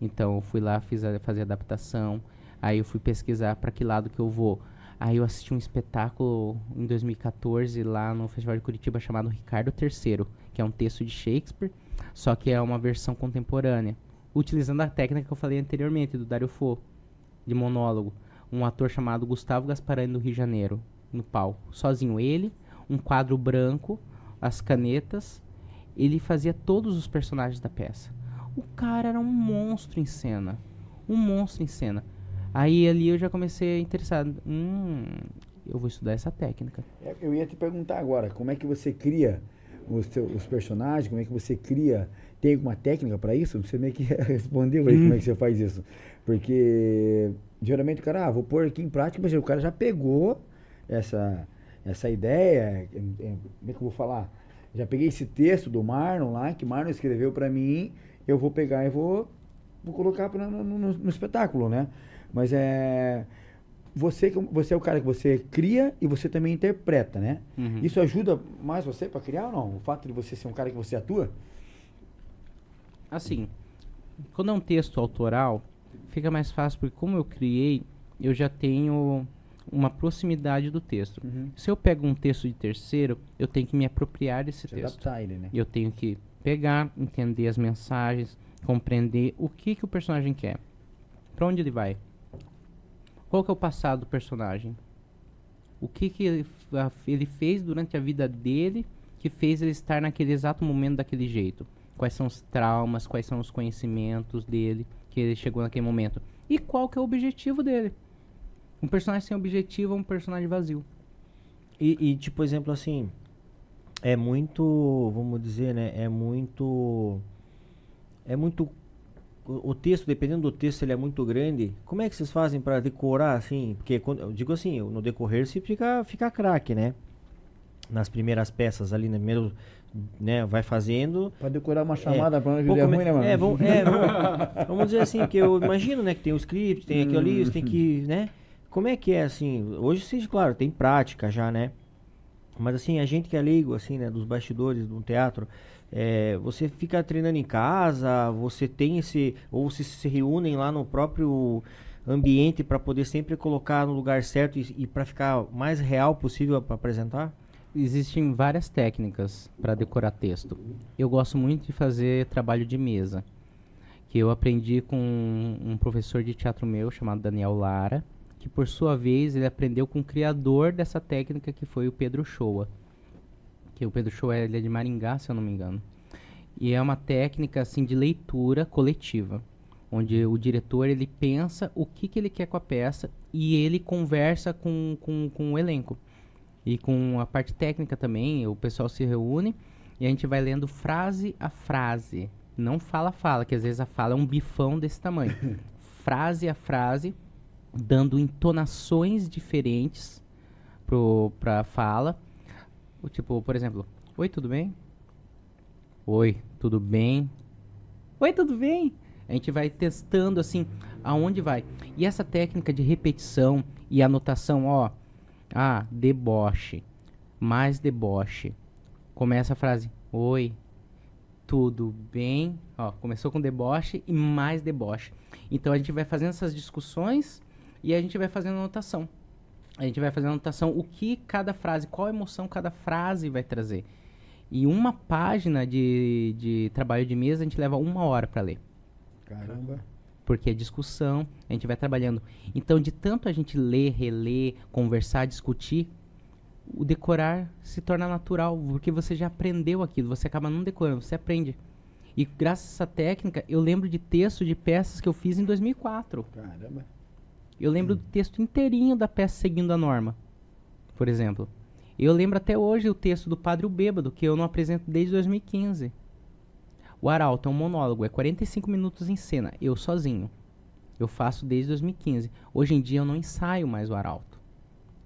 Speaker 3: Então eu fui lá, fiz a, fazer adaptação, aí eu fui pesquisar para que lado que eu vou. Aí eu assisti um espetáculo em 2014 lá no Festival de Curitiba chamado Ricardo III, que é um texto de Shakespeare, só que é uma versão contemporânea, utilizando a técnica que eu falei anteriormente do Dario Fo, de monólogo. Um ator chamado Gustavo Gasparani do Rio de Janeiro, no palco, sozinho ele, um quadro branco, as canetas, ele fazia todos os personagens da peça. O cara era um monstro em cena. Um monstro em cena. Aí ali eu já comecei a interessar. Hum, eu vou estudar essa técnica.
Speaker 1: É, Eu ia te perguntar agora, como é que você cria os, teu- os personagens, como é que você cria, tem alguma técnica para isso? Você meio que respondeu aí como é que você faz isso. Porque geralmente o cara, ah, vou pôr aqui em prática, mas o cara já pegou essa, essa ideia, é, é, como é que eu vou falar? Já peguei esse texto do Marlon lá, que Marlon escreveu para mim, eu vou pegar e vou, vou colocar pra- no, no- no espetáculo, né? Mas é você, que- você é o cara que você cria e você também interpreta, né?
Speaker 3: Uhum.
Speaker 1: Isso ajuda mais você para criar ou não? O fato de você ser um cara que você atua?
Speaker 3: Assim, quando é um texto autoral, fica mais fácil, porque como eu criei, eu já tenho uma proximidade do texto. Se eu pego um texto de terceiro, eu tenho que me apropriar desse
Speaker 1: Se
Speaker 3: texto.
Speaker 1: adaptar ele, né?
Speaker 3: Eu tenho que pegar, entender as mensagens, compreender o que, que o personagem quer. Pra onde ele vai? Qual que é o passado do personagem? O que, que ele, fez durante a vida dele que fez ele estar naquele exato momento daquele jeito? Quais são os traumas, quais são os conhecimentos dele que ele chegou naquele momento? E qual que é o objetivo dele? Um personagem sem objetivo é um personagem vazio.
Speaker 2: E, e, tipo, exemplo assim, é muito, vamos dizer, né? É muito. É muito. O, o texto, dependendo do texto, ele é muito grande. Como é que vocês fazem para decorar, assim? Porque, quando, eu digo assim, no decorrer se fica, fica craque, né? Nas primeiras peças ali, no primeiro, né? Vai fazendo.
Speaker 1: Pra decorar uma chamada pra onde é ruim, né, mano?
Speaker 2: É, vamos, é, vamos, vamos dizer assim, que eu imagino, né, que tem o script, tem aquilo ali, você tem que, né? Como é que é assim? Hoje, sim, claro, tem prática já, né? Mas assim, a gente que é leigo, assim, né, dos bastidores do teatro, é, você fica treinando em casa, você tem esse, ou vocês se reúnem lá no próprio ambiente para poder sempre colocar no lugar certo e, e para ficar mais real possível para apresentar?
Speaker 3: Existem várias técnicas para decorar texto. Eu gosto muito de fazer trabalho de mesa, que eu aprendi com um professor de teatro meu chamado Daniel Lara, que por sua vez ele aprendeu com o criador dessa técnica que foi o Pedro Shoa. Que o Pedro Shoa ele é de Maringá, se eu não me engano. E é uma técnica assim de leitura coletiva, onde o diretor ele pensa o que, que ele quer com a peça e ele conversa com, com, com o elenco. E com a parte técnica também, o pessoal se reúne e a gente vai lendo frase a frase. Não fala a fala, que às vezes a fala é um bifão desse tamanho. frase a frase, dando entonações diferentes pro, pra fala. Tipo, por exemplo, Oi, tudo bem? Oi, tudo bem? Oi, tudo bem? A gente vai testando assim, aonde vai. E essa técnica de repetição e anotação, ó. Ah, deboche. Mais deboche. Começa a frase. Oi, tudo bem? Ó, começou com deboche e mais deboche. Então a gente vai fazendo essas discussões e a gente vai fazendo anotação. A gente vai fazendo anotação o que cada frase, qual emoção cada frase vai trazer. E uma página de, de trabalho de mesa a gente leva uma hora para ler.
Speaker 1: Caramba.
Speaker 3: Porque é discussão, a gente vai trabalhando. Então, de tanto a gente ler, reler, conversar, discutir, o decorar se torna natural, porque você já aprendeu aquilo, você acaba não decorando, você aprende. E graças a essa técnica, eu lembro de texto de peças que eu fiz em 2004.
Speaker 1: Caramba.
Speaker 3: Eu lembro do texto inteirinho da peça seguindo a norma, por exemplo. Eu lembro até hoje o texto do Padre o Bêbado, que eu não apresento desde 2015. O Arauto é um monólogo, é 45 minutos em cena, eu sozinho. Eu faço desde 2015. Hoje em dia eu não ensaio mais o Arauto.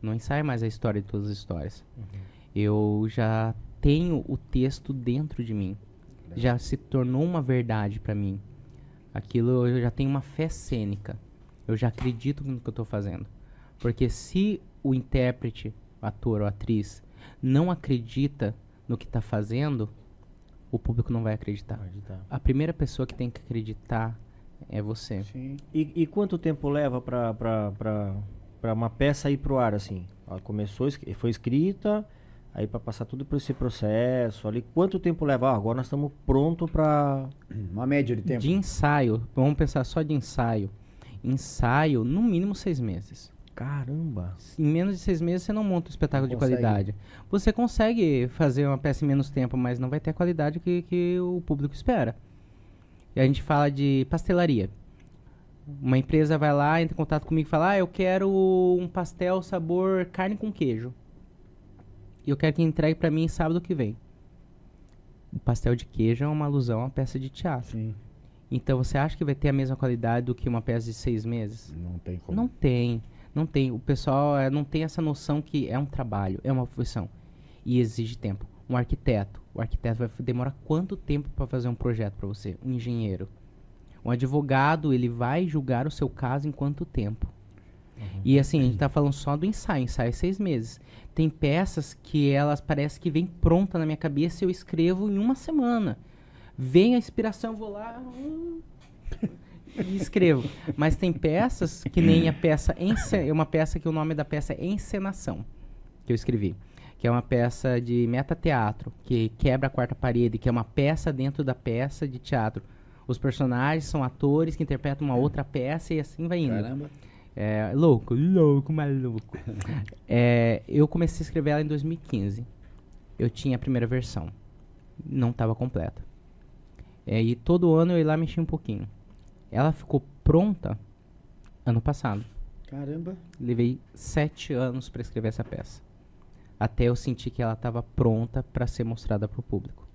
Speaker 3: Não ensaio mais a história de todas as histórias. Eu já tenho o texto dentro de mim. Já se tornou uma verdade para mim. Aquilo eu já tenho uma fé cênica. Eu já acredito no que eu estou fazendo. Porque se o intérprete, ator ou atriz, não acredita no que está fazendo, o público não vai acreditar. A primeira pessoa que tem que acreditar é você.
Speaker 1: Sim.
Speaker 2: E, e quanto tempo leva pra, pra, pra, pra uma peça ir pro ar, assim? Ela começou, foi escrita, aí pra passar tudo por esse processo ali. Quanto tempo leva? Ah, agora nós estamos prontos pra...
Speaker 1: Uma média de tempo.
Speaker 3: De ensaio, vamos pensar só de ensaio. Ensaio, no mínimo seis meses.
Speaker 2: Caramba!
Speaker 3: Em menos de seis meses você não monta um espetáculo de qualidade. Você consegue fazer uma peça em menos tempo, mas não vai ter a qualidade que, que o público espera. E a gente fala de pastelaria. Uma empresa vai lá, entra em contato comigo e fala: Ah, eu quero um pastel sabor carne com queijo. E eu quero que entregue pra mim sábado que vem. O pastel de queijo é uma alusão a uma peça de teatro.
Speaker 1: Sim.
Speaker 3: Então você acha que vai ter a mesma qualidade do que uma peça de seis meses?
Speaker 1: Não tem como.
Speaker 3: Não tem, não tem. O pessoal eh, não tem essa noção que é um trabalho, é uma profissão e exige tempo. Um arquiteto, o arquiteto vai demorar quanto tempo para fazer um projeto para você? Um engenheiro, um advogado, ele vai julgar o seu caso em quanto tempo? E assim, a gente tá falando só do ensaio, ensaio é seis meses. Tem peças que elas parece que vem pronta na minha cabeça e eu escrevo em uma semana. Vem a inspiração, eu vou lá hum, e escrevo. Mas tem peças que nem a peça é uma peça que o nome da peça é Encenação, que eu escrevi. Que é uma peça de metateatro, que quebra a quarta parede, que é uma peça dentro da peça de teatro. Os personagens são atores que interpretam uma outra peça e assim vai indo.
Speaker 1: Caramba.
Speaker 3: É, louco, louco, maluco. É, eu comecei a escrever ela em 2015. Eu tinha a primeira versão. Não estava completa. É, e todo ano eu ia lá mexer um pouquinho. Ela ficou pronta ano passado.
Speaker 1: Caramba.
Speaker 3: Levei sete anos para escrever essa peça. Até eu sentir que ela estava pronta para ser mostrada para o público.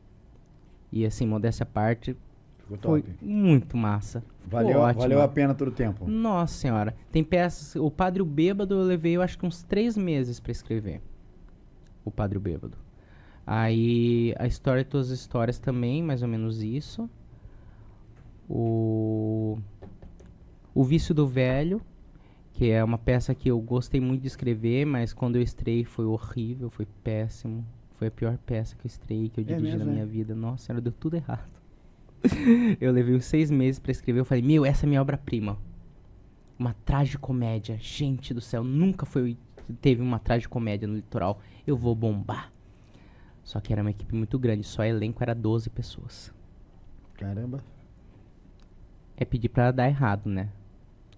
Speaker 3: E assim, modéstia à parte,
Speaker 1: Ficou
Speaker 3: foi
Speaker 1: top.
Speaker 3: muito massa.
Speaker 1: Valeu,
Speaker 3: ótima.
Speaker 1: valeu a pena todo o tempo.
Speaker 3: Nossa senhora. Tem peças. O Padre o Bêbado eu levei, eu acho que uns três meses pra escrever. O Padre o Bêbado. Aí a história de todas as histórias também, mais ou menos isso. O. O Vício do Velho, que é uma peça que eu gostei muito de escrever, mas quando eu estrei foi horrível, foi péssimo. Foi a pior peça que eu estrei, que eu
Speaker 1: É
Speaker 3: dirigi
Speaker 1: mesmo,
Speaker 3: na
Speaker 1: é?
Speaker 3: minha vida. Nossa senhora, deu tudo errado. eu levei uns seis meses pra escrever. Eu falei, meu, essa é minha obra-prima. Uma tragicomédia. Gente do céu, nunca foi teve uma tragicomédia no litoral. Eu vou bombar. Só que era uma equipe muito grande, só elenco era 12 pessoas.
Speaker 1: Caramba.
Speaker 3: É pedir pra dar errado, né?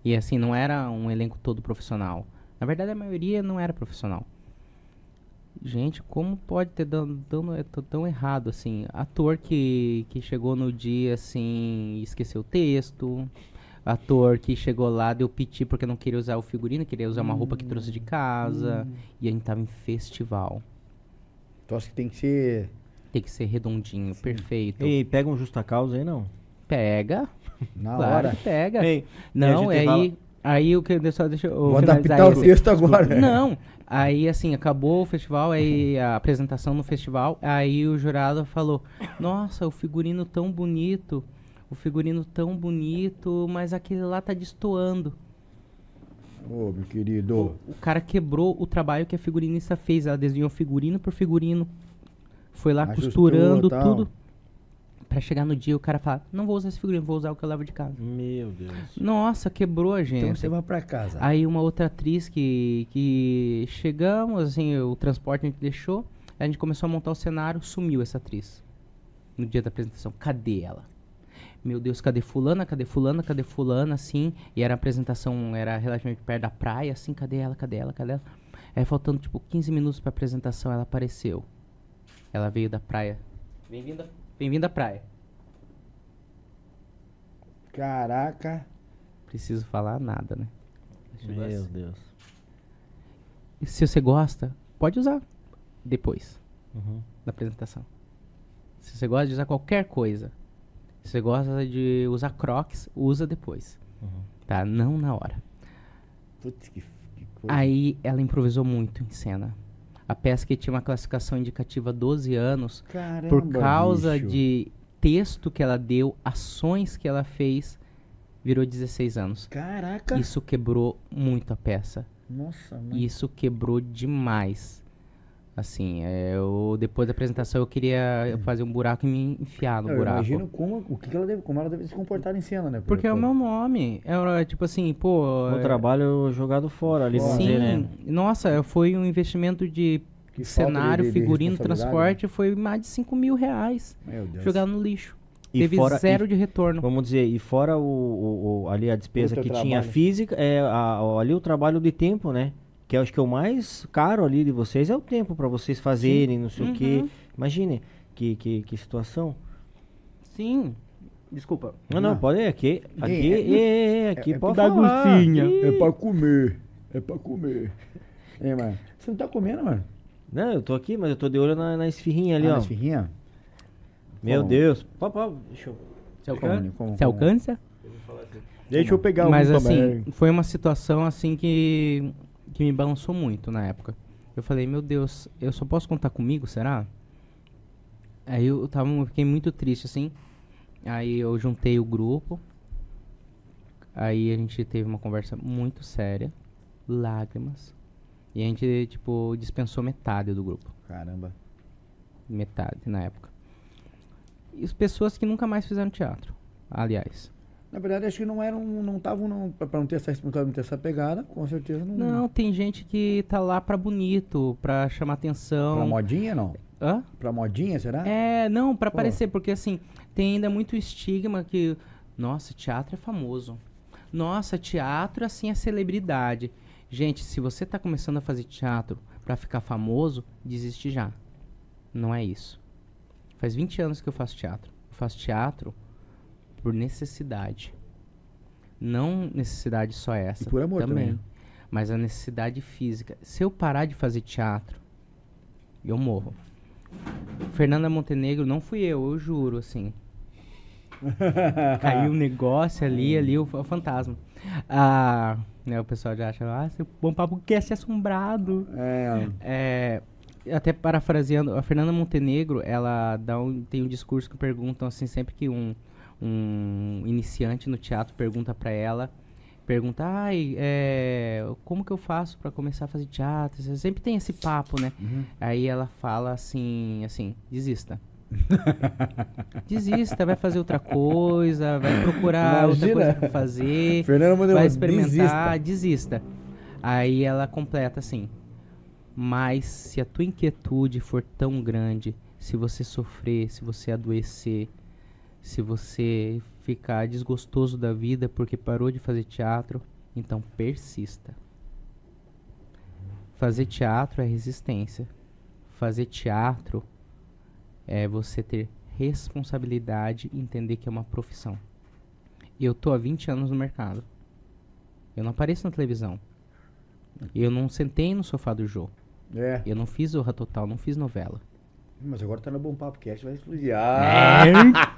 Speaker 3: E assim, não era um elenco todo profissional. Na verdade, a maioria não era profissional. Gente, como pode ter dando, dando é tão- errado assim? Ator que, que chegou no dia assim e esqueceu o texto. Ator que chegou lá, deu piti porque não queria usar o figurino, queria usar uma roupa que trouxe de casa. E a gente tava em festival.
Speaker 1: Tu acha que tem que ser.
Speaker 3: Tem que ser redondinho, perfeito.
Speaker 2: Ei, pega um justa causa aí, não?
Speaker 3: Pega,
Speaker 1: Na
Speaker 3: claro
Speaker 1: hora.
Speaker 3: que pega.
Speaker 2: Ei,
Speaker 3: Não,
Speaker 2: e
Speaker 3: é aí, aí o que deixa, só deixa eu
Speaker 1: Vou adaptar o
Speaker 3: esse.
Speaker 1: texto agora.
Speaker 3: Não, aí assim, acabou o festival, aí a apresentação no festival, aí o jurado falou, nossa, o figurino tão bonito, o figurino tão bonito, mas aquele lá tá destoando.
Speaker 1: Ô, meu querido.
Speaker 3: O cara quebrou o trabalho que a figurinista fez, ela desenhou figurino por figurino, foi lá
Speaker 1: Ajustou,
Speaker 3: costurando
Speaker 1: tal.
Speaker 3: tudo, pra chegar no dia o cara falar, não vou usar esse figurino, vou usar o que eu levo de casa.
Speaker 2: Meu Deus.
Speaker 3: Nossa, quebrou a gente.
Speaker 1: Então você vai pra casa.
Speaker 3: Aí uma outra atriz que, que chegamos, assim, o transporte a gente deixou, a gente começou a montar o cenário, sumiu essa atriz. No dia da apresentação. Cadê ela? Meu Deus, cadê fulana? Cadê fulana? Cadê fulana? Assim, e era a apresentação, era relativamente perto da praia, assim, cadê ela? Cadê ela? Cadê ela? Aí faltando, tipo, 15 minutos pra apresentação, ela apareceu. Ela veio da praia. Bem-vinda, bem-vinda à praia.
Speaker 1: Caraca.
Speaker 3: Preciso falar nada, né?
Speaker 2: Meu Deus.
Speaker 3: E se você gosta, pode usar depois.
Speaker 2: Uhum.
Speaker 3: da apresentação. Se você gosta de usar qualquer coisa, se você gosta de usar crocs, usa depois.
Speaker 2: Uhum.
Speaker 3: Tá? Não na hora.
Speaker 1: Putz, que, que coisa.
Speaker 3: Aí ela improvisou muito em cena. A peça que tinha uma classificação indicativa 12 anos,
Speaker 1: Caramba,
Speaker 3: por causa
Speaker 1: bicho.
Speaker 3: de texto que ela deu, ações que ela fez, virou 16 anos.
Speaker 1: Caraca.
Speaker 3: Isso quebrou muito a peça.
Speaker 1: Nossa, mano.
Speaker 3: Isso quebrou demais. Assim, é, eu, depois da apresentação eu queria fazer um buraco e me enfiar no
Speaker 1: Eu
Speaker 3: buraco.
Speaker 1: imagino como, o que ela deve, como ela deve se comportar em cena, né?
Speaker 3: Porque é o meu nome. É tipo assim, pô.
Speaker 2: O
Speaker 3: é-
Speaker 2: trabalho jogado fora ali,
Speaker 3: Sim,
Speaker 2: dizer, né?
Speaker 3: nossa, foi um investimento de
Speaker 1: Que
Speaker 3: cenário,
Speaker 1: de- de
Speaker 3: figurino,
Speaker 1: responsabilidade,
Speaker 3: transporte, foi mais de 5 mil reais
Speaker 1: Meu Deus.
Speaker 3: jogado no lixo.
Speaker 2: E
Speaker 3: Teve
Speaker 2: fora-
Speaker 3: zero
Speaker 2: e-
Speaker 3: de retorno.
Speaker 2: Vamos dizer, e fora o, o- o- ali a despesa que tinha
Speaker 1: trabalho.
Speaker 2: física, é a- ali o trabalho de tempo, né? Que eu acho que é o mais caro ali de vocês é o tempo pra vocês fazerem, não sei o quê.
Speaker 3: Uhum.
Speaker 2: Imagine que, que, que situação.
Speaker 3: Sim. Desculpa.
Speaker 2: Não, não,
Speaker 1: Não.
Speaker 2: pode ir aqui. Aqui,
Speaker 1: Ninguém-
Speaker 2: é, é, aqui
Speaker 1: é
Speaker 2: pode falar.
Speaker 1: É pra comer. É pra comer. Ei, mano. Você não tá comendo, mano?
Speaker 2: Não, eu tô aqui, mas eu tô de olho na, na esfirrinha ali,
Speaker 1: ah,
Speaker 2: ó.
Speaker 1: na esfirrinha?
Speaker 2: Meu
Speaker 1: Como?
Speaker 2: Deus. Pá, pá, deixa eu...
Speaker 3: Você
Speaker 1: Como,
Speaker 3: alcança?
Speaker 1: como,
Speaker 3: alcança?
Speaker 1: Deixa eu pegar
Speaker 3: Mas
Speaker 1: um
Speaker 3: assim,
Speaker 1: também.
Speaker 3: foi uma situação assim que, que me balançou muito na época. Eu falei, meu Deus, eu só posso contar comigo, será? Aí eu, tava, eu fiquei muito triste, assim. Aí eu juntei o grupo. Aí a gente teve uma conversa muito séria. Lágrimas. E a gente, tipo, dispensou metade do grupo.
Speaker 1: Caramba.
Speaker 3: Metade na época. E as pessoas que nunca mais fizeram teatro, aliás.
Speaker 1: Na verdade, acho que não eram, não estavam, pra não ter essa, não ter essa pegada, com certeza não.
Speaker 3: Não, tem gente que tá lá pra bonito, pra chamar atenção.
Speaker 1: Pra modinha, não?
Speaker 3: Hã?
Speaker 1: Pra modinha, será?
Speaker 3: É, não, pra
Speaker 1: Pô.
Speaker 3: aparecer, porque assim, tem ainda muito estigma que, nossa, teatro é famoso. Nossa, teatro assim é celebridade. Gente, se você tá começando a fazer teatro pra ficar famoso, desiste já. Não é isso. Faz 20 anos que eu faço teatro. Eu faço teatro por necessidade. Não necessidade só essa.
Speaker 1: E por amor também.
Speaker 3: Mas a necessidade física. Se eu parar de fazer teatro, eu morro. Fernanda Montenegro não fui eu, eu juro, assim. Caiu um negócio ali, ali, o, o fantasma. Ah, né, o pessoal já acha, ah, seu bom papo quer ser assombrado.
Speaker 1: É,
Speaker 3: É, até parafraseando, a Fernanda Montenegro, ela dá um, tem um discurso que perguntam assim, sempre que um, um iniciante no teatro pergunta pra ela, pergunta, ai, é, como que eu faço pra começar a fazer teatro? Você sempre tem esse papo, né?
Speaker 1: Uhum.
Speaker 3: Aí ela fala assim, assim, desista. desista, vai fazer outra coisa, vai procurar outra
Speaker 1: Imagina.
Speaker 3: coisa pra fazer
Speaker 1: Montenegro,
Speaker 3: vai experimentar, desista. Aí ela completa assim: Mas se a tua inquietude for tão grande, se você sofrer, se você adoecer, se você ficar desgostoso da vida porque parou de fazer teatro, então persista. Fazer teatro é resistência. fazer teatro é você ter responsabilidade e entender que é uma profissão. Eu tô há 20 anos no mercado. Eu não apareço na televisão. Eu não sentei no sofá do Jô.
Speaker 1: É.
Speaker 3: Eu não fiz Zorra Total, não fiz novela.
Speaker 1: Mas agora tá no Bom Papo Cast, vai explodir. Ah,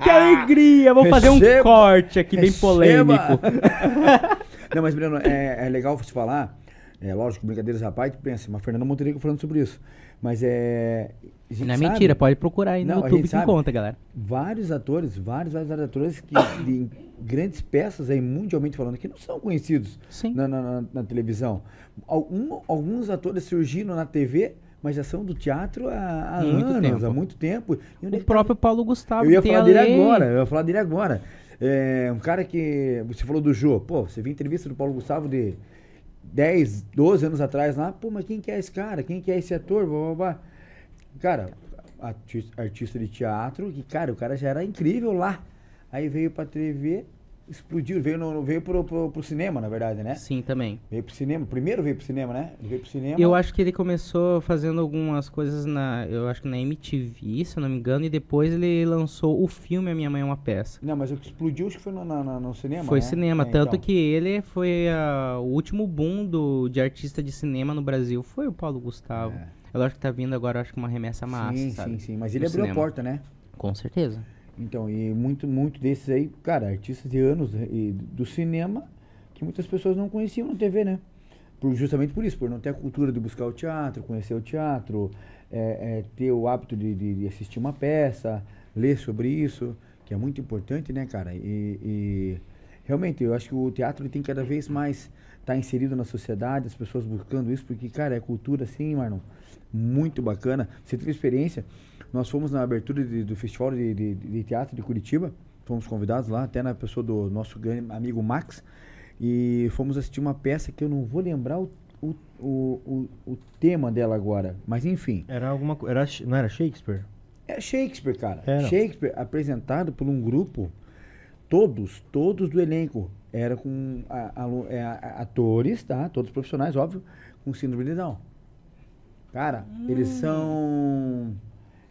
Speaker 3: que alegria! Vou fazer um corte aqui bem
Speaker 1: receba.
Speaker 3: polêmico.
Speaker 1: Não, mas Breno, é, é legal você falar. É lógico, brincadeiras à parte, pensa, mas Fernanda Montenegro falando sobre isso. Mas é.
Speaker 3: Não é
Speaker 1: sabe,
Speaker 3: mentira, pode procurar aí no
Speaker 1: Não,
Speaker 3: YouTube que
Speaker 1: sabe.
Speaker 3: conta, galera.
Speaker 1: Vários atores, vários, vários atores que de grandes peças aí, mundialmente falando, que não são conhecidos na, na- na- na televisão. Algum- alguns atores surgiram na TV, mas já são do teatro há, há
Speaker 3: Muito
Speaker 1: anos,
Speaker 3: tempo.
Speaker 1: há muito tempo. É
Speaker 3: O
Speaker 1: que tá-
Speaker 3: próprio Paulo Gustavo.
Speaker 1: eu ia falar dele
Speaker 3: lei.
Speaker 1: agora, eu ia falar dele agora. É, um cara que. Você falou do Jô, pô, você viu entrevista do Paulo Gustavo de 10, 12 anos atrás lá, pô, mas quem que é esse cara? Quem que é esse ator? Blá, blá, blá. Cara, artista, artista de teatro, que, cara, o cara já era incrível lá. Aí veio pra TV, explodiu, veio, no, veio pro, pro, pro cinema, na verdade, né?
Speaker 3: Sim, também.
Speaker 1: Veio pro cinema, primeiro veio pro cinema, né? Ele veio pro cinema.
Speaker 3: Eu acho que ele começou fazendo algumas coisas na. Eu acho que na MTV, se eu não me engano, e depois ele lançou o filme A Minha Mãe é uma Peça.
Speaker 1: Não, mas o que explodiu acho que foi no, na- no cinema.
Speaker 3: Foi
Speaker 1: né?
Speaker 3: cinema,
Speaker 1: É,
Speaker 3: tanto
Speaker 1: então.
Speaker 3: que ele foi ah, o último boom do, de artista de cinema no Brasil. Foi o Paulo Gustavo.
Speaker 1: É.
Speaker 3: Eu acho que tá vindo agora, acho que uma remessa massa,
Speaker 1: sim,
Speaker 3: sabe?
Speaker 1: sim, sim. Mas ele
Speaker 3: No
Speaker 1: abriu a
Speaker 3: cinema.
Speaker 1: porta, né?
Speaker 3: Com certeza.
Speaker 1: Então, e muito, muito desses aí, cara, artistas de anos e do cinema que muitas pessoas não conheciam na TV, né? Por, justamente por isso, por não ter a cultura de buscar o teatro, conhecer o teatro, é, é, ter o hábito de, de- de assistir uma peça, ler sobre isso, que é muito importante, né, cara? E, e realmente, eu acho que o teatro tem cada vez mais estar inserido na sociedade, as pessoas buscando isso, porque, cara, é cultura, assim, Marlon, muito bacana. Você teve experiência? Nós fomos na abertura de- do Festival de, de- de Teatro de Curitiba, fomos convidados lá, até na pessoa do nosso grande amigo Max, e fomos assistir uma peça que eu não vou lembrar o, o, o, o, tema dela agora, mas enfim.
Speaker 2: Era alguma era Não era Shakespeare?
Speaker 1: É Shakespeare, cara.
Speaker 2: Não.
Speaker 1: Shakespeare apresentado por um grupo, todos, todos do elenco, era com a- é, a- a- atores, tá? Todos profissionais, óbvio, com síndrome de Down. Cara, eles são.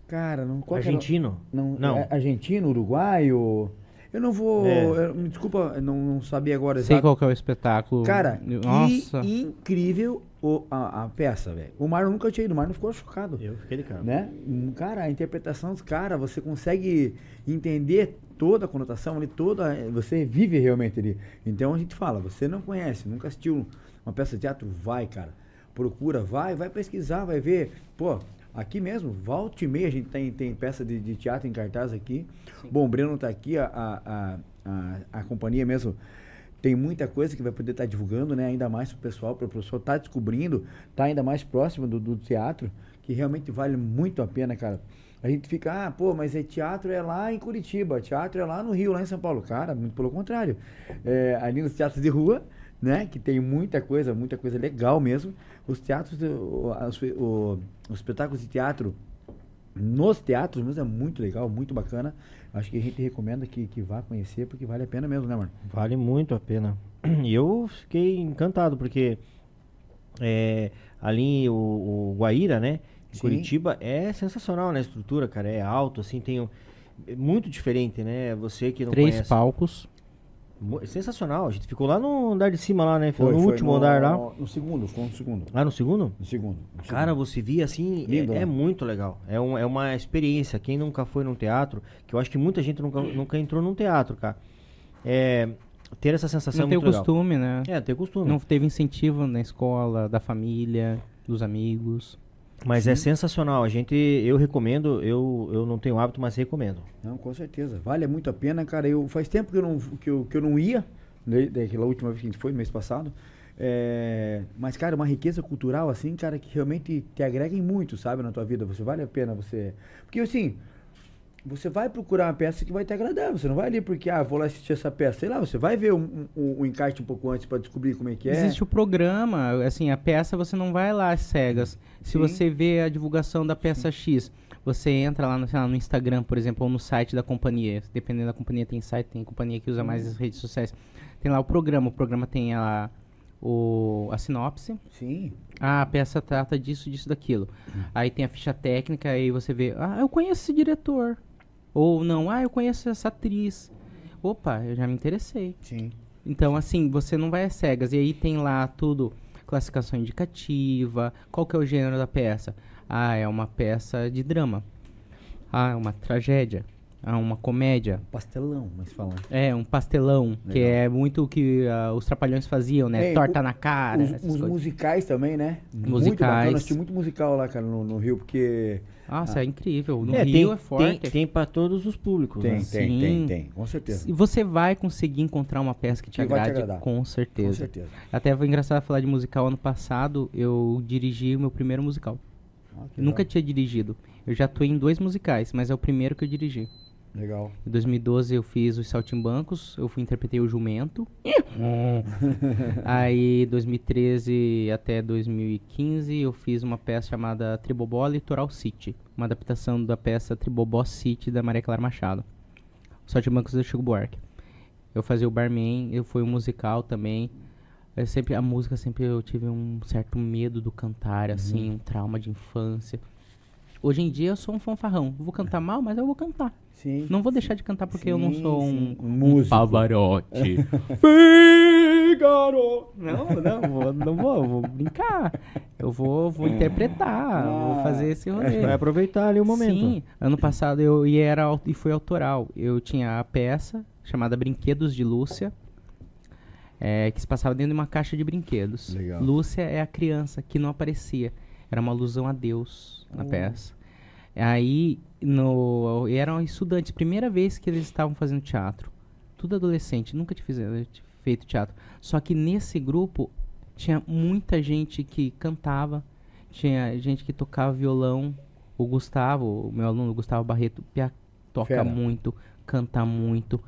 Speaker 1: Cara, não. qual que era
Speaker 2: Argentino?
Speaker 1: Não,
Speaker 2: Não.
Speaker 1: é argentino, uruguaio. Eu não vou.
Speaker 2: É.
Speaker 1: eu- me desculpa, eu não, não sabia agora
Speaker 3: Sei
Speaker 1: exato.
Speaker 3: qual que é o espetáculo.
Speaker 1: Cara,
Speaker 3: Nossa.
Speaker 1: que incrível o- a, a peça, velho. O Marlon nunca tinha ido, o Marlon ficou chocado.
Speaker 2: Eu fiquei de cara.
Speaker 1: Né? Hum, Cara, a interpretação dos caras, você consegue entender toda a conotação ali, toda. Você vive realmente ali. Então a gente fala, você não conhece, nunca assistiu uma peça de teatro, vai, cara. Procura, vai, vai pesquisar, vai ver. Pô, aqui mesmo, volta e meia, a gente tem, tem peça de, de teatro em cartaz aqui. Bom, o Breno tá aqui, a, a, a, a, a companhia mesmo tem muita coisa que vai poder estar divulgando, né? Ainda mais pro pessoal, para o pessoal estar descobrindo, tá ainda mais próximo do, do teatro, que realmente vale muito a pena, cara. A gente fica, ah, pô, mas é teatro é lá em Curitiba, teatro é lá no Rio, lá em São Paulo. Cara, muito pelo contrário. É, ali nos teatros de rua, né? Que tem muita coisa, muita coisa legal mesmo. Os teatros, o- os, o- os espetáculos de teatro nos teatros mesmo é muito legal, muito bacana. Acho que a gente recomenda que, que vá conhecer, porque vale a pena mesmo, né, mano?
Speaker 2: Vale muito a pena. E eu fiquei encantado, porque é, ali o, o Guaíra, né? Em
Speaker 1: Sim.
Speaker 2: Curitiba é sensacional, né? A estrutura, cara, é alto, assim, tem um- é muito diferente, né? Você que não
Speaker 3: Três
Speaker 2: conhece.
Speaker 3: palcos.
Speaker 2: Sensacional. A gente ficou lá no andar de cima lá, né?
Speaker 1: Foi,
Speaker 2: no
Speaker 1: foi
Speaker 2: último
Speaker 1: no-
Speaker 2: andar lá.
Speaker 1: No segundo, foi no segundo.
Speaker 2: Ah, no segundo?
Speaker 1: No segundo. no
Speaker 2: Cara,
Speaker 1: segundo.
Speaker 2: você via assim,
Speaker 1: Lindo,
Speaker 2: é,
Speaker 1: né?
Speaker 2: é muito legal. É, um, é uma experiência. Quem nunca foi num teatro, que eu acho que muita gente nunca, nunca entrou num teatro, cara. É, ter essa sensação
Speaker 3: Não
Speaker 2: é
Speaker 3: tem o
Speaker 2: legal.
Speaker 3: costume, né?
Speaker 2: É, ter costume.
Speaker 3: Não teve incentivo na escola, da família, dos amigos.
Speaker 2: Mas é sensacional. A gente, eu recomendo, eu, eu não tenho hábito, mas recomendo.
Speaker 1: Não, com certeza. Vale muito a pena, cara. Eu, faz tempo que eu não, que eu, que eu não ia, né, daquela última vez que a gente foi, mês passado. É, mas, cara, uma riqueza cultural, assim, cara, que realmente te agrega em muito, sabe, na tua vida. Você vale a pena você. Porque, assim, você vai procurar uma peça que vai te agradar. Você não vai ali porque, ah, vou lá assistir essa peça. Sei lá, você vai ver um, um encarte um pouco antes pra descobrir como é que é.
Speaker 3: Existe o programa, assim, a peça você não vai lá às cegas. Se
Speaker 1: Sim.
Speaker 3: você vê a divulgação da peça X, você entra lá no, lá, no Instagram, por exemplo, ou no site da companhia. Dependendo da companhia, tem site, tem companhia que usa mais as redes sociais. Tem lá o programa, o programa tem lá o, a sinopse.
Speaker 1: Sim.
Speaker 3: Ah, a peça trata disso, disso, daquilo. Aí tem a ficha técnica, aí você vê, ah, eu conheço esse diretor. Ou não, ah, eu conheço essa atriz. Opa, eu já me interessei.
Speaker 1: Sim.
Speaker 3: Então, assim, você não vai às cegas. E aí tem lá tudo, classificação indicativa, qual que é o gênero da peça? Ah, é uma peça de drama. Ah, é uma tragédia. Ah, uma comédia.
Speaker 1: Pastelão, mas falando.
Speaker 3: É, um pastelão, que
Speaker 1: Legal.
Speaker 3: é muito o que ah, os trapalhões faziam, né?
Speaker 1: É,
Speaker 3: Torta
Speaker 1: o-
Speaker 3: na cara,
Speaker 1: Os, os musicais também, né? Muito
Speaker 3: Musicais.
Speaker 1: bacana. Eu assisti muito musical lá, cara, no, no Rio, porque
Speaker 3: Nossa, é incrível. No
Speaker 2: É,
Speaker 3: Rio
Speaker 2: tem,
Speaker 3: é forte.
Speaker 2: Tem, tem pra todos os públicos,
Speaker 1: tem,
Speaker 2: né?
Speaker 1: tem,
Speaker 3: Sim.
Speaker 1: tem, tem, com certeza.
Speaker 3: E você vai conseguir encontrar uma peça que te
Speaker 1: Que vai te
Speaker 3: agrade,
Speaker 1: agradar.
Speaker 3: com
Speaker 1: Com
Speaker 3: certeza.
Speaker 1: certeza.
Speaker 3: Até foi engraçado falar de musical. Ano passado, eu dirigi o meu primeiro musical.
Speaker 1: Ah, que
Speaker 3: Nunca
Speaker 1: legal.
Speaker 3: tinha dirigido. Eu já atuei em dois musicais, mas é o primeiro que eu dirigi.
Speaker 1: Legal.
Speaker 3: Em 2012 eu fiz os Saltimbancos, eu fui interpretei o Jumento. Aí 2013 até 2015 eu fiz uma peça chamada Tribobó Litoral City, uma adaptação da peça Tribobó City da Maria Clara Machado. Os Saltimbancos do Chico Buarque. Eu fazia o barman, eu fui um musical também. Eu sempre a música sempre eu tive um certo medo do cantar, assim, um trauma de infância. Hoje em dia eu sou um fanfarrão. Vou cantar mal, mas eu vou cantar.
Speaker 1: Sim.
Speaker 3: Não vou deixar de cantar porque eu não
Speaker 1: Sim,
Speaker 3: sou
Speaker 1: sim.
Speaker 3: um,
Speaker 1: Um músico.
Speaker 5: Pavarotti.
Speaker 3: Fígaro! Não, não, vou, não vou, vou brincar. Eu vou, vou interpretar, vou fazer esse rolê.
Speaker 2: Vai aproveitar ali o momento.
Speaker 3: Sim, ano passado eu e era e foi autoral. Eu tinha a peça chamada Brinquedos de Lúcia, é, que se passava dentro de uma caixa de brinquedos.
Speaker 1: Legal.
Speaker 3: Lúcia é a criança que não aparecia. Era uma alusão a Deus na peça. Aí, no, eram estudantes, primeira vez que eles estavam fazendo teatro. Tudo adolescente, nunca tinha fizeram- feito teatro. Só que nesse grupo tinha muita gente que cantava, tinha gente que tocava violão. O Gustavo, o meu aluno, o Gustavo Barreto, toca
Speaker 1: Fera.
Speaker 3: muito, canta muito.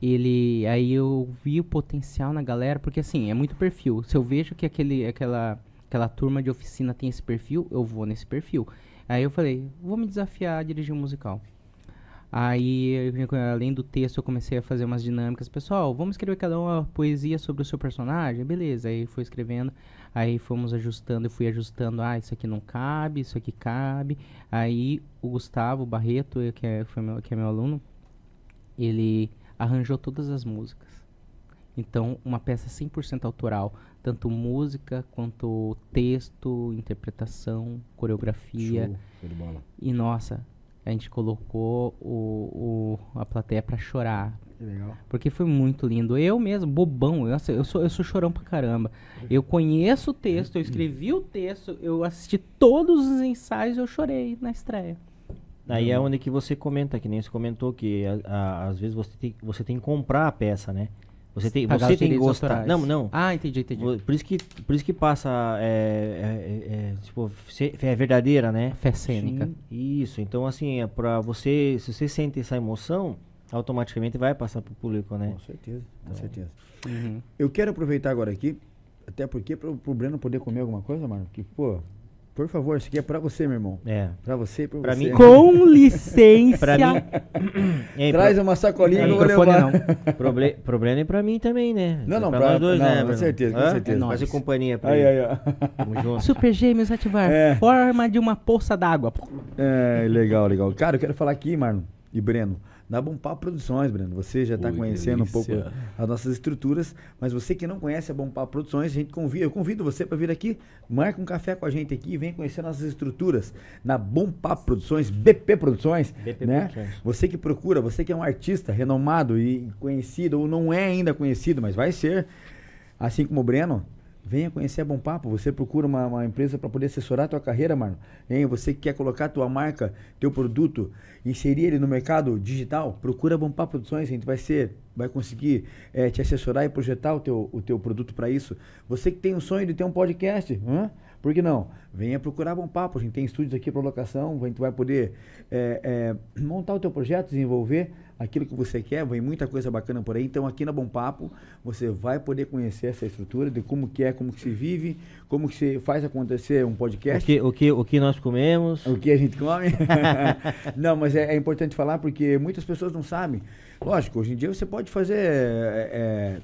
Speaker 3: Ele, aí eu vi o potencial na galera, porque assim, é muito perfil. Se eu vejo que aquele, aquela, aquela turma de oficina tem esse perfil, eu vou nesse perfil. Aí eu falei, vou me desafiar a dirigir um musical. Aí, além do texto, eu comecei a fazer umas dinâmicas. Pessoal, vamos escrever cada uma poesia sobre o seu personagem? Beleza, aí foi escrevendo. Aí fomos ajustando, eu fui ajustando. Ah, isso aqui não cabe, isso aqui cabe. Aí o Gustavo Barreto, que é, meu, que é meu aluno, ele arranjou todas as músicas. Então, uma peça 100% autoral. Tanto música, quanto texto, interpretação, coreografia.
Speaker 1: Show.
Speaker 3: E nossa, a gente colocou o, o- a plateia pra chorar.
Speaker 1: Que legal.
Speaker 3: Porque foi muito lindo. Eu mesmo, bobão, eu, eu, sou, eu sou chorão pra caramba. Eu conheço o texto, eu escrevi o texto, eu assisti todos os ensaios e eu chorei na estreia.
Speaker 2: Aí é onde que você comenta, que nem você comentou, que a- a- às vezes você tem, você tem que comprar a peça, né? Você tem,
Speaker 3: Pagar
Speaker 2: você tem que gostar.
Speaker 3: autorais.
Speaker 2: Não, não.
Speaker 3: Ah, entendi, entendi.
Speaker 2: Por isso que, por isso que passa, é, é, é, é, tipo, é verdadeira, né?
Speaker 3: Fé cênica.
Speaker 1: Sim.
Speaker 2: Isso, então assim, é pra você, se você sente essa emoção, automaticamente vai passar pro público, né?
Speaker 1: Com certeza, com certeza.
Speaker 3: Uhum.
Speaker 1: Eu quero aproveitar agora aqui, até porque pro, pro Breno poder comer alguma coisa, mano, que, pô, por favor, isso aqui é pra você, meu irmão.
Speaker 2: É.
Speaker 1: Pra você e pra,
Speaker 2: Pra
Speaker 1: você.
Speaker 2: mim,
Speaker 3: Com licença.
Speaker 2: Pra mim. É,
Speaker 1: Traz
Speaker 2: pro-
Speaker 1: uma sacolinha que eu vou levar.
Speaker 3: não.
Speaker 2: proble- problema é pra mim também, né?
Speaker 1: Não, não,
Speaker 2: pra,
Speaker 1: pra-
Speaker 2: nós dois,
Speaker 1: não,
Speaker 2: né?
Speaker 1: com certeza, com certeza.
Speaker 2: É
Speaker 3: Nós.
Speaker 2: companhia pra
Speaker 1: Aí, aí, ó.
Speaker 2: Tamo junto.
Speaker 3: Super Gêmeos ativar.
Speaker 1: É.
Speaker 3: Forma de uma poça d'água.
Speaker 1: É, legal, legal. Cara, eu quero falar aqui, Marlon e Breno, da Bom Papo Produções, Breno. Você já está conhecendo um pouco
Speaker 5: delícia.
Speaker 1: as nossas estruturas, mas você que não conhece a Bom Papo Produções, a gente convida, eu convido você para vir aqui, marca um café com a gente aqui e vem conhecer nossas estruturas na Bom Papo Produções, BP Produções,
Speaker 2: BP
Speaker 1: né?
Speaker 2: Produções.
Speaker 1: Você que procura, você que é um artista renomado e conhecido ou não é ainda conhecido, mas vai ser, assim como o Breno, venha conhecer a Bom Papo. Você procura uma, uma empresa para poder assessorar a tua carreira, mano. Hein? Você que quer colocar a tua marca, teu produto, inserir ele no mercado digital, procura a Bom Papo Produções. A gente vai ser, vai conseguir eh, te assessorar e projetar o teu, o teu produto para isso. Você que tem um sonho de ter um podcast, hã? Por que não? Venha procurar Bom Papo. A gente tem estúdios aqui para locação. A gente vai poder eh, eh, montar o teu projeto, desenvolver aquilo que você quer, vem muita coisa bacana por aí. Então aqui na Bom Papo você vai poder conhecer essa estrutura de como que é, como que se vive, como que se faz acontecer um
Speaker 2: O
Speaker 1: podcast.
Speaker 2: que, o, que, o que nós comemos.
Speaker 1: O que a gente come? não, mas é, é importante falar porque muitas pessoas não sabem. Lógico, hoje em dia você pode fazer é, é,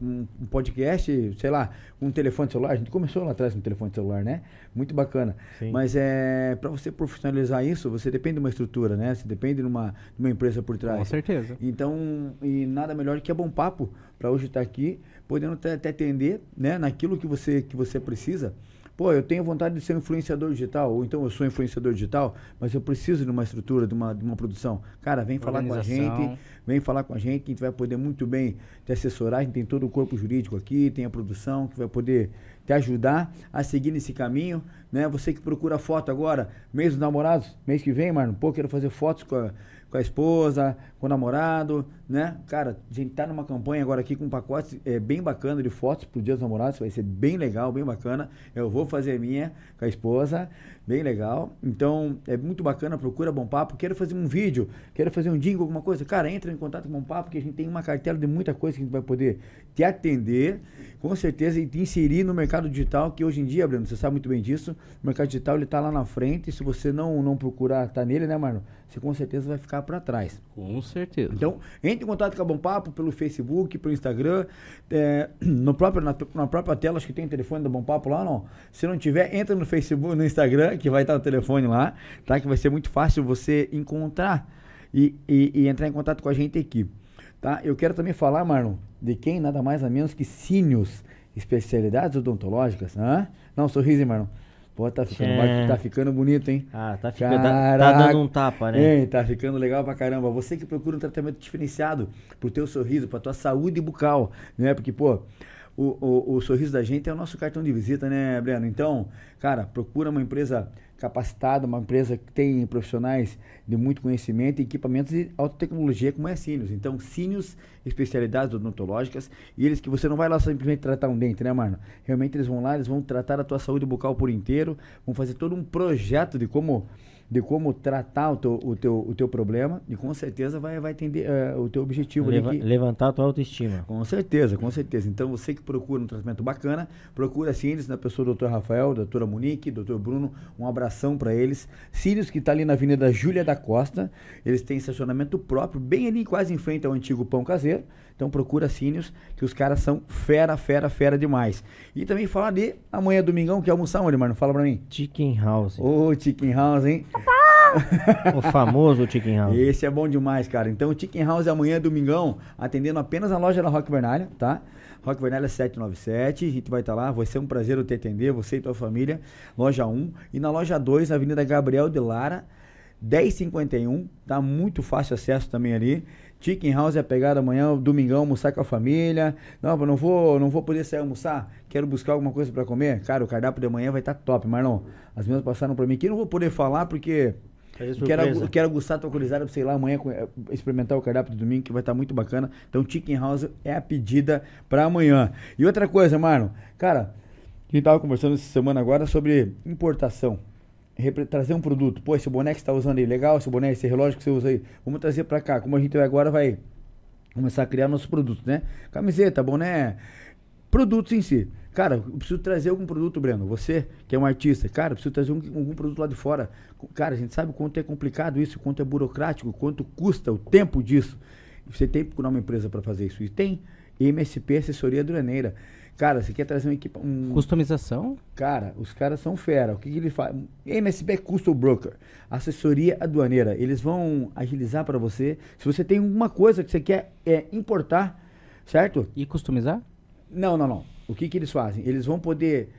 Speaker 1: um, um podcast, sei lá, um telefone celular. A gente começou lá atrás com um telefone celular, né? Muito bacana.
Speaker 2: Sim.
Speaker 1: Mas é para você profissionalizar isso, você depende de uma estrutura, né? Você depende de uma, de uma empresa por trás.
Speaker 3: Com certeza.
Speaker 1: Então, e nada melhor que é bom papo para hoje estar aqui, podendo até, até atender, né, naquilo que você que você precisa. Pô, eu tenho vontade de ser um influenciador digital, ou então eu sou influenciador digital, mas eu preciso de uma estrutura, de uma, de uma produção. Cara, vem falar com a gente, vem falar com a gente, que a gente vai poder muito bem te assessorar, a gente tem todo o corpo jurídico aqui, tem a produção que vai poder te ajudar a seguir nesse caminho, né? Você que procura foto agora, mês dos namorados, mês que vem, mano, pô, quero fazer fotos com a, com a esposa, com o namorado, né? Cara, a gente tá numa campanha agora aqui com um pacote é, bem bacana de fotos pro Dia dos Namorados, vai ser bem legal, bem bacana. Eu vou fazer a minha com a esposa, bem legal. Então, é muito bacana, procura Bom Papo. Quero fazer um vídeo, quero fazer um jingle, alguma coisa. Cara, entra em contato com Bom Papo, que a gente tem uma cartela de muita coisa que a gente vai poder te atender, com certeza, e te inserir no mercado digital, que hoje em dia, Breno, você sabe muito bem disso, o mercado digital ele tá lá na frente, e se você não, não procurar estar nele, né, Marlon? Você com certeza vai ficar para trás.
Speaker 3: Com certeza.
Speaker 1: Então, entre em contato com a Bom Papo pelo Facebook, pelo Instagram, é, no próprio, na, na própria tela, acho que tem o telefone da Bom Papo lá, não. Se não tiver, entra no Facebook, no Instagram, que vai estar o telefone lá, tá? Que vai ser muito fácil você encontrar e, e, e entrar em contato com a gente aqui, tá? Eu quero também falar, Marlon, de quem nada mais nada menos que Sínios, especialidades odontológicas, hã? Não, sorriso, Marlon? Pô, tá ficando,
Speaker 2: É.
Speaker 1: tá ficando bonito, hein?
Speaker 2: Ah, tá, ficando, tá, tá dando um tapa, né?
Speaker 1: Ei, tá ficando legal pra caramba. Você que procura um tratamento diferenciado pro teu sorriso, pra tua saúde bucal, né? Porque, pô, o, o, o sorriso da gente é o nosso cartão de visita, né, Breno? Então, cara, procura uma empresa capacitada, uma empresa que tem profissionais de muito conhecimento e equipamentos de alta tecnologia, como é a Sínios. Então, Sínios, especialidades odontológicas, e eles que você não vai lá simplesmente tratar um dente, né, Marno? Realmente eles vão lá, eles vão tratar a tua saúde bucal por inteiro, vão fazer todo um projeto de como de como tratar o teu, o teu, o teu problema e com certeza vai, vai atender eh, o teu objetivo ali
Speaker 2: Leva-
Speaker 1: que-
Speaker 2: levantar a tua autoestima.
Speaker 1: com certeza, com certeza. Então, você que procura um tratamento bacana, procura Cílios, na pessoa do Dr. Rafael, doutora Monique, doutor Bruno, um abração para eles. Cílios, que está ali na Avenida Júlia da Costa, eles têm estacionamento próprio, bem ali, quase em frente ao antigo Pão Caseiro. Então, procura a Cílios, que os caras são fera, fera, fera demais. E também falar de amanhã, domingão, que é almoçar onde, mano? Fala pra mim.
Speaker 2: Chicken House.
Speaker 1: Ô, Chicken House, hein?
Speaker 2: O famoso Chicken House.
Speaker 1: Esse é bom demais, cara. Então, o Chicken House amanhã, domingão, atendendo apenas a loja da Rock Vernalha, tá? Rock Vernalha 797, a gente vai estar lá, vai ser um prazer eu te atender, você e tua família. Loja 1 e na loja 2, na Avenida Gabriel de Lara, 1051, tá muito fácil acesso também ali. Chicken House é a pegada amanhã, domingão, almoçar com a família. Não, eu não vou, não vou poder sair almoçar. Quero buscar alguma coisa pra comer. Cara, o cardápio de amanhã vai estar top, Marlon. As minhas passaram pra mim aqui, não vou poder falar porque eu quero, eu quero gostar da tua curiosidade pra sei lá amanhã eh, experimentar o cardápio do domingo que vai estar muito bacana. Então, Chicken House é a pedida pra amanhã. E outra coisa, Marlon, cara, a gente tava conversando essa semana agora sobre importação. Trazer um produto. Pô, esse boné que você tá usando aí, legal, esse boné, esse relógio que você usa aí, vamos trazer pra cá. Como a gente agora vai começar a criar nossos produtos, né? Camiseta, boné, produtos em si. Cara, eu preciso trazer algum produto, Breno. Você, que é um artista, cara, eu preciso trazer um- algum produto lá de fora. Cara, a gente sabe o quanto é complicado isso, o quanto é burocrático, quanto custa o tempo disso. Você tem que procurar uma empresa para fazer isso. E tem MSP Assessoria Aduaneira. Cara, você quer trazer um equipamento. Um,
Speaker 3: Customização?
Speaker 1: Cara, os caras são fera. O que, que ele faz? MSB é Custom Broker, assessoria aduaneira. Eles vão agilizar para você. Se você tem alguma coisa que você quer é, importar, certo?
Speaker 3: E customizar?
Speaker 1: Não, não, não. O que, que eles fazem? Eles vão poder.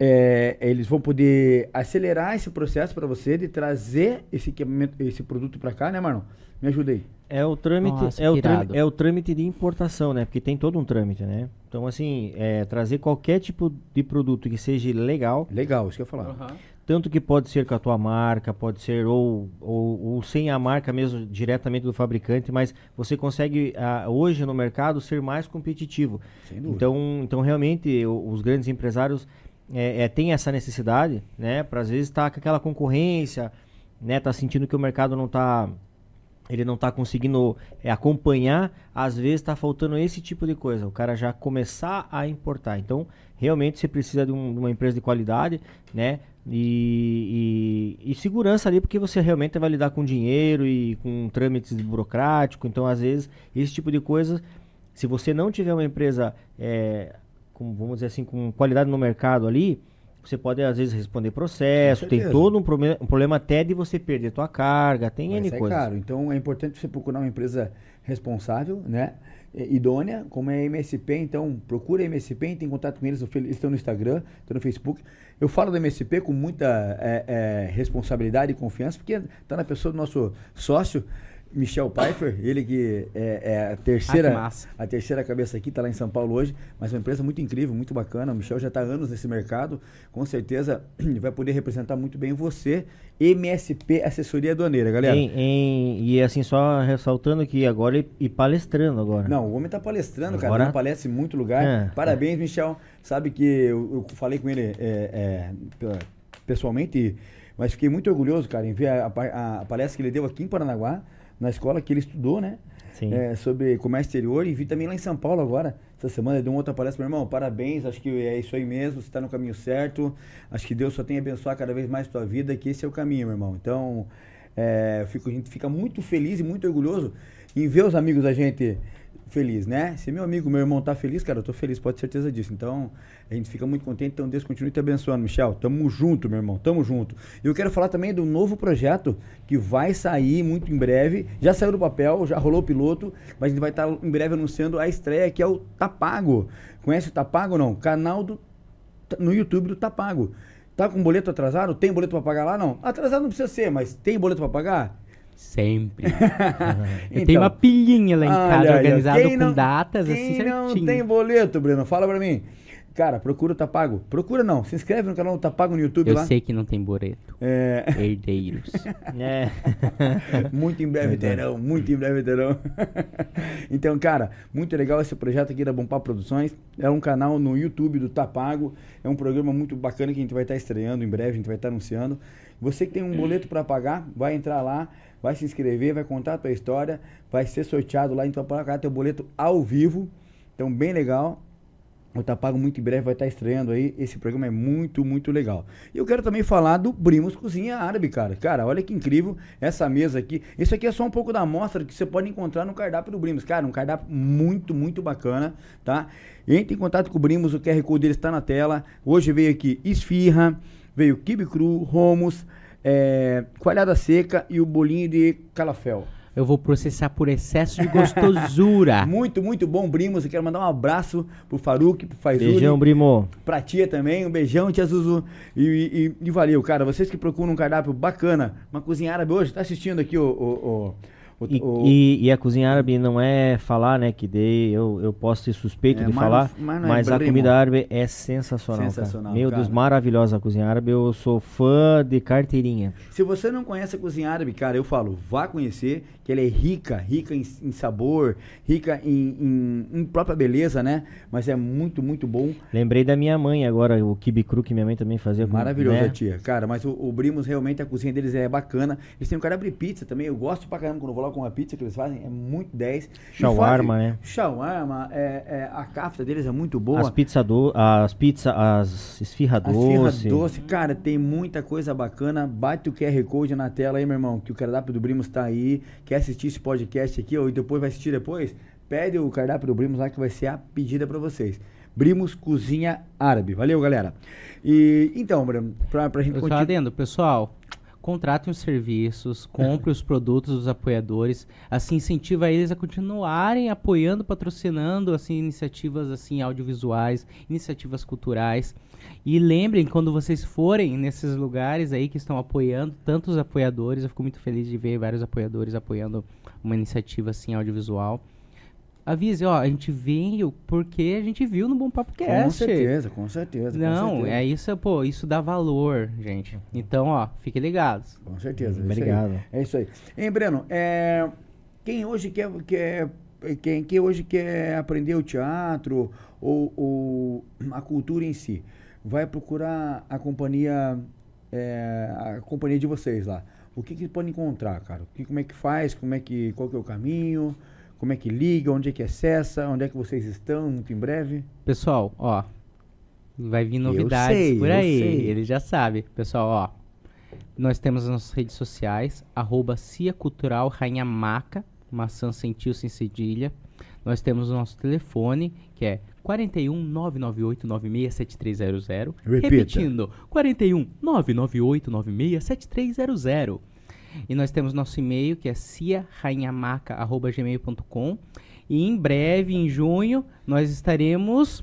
Speaker 1: É, eles vão poder acelerar esse processo para você de trazer esse equipamento, esse produto para cá, né, Marlon? Me ajuda aí.
Speaker 2: É o trâmite,
Speaker 3: Nossa,
Speaker 2: é, o trâmite é o trâmite de importação, né? Porque tem todo um trâmite, né? Então, assim, é, trazer qualquer tipo de produto que seja legal,
Speaker 1: Legal, isso que eu ia falar.
Speaker 2: tanto que pode ser com a tua marca, pode ser ou, ou, ou sem a marca mesmo, diretamente do fabricante, mas você consegue ah, hoje no mercado ser mais competitivo.
Speaker 1: Sem dúvida.
Speaker 2: Então, então realmente o- os grandes empresários é, é, têm essa necessidade, né? Para às vezes estar com aquela concorrência, né? Tá sentindo que o mercado não está ele não está conseguindo é, acompanhar, às vezes está faltando esse tipo de coisa, o cara já começar a importar. Então, realmente você precisa de, um- de uma empresa de qualidade, né? E, e- e segurança ali, porque você realmente vai lidar com dinheiro e com trâmites burocráticos. Então, às vezes, esse tipo de coisa Se você não tiver uma empresa, é, com, vamos dizer assim, com qualidade no mercado ali, você pode às vezes responder processo, tem todo um, problema, um problema até de você perder tua carga, tem
Speaker 1: Vai
Speaker 2: N
Speaker 1: sair
Speaker 2: coisas.
Speaker 1: caro. Então é importante você procurar uma empresa responsável, né? Idônea, como é a MSP, então procura a MSP, entre em contato com eles, eles estão no Instagram, estão no Facebook. Eu falo da MSP com muita é, é, responsabilidade e confiança, porque está na pessoa do nosso sócio, Michel Pfeiffer, ele que é, é a terceira,
Speaker 3: Ah,
Speaker 1: a terceira cabeça aqui, está lá em São Paulo hoje, mas é uma empresa muito incrível, muito bacana. O Michel já está há anos nesse mercado, com certeza ele vai poder representar muito bem você, MSP Assessoria Aduaneira, galera.
Speaker 2: Em- em- e assim, só ressaltando que agora e, e palestrando agora.
Speaker 1: Não, o homem tá palestrando, cara.
Speaker 2: Agora-
Speaker 1: Ele palestra em muito lugar.
Speaker 2: É.
Speaker 1: Parabéns, Michel. Sabe que eu, eu falei com ele é, é, pe- pessoalmente, mas fiquei muito orgulhoso, cara, em ver a, a- a palestra que ele deu aqui em Paranaguá, na escola que ele estudou, né?
Speaker 2: Sim.
Speaker 1: É, sobre comércio exterior e vi também lá em São Paulo agora. Essa semana deu uma outra palestra, meu irmão. Parabéns, acho que é isso aí mesmo. Você está no caminho certo. Acho que Deus só tem a abençoar cada vez mais tua vida, que esse é o caminho, meu irmão. Então, é, fico- a gente fica muito feliz e muito orgulhoso em ver os amigos da gente feliz, né? Se meu amigo, meu irmão tá feliz, cara, eu tô feliz, pode ter certeza disso. Então, a gente fica muito contente. Então, Deus continue te abençoando, Michel. Tamo junto, meu irmão, tamo junto. E eu quero falar também do novo projeto que vai sair muito em breve. Já saiu do papel, já rolou o piloto, mas a gente vai estar em breve anunciando a estreia, que é o Tapago. Conhece o Tapago ou não? Canal do no YouTube do Tapago. Tá com boleto atrasado? Tem boleto pra pagar lá? Não. Atrasado não precisa ser, mas tem boleto pra pagar?
Speaker 3: Sempre. Eu
Speaker 1: Então,
Speaker 3: tenho uma pilhinha lá em casa organizada com
Speaker 1: não-
Speaker 3: datas
Speaker 1: quem
Speaker 3: assim
Speaker 1: não
Speaker 3: certinho.
Speaker 1: tem boleto, Breno? Fala pra mim. Cara, procura o Tapago. Procura não. Se inscreve no canal do Tapago no YouTube
Speaker 3: Eu
Speaker 1: lá.
Speaker 3: sei que não tem boleto.
Speaker 1: É,
Speaker 3: Herdeiros.
Speaker 2: É.
Speaker 1: muito em breve terão, muito em breve terão. então, cara, muito legal esse projeto aqui da Bom Papo Produções. É um canal no YouTube do Tapago. É um programa muito bacana que a gente vai estar estreando em breve, a gente vai estar anunciando. Você que tem um boleto para pagar, vai entrar lá, vai se inscrever, vai contar a tua história, vai ser sorteado lá, então para pagar teu boleto ao vivo. Então, bem legal. O Tapago muito em breve vai estar estreando aí. Esse programa é muito, muito legal. E eu quero também falar do Brimos Cozinha Árabe, cara. Cara, olha que incrível essa mesa aqui. Isso aqui é só um pouco da amostra que você pode encontrar no cardápio do Brimos. Cara, um cardápio muito, muito bacana, tá? Entre em contato com o Brimos, o QR Code dele está na tela. Hoje veio aqui esfirra, veio quibe cru, romos, é, coalhada seca e o bolinho de calafel.
Speaker 3: Eu vou processar por excesso de gostosura.
Speaker 1: Muito, muito bom, Brimos. Eu quero mandar um abraço pro Faruque, pro Faizuli.
Speaker 2: Beijão, Brimo.
Speaker 1: Pra tia também, um beijão, tia Zuzu. E, e- e valeu, cara. Vocês que procuram um cardápio bacana, uma cozinha árabe hoje, tá assistindo aqui o. o, o, o-
Speaker 2: E,
Speaker 1: o-
Speaker 2: e- e a cozinha árabe não é falar, né? Que dei, eu, eu posso ser suspeito
Speaker 1: É,
Speaker 2: de
Speaker 1: mas
Speaker 2: falar,
Speaker 1: mas é
Speaker 2: mas a comida árabe é sensacional. cara.
Speaker 1: Sensacional,
Speaker 2: Meu
Speaker 1: cara.
Speaker 2: Deus, maravilhosa a cozinha árabe. Eu sou fã de carteirinha.
Speaker 1: Se você não conhece a cozinha árabe, cara, eu falo, vá conhecer, que ela é rica, rica em, em sabor, rica em, em- em própria beleza, né? Mas é muito, muito bom.
Speaker 2: Lembrei da minha mãe agora, o kibe cru que minha mãe também fazia.
Speaker 1: Maravilhoso,
Speaker 2: né?
Speaker 1: tia. Cara, mas o, o Brimos realmente, a cozinha deles é bacana. Eles têm um cardápio de pizza também. Eu gosto pra caramba quando eu vou lá com uma pizza que eles fazem. É muito 10. E
Speaker 2: Shawarma,
Speaker 1: fora-
Speaker 2: né?
Speaker 1: Shawarma, é, é, a cafta deles é muito boa.
Speaker 2: As pizzas do, as pizza, as esfirra
Speaker 1: A esfirra
Speaker 2: doce.
Speaker 1: doce, cara, tem muita coisa bacana. Bate o QR Code na tela aí, meu irmão, que o cardápio do Brimos tá aí. Quer assistir esse podcast aqui, ou depois vai assistir depois? Pede o cardápio do Brimos lá que vai ser a pedida pra vocês. Brimos Cozinha Árabe. Valeu, galera. E então, Breno, pra, pra gente continuar.
Speaker 3: adendo, pessoal. Contratem os serviços, compre os produtos dos apoiadores, assim incentiva eles a continuarem apoiando, patrocinando assim iniciativas assim audiovisuais, iniciativas culturais. E lembrem quando vocês forem nesses lugares aí que estão apoiando, tantos apoiadores, eu fico muito feliz de ver vários apoiadores apoiando uma iniciativa assim audiovisual. Avise, ó, a gente veio porque a gente viu no Bom Papo Cast.
Speaker 1: Com certeza, com certeza. com
Speaker 3: Não,
Speaker 1: certeza.
Speaker 3: é isso, pô, isso dá valor, gente. Então, ó, fiquem ligados.
Speaker 1: Com certeza. é isso aí.
Speaker 2: Obrigado.
Speaker 1: É isso aí. Hein, Breno, é, quem hoje quer, quer quem, quem hoje quer aprender o teatro ou, ou a cultura em si, vai procurar a companhia, é, a companhia de vocês lá. O que, que pode encontrar, cara? O que, como é que faz? Como é que, qual que é o caminho? Como é que liga? Onde é que acessa? Onde é que vocês estão? Muito em breve.
Speaker 3: Pessoal, ó, vai vir novidades
Speaker 1: sei,
Speaker 3: por aí. Ele já sabe. Pessoal, ó, nós temos as nossas redes sociais, arroba Cia Cultural Rainha Maca, maçã sem tio, sem cedilha. Nós temos o nosso telefone, que é 41 998 967300.
Speaker 1: Repita.
Speaker 3: Repetindo, 41 998 967300. E nós temos nosso e-mail, que é ciarainhamaca.gmail.com. E em breve, em junho, nós estaremos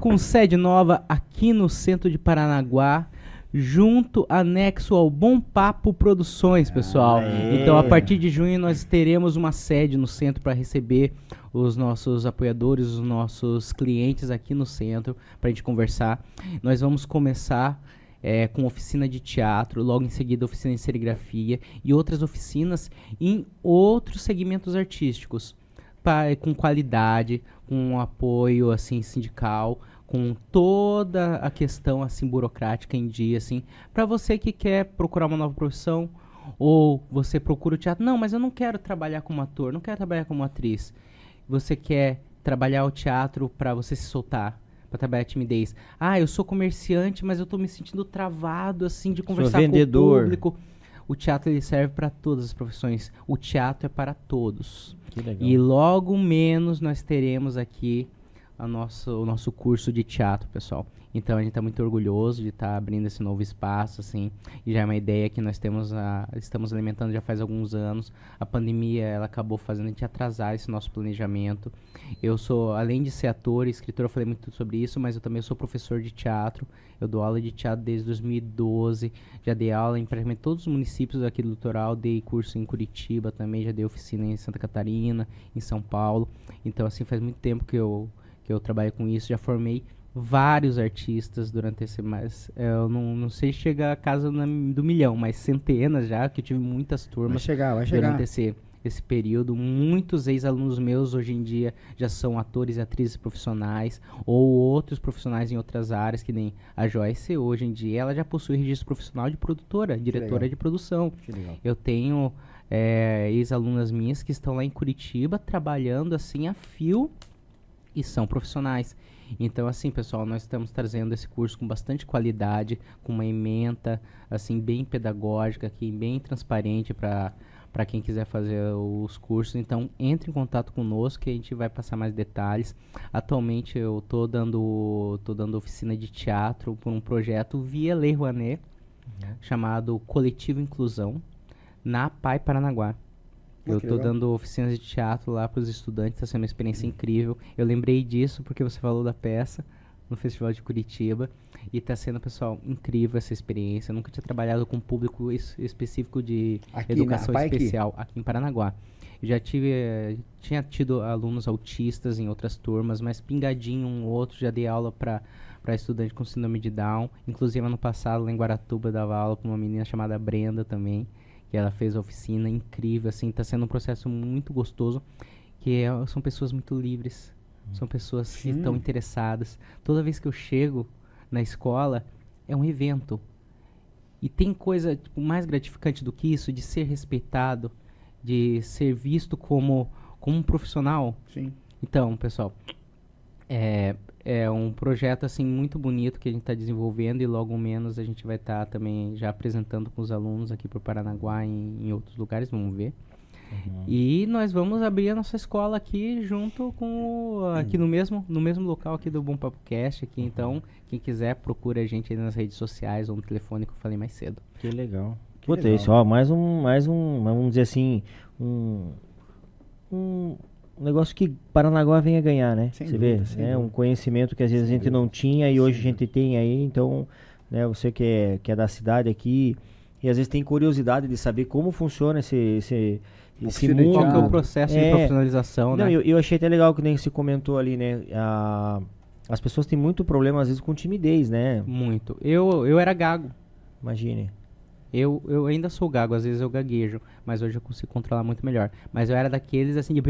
Speaker 3: com sede nova aqui no centro de Paranaguá, junto, anexo ao Bom Papo Produções, pessoal.
Speaker 1: Aê.
Speaker 3: Então, a partir de junho, nós teremos uma sede no centro para receber os nossos apoiadores, os nossos clientes aqui no centro, para a gente conversar. Nós vamos começar é, com oficina de teatro, logo em seguida oficina de serigrafia e outras oficinas em outros segmentos artísticos, pa- com qualidade, com apoio assim sindical, com toda a questão assim burocrática em dia, assim, para você que quer procurar uma nova profissão ou você procura o teatro, não, mas eu não quero trabalhar como ator, não quero trabalhar como atriz. Você quer trabalhar o teatro para você se soltar, para trabalhar a timidez. Ah, eu sou comerciante, mas eu tô me sentindo travado assim de conversar com o público. O teatro ele serve para todas as profissões. O teatro é para todos.
Speaker 2: Que legal.
Speaker 3: E logo menos nós teremos aqui a nosso, o nosso curso de teatro, pessoal. Então a gente está muito orgulhoso de estar abrindo esse novo espaço, assim. E já é uma ideia que nós temos a, estamos alimentando já faz alguns anos. A pandemia ela acabou fazendo a gente atrasar esse nosso planejamento. Eu sou, além de ser ator e escritor, eu falei muito sobre isso, mas eu também sou professor de teatro. Eu dou aula de teatro desde 2012. Já dei aula em praticamente todos os municípios aqui do litoral. Dei curso em Curitiba também, já dei oficina em Santa Catarina, em São Paulo. Então, assim, faz muito tempo que eu, que eu trabalho com isso. Já formei vários artistas durante esse mas eu não, não sei se chega a casa na- do milhão, mas centenas já, que eu tive muitas
Speaker 1: Vai
Speaker 3: turmas
Speaker 1: chegar, vai chegar.
Speaker 3: durante esse, esse período. Muitos ex-alunos meus hoje em dia já são atores e atrizes profissionais ou outros profissionais em outras áreas, que nem a Joyce hoje em dia, ela já possui registro profissional de produtora, diretora de produção. Eu tenho é, ex-alunas minhas que estão lá em Curitiba trabalhando assim a fio e são profissionais. Então, assim, pessoal, nós estamos trazendo esse curso com bastante qualidade, com uma ementa, assim, bem pedagógica, aqui, bem transparente para para quem quiser fazer os cursos. Então, entre em contato conosco que a gente vai passar mais detalhes. Atualmente, eu tô dando, tô dando oficina de teatro por um projeto via Lei Rouanet, chamado Coletivo Inclusão, na PAI Paranaguá. Eu
Speaker 1: legal.
Speaker 3: dando oficinas de teatro lá para os estudantes, está sendo uma experiência incrível. Eu lembrei disso porque você falou da peça no Festival de Curitiba e está sendo, pessoal, incrível essa experiência. Eu nunca tinha trabalhado com público es- específico de
Speaker 1: Aqui na
Speaker 3: educação
Speaker 1: aqui?
Speaker 3: especial aqui em Paranaguá. Eu já tive, eh, tinha tido alunos autistas em outras turmas, mas pingadinho um ou outro, já dei aula para para estudante com síndrome de Down. Inclusive, ano passado, lá em Guaratuba, dava aula para uma menina chamada Brenda também, que ela fez a oficina incrível, assim, tá sendo um processo muito gostoso, que é- são pessoas muito livres, são pessoas que
Speaker 1: Sim.
Speaker 3: estão interessadas. Toda vez que eu chego na escola, é um evento. E tem coisa tipo, mais gratificante do que isso, de ser respeitado, de ser visto como, como um profissional.
Speaker 1: Sim.
Speaker 3: Então, pessoal, é, é um projeto assim muito bonito que a gente está desenvolvendo e logo menos a gente vai estar também já apresentando com os alunos aqui para Paranaguá e em, em outros lugares, vamos ver. E nós vamos abrir a nossa escola aqui junto com o- aqui no mesmo no mesmo local aqui do Bom Papo Cast aqui, então quem quiser procura a gente aí nas redes sociais ou no telefone que eu falei mais cedo.
Speaker 2: Que legal.
Speaker 1: Que
Speaker 2: Puta,
Speaker 1: legal.
Speaker 2: isso, ó, mais um, mais um, vamos dizer assim, um, um negócio que Paranaguá venha ganhar, né?
Speaker 1: Sem
Speaker 2: Você
Speaker 1: dúvida,
Speaker 2: vê,
Speaker 1: sem
Speaker 2: é um conhecimento que às vezes a
Speaker 1: Sem
Speaker 2: gente não
Speaker 1: dúvida.
Speaker 2: tinha e hoje a gente tem aí, então, né, você que é, que é da cidade aqui e às vezes tem curiosidade de saber como funciona esse, esse, esse
Speaker 1: de
Speaker 2: mundo.
Speaker 3: Qual que é o processo de
Speaker 2: É.
Speaker 3: profissionalização,
Speaker 2: Não,
Speaker 3: né?
Speaker 2: eu, eu achei até legal que nem se comentou ali, né? A, as pessoas têm muito problema às vezes com timidez, né?
Speaker 3: Muito. Eu eu era gago.
Speaker 2: Imagine.
Speaker 3: Eu, eu ainda sou gago, às vezes eu gaguejo, mas hoje eu consigo controlar muito melhor. Mas eu era daqueles assim de.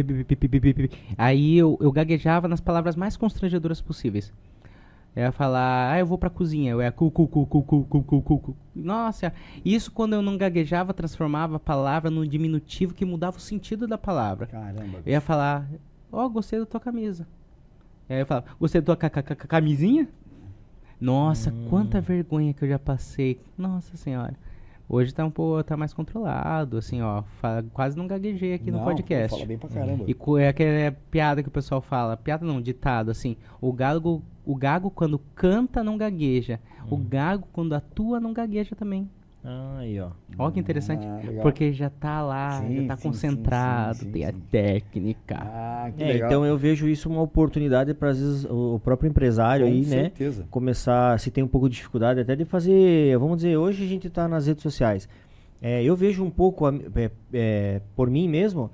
Speaker 3: Aí eu, eu gaguejava nas palavras mais constrangedoras possíveis. Eu ia falar, ah, eu vou pra cozinha. Eu ia cu, cu, cu, cu, cu, cu, cu, cu, cu. Nossa, isso quando eu não gaguejava, transformava a palavra num diminutivo que mudava o sentido da palavra.
Speaker 1: Caramba.
Speaker 3: Eu ia falar, ó, gostei da tua camisa. Aí eu falava, gostei da tua ca- ca- ca- camisinha? Nossa, quanta vergonha que eu já passei. Nossa senhora. Hoje tá um pouco tá mais controlado, assim, ó. fa- quase não gaguejei aqui no
Speaker 1: Não,
Speaker 3: podcast.
Speaker 1: Fala bem pra caramba.
Speaker 3: E é aquela piada que o pessoal fala, piada não, ditado, assim, o gago, o gago quando canta não gagueja,
Speaker 1: Hum.
Speaker 3: o gago quando atua não gagueja também.
Speaker 2: Aí, ó.
Speaker 3: Olha que interessante,
Speaker 1: Ah,
Speaker 3: porque já tá lá,
Speaker 1: Sim,
Speaker 3: já tá
Speaker 1: sim,
Speaker 3: concentrado,
Speaker 1: sim, sim,
Speaker 3: tem a técnica.
Speaker 1: Ah, que
Speaker 2: É,
Speaker 1: legal.
Speaker 2: então eu vejo isso uma oportunidade para às vezes o próprio empresário
Speaker 1: Com
Speaker 2: aí, né?
Speaker 1: certeza.
Speaker 2: Começar, se tem um pouco de dificuldade até de fazer, vamos dizer, hoje a gente está nas redes sociais. É, eu vejo um pouco, é, é, por mim mesmo,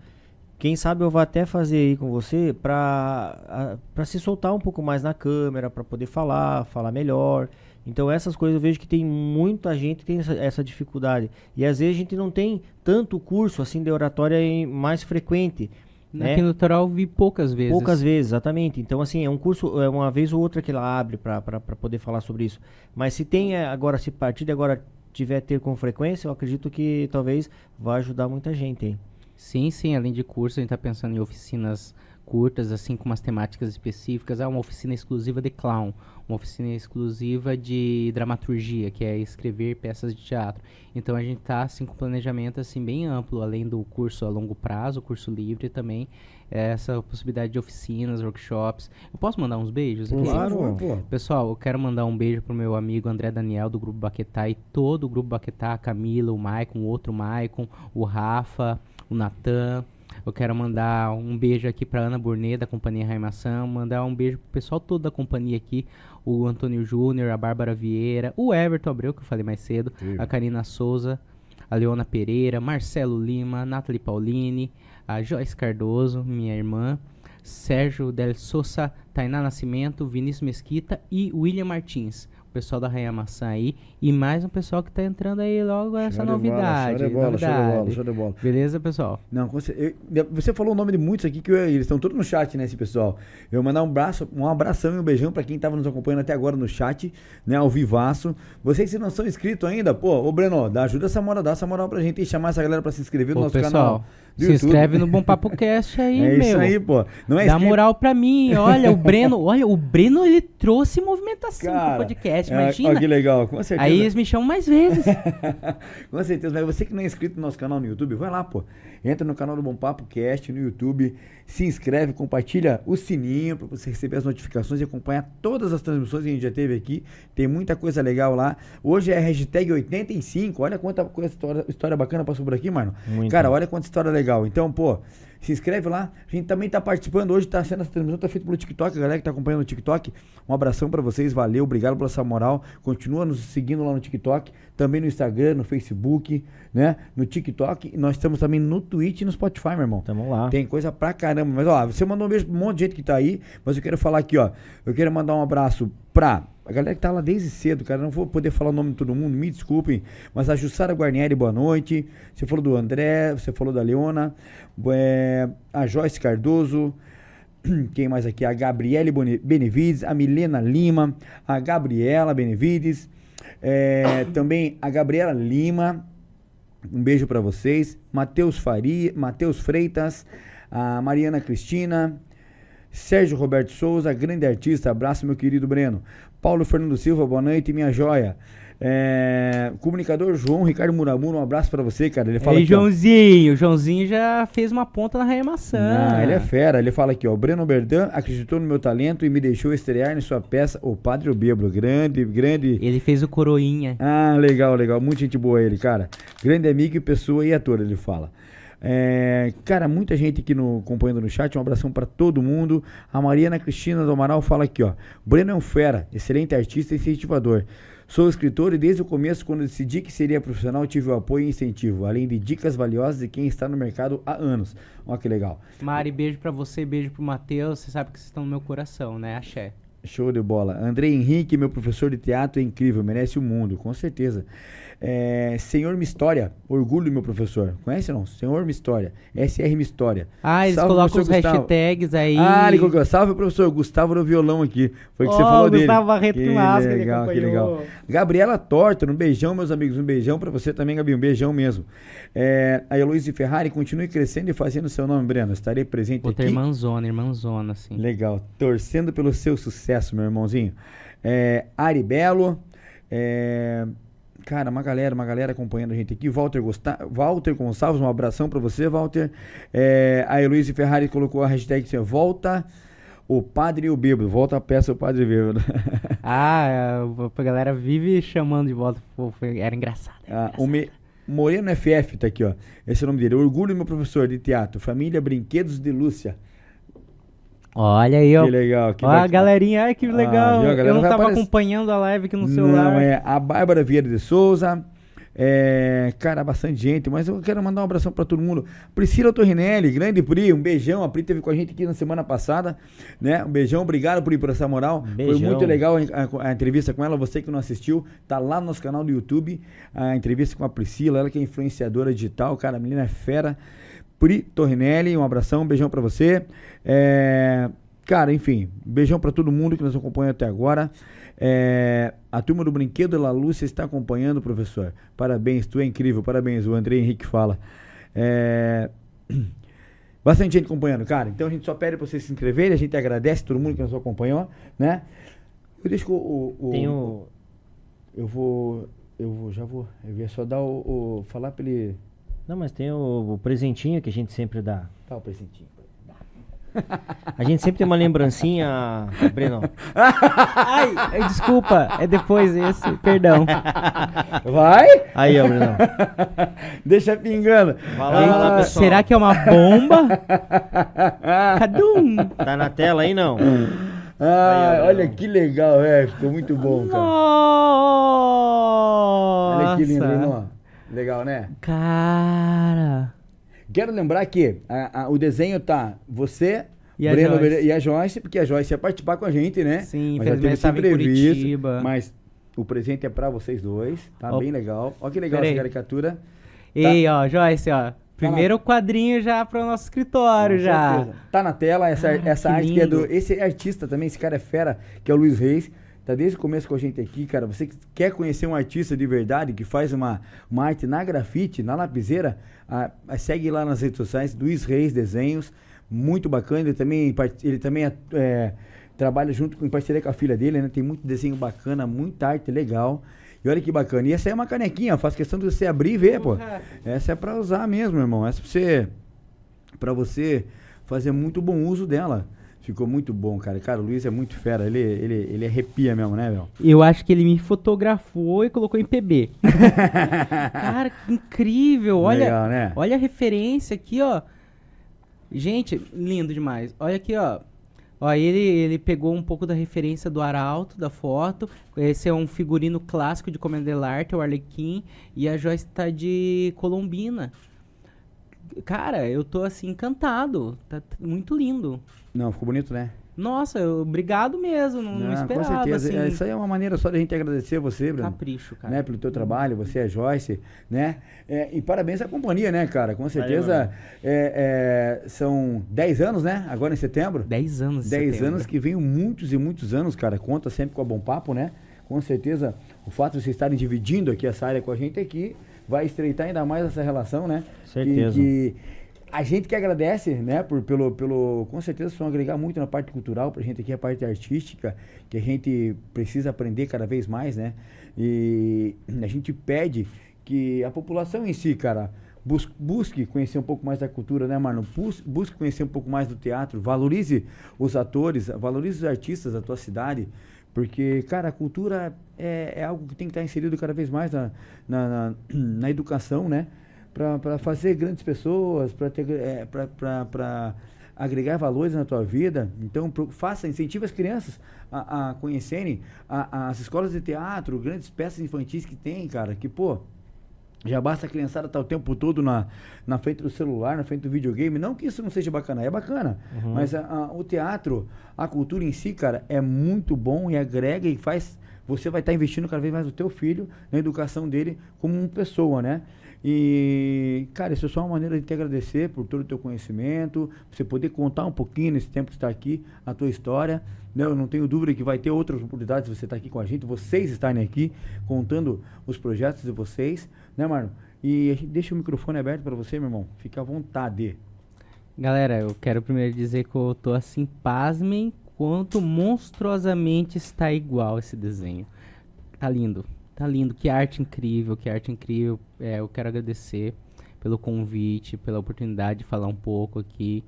Speaker 2: quem sabe eu vou até fazer aí com você para para se soltar um pouco mais na câmera, para poder falar, falar melhor. Então essas coisas eu vejo que tem muita gente que tem essa, essa dificuldade. E às vezes a gente não tem tanto curso assim de oratória em- mais frequente. né?
Speaker 3: Aqui no litoral eu vi poucas vezes.
Speaker 2: Poucas vezes, exatamente. Então, assim, é um curso, é uma vez ou outra que ela abre para poder falar sobre isso. Mas se tem é, agora, se partir de agora tiver ter com frequência, eu acredito que talvez vai ajudar muita gente aí.
Speaker 3: Sim, sim, além de curso, a gente tá pensando em oficinas curtas, assim, com umas temáticas específicas. Ah, uma oficina exclusiva de clown, uma oficina exclusiva de dramaturgia, que é escrever peças de teatro. Então a gente tá, assim, com planejamento, assim, bem amplo, além do curso a longo prazo, curso livre também, é essa possibilidade de oficinas, workshops. Eu posso mandar uns beijos aqui?
Speaker 1: Claro, pô.
Speaker 3: Pessoal, eu quero mandar um beijo pro meu amigo André Daniel do Grupo Baquetá e todo o Grupo Baquetá, a Camila, o Maicon, o outro Maicon, o Rafa, o Natan. Eu quero mandar um beijo aqui pra Ana Burnet, da Companhia Raimação. Mandar um beijo pro pessoal todo da companhia aqui. O Antônio Júnior, a Bárbara Vieira, o Everton Abreu, que eu falei mais cedo, a Karina Souza, a Leona Pereira, Marcelo Lima, Nathalie Paulini, a Joyce Cardoso, minha irmã, Sérgio Del Souza, Tainá Nascimento, Vinícius Mesquita e William Martins. Pessoal da Rainha Maçã aí. E mais um pessoal que tá entrando aí logo essa novidade.
Speaker 1: Show de bola, show de bola, show de bola.
Speaker 3: Beleza, pessoal?
Speaker 1: Não, cer- eu- você falou o nome de muitos aqui que eu- eles estão todos no chat, né, esse pessoal. Eu vou mandar um abraço, um abração e um beijão pra quem tava nos acompanhando até agora no chat, né, ao vivaço. Vocês que não são inscritos ainda, pô, ô Breno, dá ajuda essa moral, dá essa moral pra gente e chamar essa galera pra se inscrever no
Speaker 3: Ô,
Speaker 1: nosso
Speaker 3: pessoal,
Speaker 1: canal.
Speaker 3: Se
Speaker 1: YouTube.
Speaker 3: inscreve no Bom Papo Cast aí,
Speaker 1: É
Speaker 3: meu.
Speaker 1: isso aí, pô. Não é
Speaker 3: Dá moral pra mim. Olha, o Breno, olha, o Breno ele trouxe movimentação
Speaker 1: Cara,
Speaker 3: pro podcast,
Speaker 1: é,
Speaker 3: imagina.
Speaker 1: ó, que legal, com certeza.
Speaker 3: aí eles me chamam mais vezes.
Speaker 1: Com certeza, mas você que não é inscrito no nosso canal no YouTube, vai lá, pô. Entra no canal do Bom Papo Cast no YouTube, se inscreve, compartilha o sininho para você receber as notificações e acompanhar todas as transmissões que a gente já teve aqui. Tem muita coisa legal lá. Hoje é hashtag 85. Olha quanta coisa, história, história bacana passou por aqui, mano.
Speaker 2: Muito.
Speaker 1: Cara, olha quanta história legal. Então, pô, se inscreve lá. A gente também tá participando hoje, tá sendo essa transmissão, tá feita pelo TikTok. A galera que tá acompanhando no TikTok, um abração pra vocês, valeu, obrigado pela essa moral. Continua nos seguindo lá no TikTok, também no Instagram, no Facebook, né? No TikTok. Nós estamos também no Twitch e no Spotify, meu irmão.
Speaker 2: Tamo lá.
Speaker 1: Tem coisa pra caramba. Mas, ó, você mandou um beijo pra um monte de gente que tá aí. Mas eu quero falar aqui, ó. Eu quero mandar um abraço pra a galera que tá lá desde cedo, cara. Não vou poder falar o nome de todo mundo, me desculpem. Mas a Jussara Guarnieri, boa noite. Você falou do André, você falou da Leona. É, a Joyce Cardoso. Quem mais aqui? A Gabriele Benevides, a Milena Lima, a Gabriela Benevides, é, também a Gabriela Lima, um beijo pra vocês. Matheus Faria, Matheus Freitas, a Mariana Cristina, Sérgio Roberto Souza, grande artista. Abraço, meu querido Breno. Paulo Fernando Silva, boa noite, minha joia. É, comunicador João Ricardo Muramura, um abraço pra você, cara. Ele fala
Speaker 3: Aí,
Speaker 1: aqui, ó,
Speaker 3: Joãozinho. O Joãozinho já fez uma ponta na Rainha Maçã.
Speaker 1: Não, ele é fera. Ele fala aqui, ó. Breno Berdan acreditou no meu talento e me deixou estrear em sua peça O Padre o Bêbado. Grande, grande.
Speaker 3: Ele fez o coroinha.
Speaker 1: Ah, legal, legal. Muita gente boa ele, cara. Grande amigo e pessoa e ator, ele fala. É, cara, muita gente aqui no, acompanhando no chat. Um abração pra todo mundo. A Mariana Cristina do Amaral fala aqui, ó. Breno é um fera, excelente artista e incentivador. Sou escritor e desde o começo, quando decidi que seria profissional, tive o apoio e incentivo, além de dicas valiosas de quem está no mercado há anos. Olha que legal.
Speaker 3: Mari, beijo pra você, beijo pro Matheus. Você sabe que vocês estão no meu coração, né? Axé.
Speaker 1: Show de bola. André Henrique, meu professor de teatro, é incrível, merece o mundo, com certeza. É, Senhor Mistória, orgulho meu professor. Conhece não? Senhor Mistória, SR Mistória.
Speaker 3: Ah, eles
Speaker 1: Salve,
Speaker 3: colocam os
Speaker 1: Gustavo.
Speaker 3: hashtags aí.
Speaker 1: Ah, ele colocou. Salve, professor Gustavo no violão aqui. Foi o que você
Speaker 3: Ó,
Speaker 1: falou
Speaker 3: o
Speaker 1: dele.
Speaker 3: Gustavo Barreto
Speaker 1: que
Speaker 3: que que ele
Speaker 1: legal, que
Speaker 3: acompanhou.
Speaker 1: legal. Gabriela Torta, um beijão, meus amigos. Um beijão pra você também, Gabi. Um beijão mesmo. É, a Heloísa Ferrari, continue crescendo e fazendo seu nome, Breno. Estarei presente
Speaker 3: Outra
Speaker 1: aqui.
Speaker 3: irmãzona, irmãzona, assim.
Speaker 1: Legal. Torcendo pelo seu sucesso, meu irmãozinho. É, Ari Belo. É, Cara, uma galera, uma galera acompanhando a gente aqui. Walter, Gosta Walter Gonçalves, um abração pra você, Walter. É, a Heloísa Ferrari colocou a hashtag assim, volta o padre e o bêbado. Volta a peça o padre e o bêbado.
Speaker 3: Ah, a, a galera vive chamando de volta. Era engraçado. era
Speaker 1: Ah, o Me- Moreno FF tá aqui, ó. Esse é o nome dele. Orgulho, meu professor de teatro. Família Brinquedos de Lúcia.
Speaker 3: Olha aí, ó.
Speaker 1: Que legal. Que
Speaker 3: Ó, a galerinha, ai que
Speaker 1: Ah,
Speaker 3: legal.
Speaker 1: viu? A galera
Speaker 3: Eu não tava
Speaker 1: aparecer.
Speaker 3: acompanhando a live aqui no celular.
Speaker 1: Não, é a Bárbara Vieira de Souza. É, cara, bastante gente, mas eu quero mandar um abração pra todo mundo. Priscila Torrinelli, grande Pri, um beijão. A Pri teve com a gente aqui na semana passada, né? Um beijão, obrigado Pri por essa moral. Foi
Speaker 2: Beijão.
Speaker 1: muito legal a, a- a entrevista com ela. Você que não assistiu, tá lá no nosso canal do YouTube. A entrevista com a Priscila, ela que é influenciadora digital, cara, a menina é fera. Pri Torrinelli, um abração, um beijão pra você. É, cara, enfim, beijão pra todo mundo que nos acompanha até agora. É, a turma do Brinquedo La Lúcia está acompanhando, professor. Parabéns, tu é incrível, parabéns, o André Henrique fala. É, Bastante gente acompanhando, cara. Então a gente só pede pra vocês se inscreverem, a gente agradece todo mundo que nos acompanhou, né? Eu deixo o. o, o-
Speaker 2: Tem o.
Speaker 1: Eu vou. Eu vou, já vou. Eu ia só dar o. o- falar pra ele.
Speaker 2: Não, mas tem o, o presentinho que a gente sempre dá.
Speaker 1: Tá, o presentinho.
Speaker 2: A gente sempre tem uma lembrancinha, Breno.
Speaker 3: Ai, desculpa, é depois esse, perdão.
Speaker 1: Vai?
Speaker 2: Aí, ó, Breno.
Speaker 1: Deixa pingando.
Speaker 2: Vai lá, vai lá,
Speaker 1: Ah,
Speaker 2: pessoal.
Speaker 3: Será que é uma bomba? Cadum!
Speaker 2: Tá na tela aí, não?
Speaker 1: Ah,
Speaker 2: Aí, ó,
Speaker 1: olha que legal, é. Ficou muito bom, cara.
Speaker 3: Nossa!
Speaker 1: Olha que lindo, Bruno. Legal, né?
Speaker 3: Cara.
Speaker 1: Quero lembrar que a- a- o desenho tá você,
Speaker 3: E a
Speaker 1: Breno
Speaker 3: Joyce.
Speaker 1: e a Joyce, porque a Joyce ia participar com a gente, né?
Speaker 3: Sim,
Speaker 1: Mas
Speaker 3: infelizmente
Speaker 1: esse
Speaker 3: tava em Curitiba.
Speaker 1: Mas o presente é pra vocês dois, tá
Speaker 3: Ó,
Speaker 1: bem legal. Olha que legal essa caricatura.
Speaker 3: Ei, ó, Joyce, ó. Primeiro quadrinho já pro nosso escritório
Speaker 1: Com
Speaker 3: já.
Speaker 1: certeza. Tá na tela essa,
Speaker 3: Ah,
Speaker 1: essa
Speaker 3: que
Speaker 1: arte que é do.
Speaker 3: lindo.
Speaker 1: Esse artista também, esse cara é fera, que é o Luiz Reis. Tá desde o começo com a gente aqui, cara. Você que quer conhecer um artista de verdade que faz uma, uma arte na grafite, na lapiseira, ah, ah, segue lá nas redes sociais, Luiz Reis Desenhos. Muito bacana. Ele também, ele também é, trabalha junto com em parceria com a filha dele, né? Tem muito desenho bacana, muita arte legal. E olha que bacana. E essa é uma canequinha, faz questão de você abrir e ver, pô. Essa é pra usar mesmo, irmão. Essa é pra você para você fazer muito bom uso dela. Ficou muito bom, cara. Cara, o Luiz é muito fera. Ele, ele, ele arrepia mesmo, né, meu?
Speaker 3: Eu acho que ele me fotografou e colocou em PB. Cara, que incrível. Olha,
Speaker 1: Legal, né?
Speaker 3: olha a referência aqui, ó. Gente, lindo demais. Olha aqui, ó. Ó, ele, ele pegou um pouco da referência do Arauto, da foto. Esse é um figurino clássico de Comenda dell'Arte, o Arlequim. E a Joyce tá de Colombina. Cara, eu tô assim encantado. Tá muito lindo.
Speaker 1: Não, ficou bonito, né?
Speaker 3: Nossa, eu- obrigado mesmo. Não, não esperava,
Speaker 1: com certeza.
Speaker 3: assim.
Speaker 1: É, Isso aí é uma maneira só da gente agradecer você, Bruno.
Speaker 3: Capricho, cara.
Speaker 1: Né, pelo teu trabalho, você é Joyce, né? É, e parabéns à companhia, né, cara? Com certeza é, é, são 10 anos, né? Agora em setembro.
Speaker 3: 10 anos. de
Speaker 1: 10
Speaker 3: setembro.
Speaker 1: anos que vem muitos e muitos anos, cara. Conta sempre com a Bom Papo, né? Com certeza, o fato de vocês estarem dividindo aqui essa área com a gente aqui vai estreitar ainda mais essa relação, né?
Speaker 2: Certeza.
Speaker 1: Que, que a gente que agradece, né? Por, pelo, pelo, com certeza, vão agregar muito na parte cultural pra gente aqui, a parte artística, que a gente precisa aprender cada vez mais, né? E a gente pede que a população em si, cara, bus- busque conhecer um pouco mais da cultura, né, Marlon? Bus- Busque conhecer um pouco mais do teatro, valorize os atores, valorize os artistas da tua cidade, porque, cara, a cultura é, é algo que tem que estar inserido cada vez mais na, na, na, na educação, né? Para fazer grandes pessoas, para agregar valores na tua vida. Então, pro- faça, incentive as crianças a, a conhecerem a- as escolas de teatro, grandes peças infantis que tem, cara, que, pô, já basta a criançada estar o tempo todo na, na frente do celular, na frente do videogame. Não que isso não seja bacana, é bacana. Mas a- a- o teatro, a cultura em si, cara, é muito bom e agrega e faz. Você vai estar investindo cada vez mais no teu filho, na educação dele como uma pessoa, né? E, cara, isso é só uma maneira de te agradecer por todo o teu conhecimento, você poder contar um pouquinho nesse tempo que está aqui, a tua história. Né? Eu não tenho dúvida que vai ter outras oportunidades de você estar aqui com a gente, vocês estarem aqui contando os projetos de vocês, né, Marlon? E deixa o microfone aberto para você, meu irmão. Fica à vontade.
Speaker 3: Galera, eu quero primeiro dizer que eu tô assim, pasmem quanto monstruosamente está igual esse desenho. Tá lindo, tá lindo, que arte incrível, que arte incrível. É, eu quero agradecer pelo convite, pela oportunidade de falar um pouco aqui.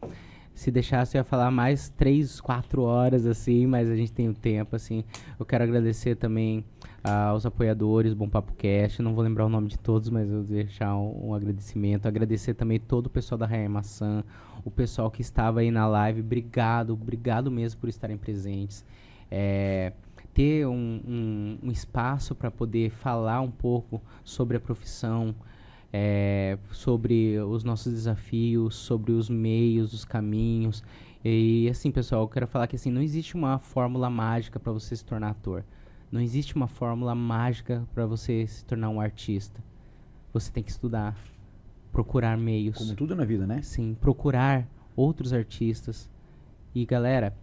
Speaker 3: Se deixasse, eu ia falar mais três, quatro horas, assim, mas a gente tem o tempo, assim. Eu quero agradecer também aos apoiadores, Bom Papo Cast. Não vou lembrar o nome de todos, mas eu vou deixar um, um agradecimento. Agradecer também todo o pessoal da Raia Maçã, o pessoal que estava aí na live. Obrigado, obrigado mesmo por estarem presentes. É, ter um, um, um espaço para poder falar um pouco sobre a profissão, é, sobre os nossos desafios, sobre os meios, os caminhos. E assim, pessoal, eu quero falar que assim, não existe uma fórmula mágica para você se tornar ator. Não existe uma fórmula mágica para você se tornar um artista. Você tem que estudar, procurar meios.
Speaker 1: Como tudo na vida, né?
Speaker 3: Sim, procurar outros artistas. E galera,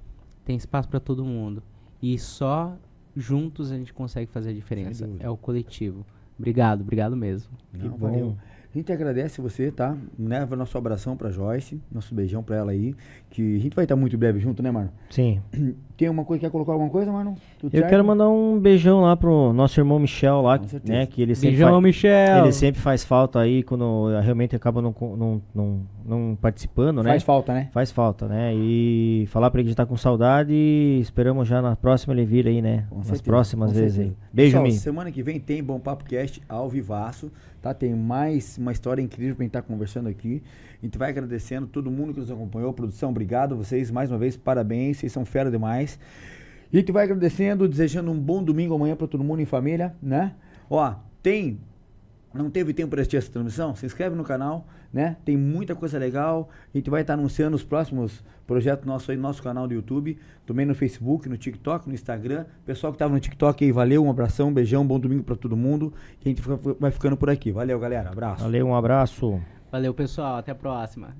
Speaker 3: tem espaço para todo mundo. E só juntos a gente consegue fazer a diferença. É o coletivo. Obrigado, obrigado mesmo.
Speaker 1: Que Não, valeu. A gente agradece você, tá? Leva nosso abração pra Joyce, nosso beijão pra ela aí. Que a gente vai estar muito breve junto, né, Marlon?
Speaker 2: Sim.
Speaker 1: Tem uma coisa, quer colocar alguma coisa, Marlon?
Speaker 2: Tudo Eu certo? quero mandar um beijão lá pro nosso irmão Michel lá, né? Que ele sempre
Speaker 3: beijão,
Speaker 2: faz,
Speaker 3: Michel!
Speaker 2: Ele sempre faz falta aí quando realmente acaba não, não, não, não participando, né?
Speaker 1: Faz falta, né?
Speaker 2: Faz falta, né? E falar pra ele que a gente tá com saudade e esperamos já na próxima ele vir aí, né? Com Nas certeza, próximas vezes certeza. aí. Beijo,
Speaker 1: Pessoal, Semana que vem tem Bom Papo Cast ao vivaço tá? Tem mais uma história incrível pra gente estar tá conversando aqui. A gente vai agradecendo todo mundo que nos acompanhou. Produção, obrigado. Vocês, mais uma vez, parabéns. Vocês são fera demais. E a gente vai agradecendo, desejando um bom domingo amanhã para todo mundo em família, né? Ó, tem não teve tempo para assistir essa transmissão, se inscreve no canal, né? Tem muita coisa legal. A gente vai estar anunciando os próximos projetos nossos aí no nosso canal do YouTube, também no Facebook, no TikTok, no Instagram. Pessoal que estava no TikTok aí, valeu, um abração, um beijão, bom domingo para todo mundo. E a gente fica, vai ficando por aqui. Valeu, galera. Abraço.
Speaker 2: Valeu, um abraço.
Speaker 3: Valeu, pessoal. Até a próxima.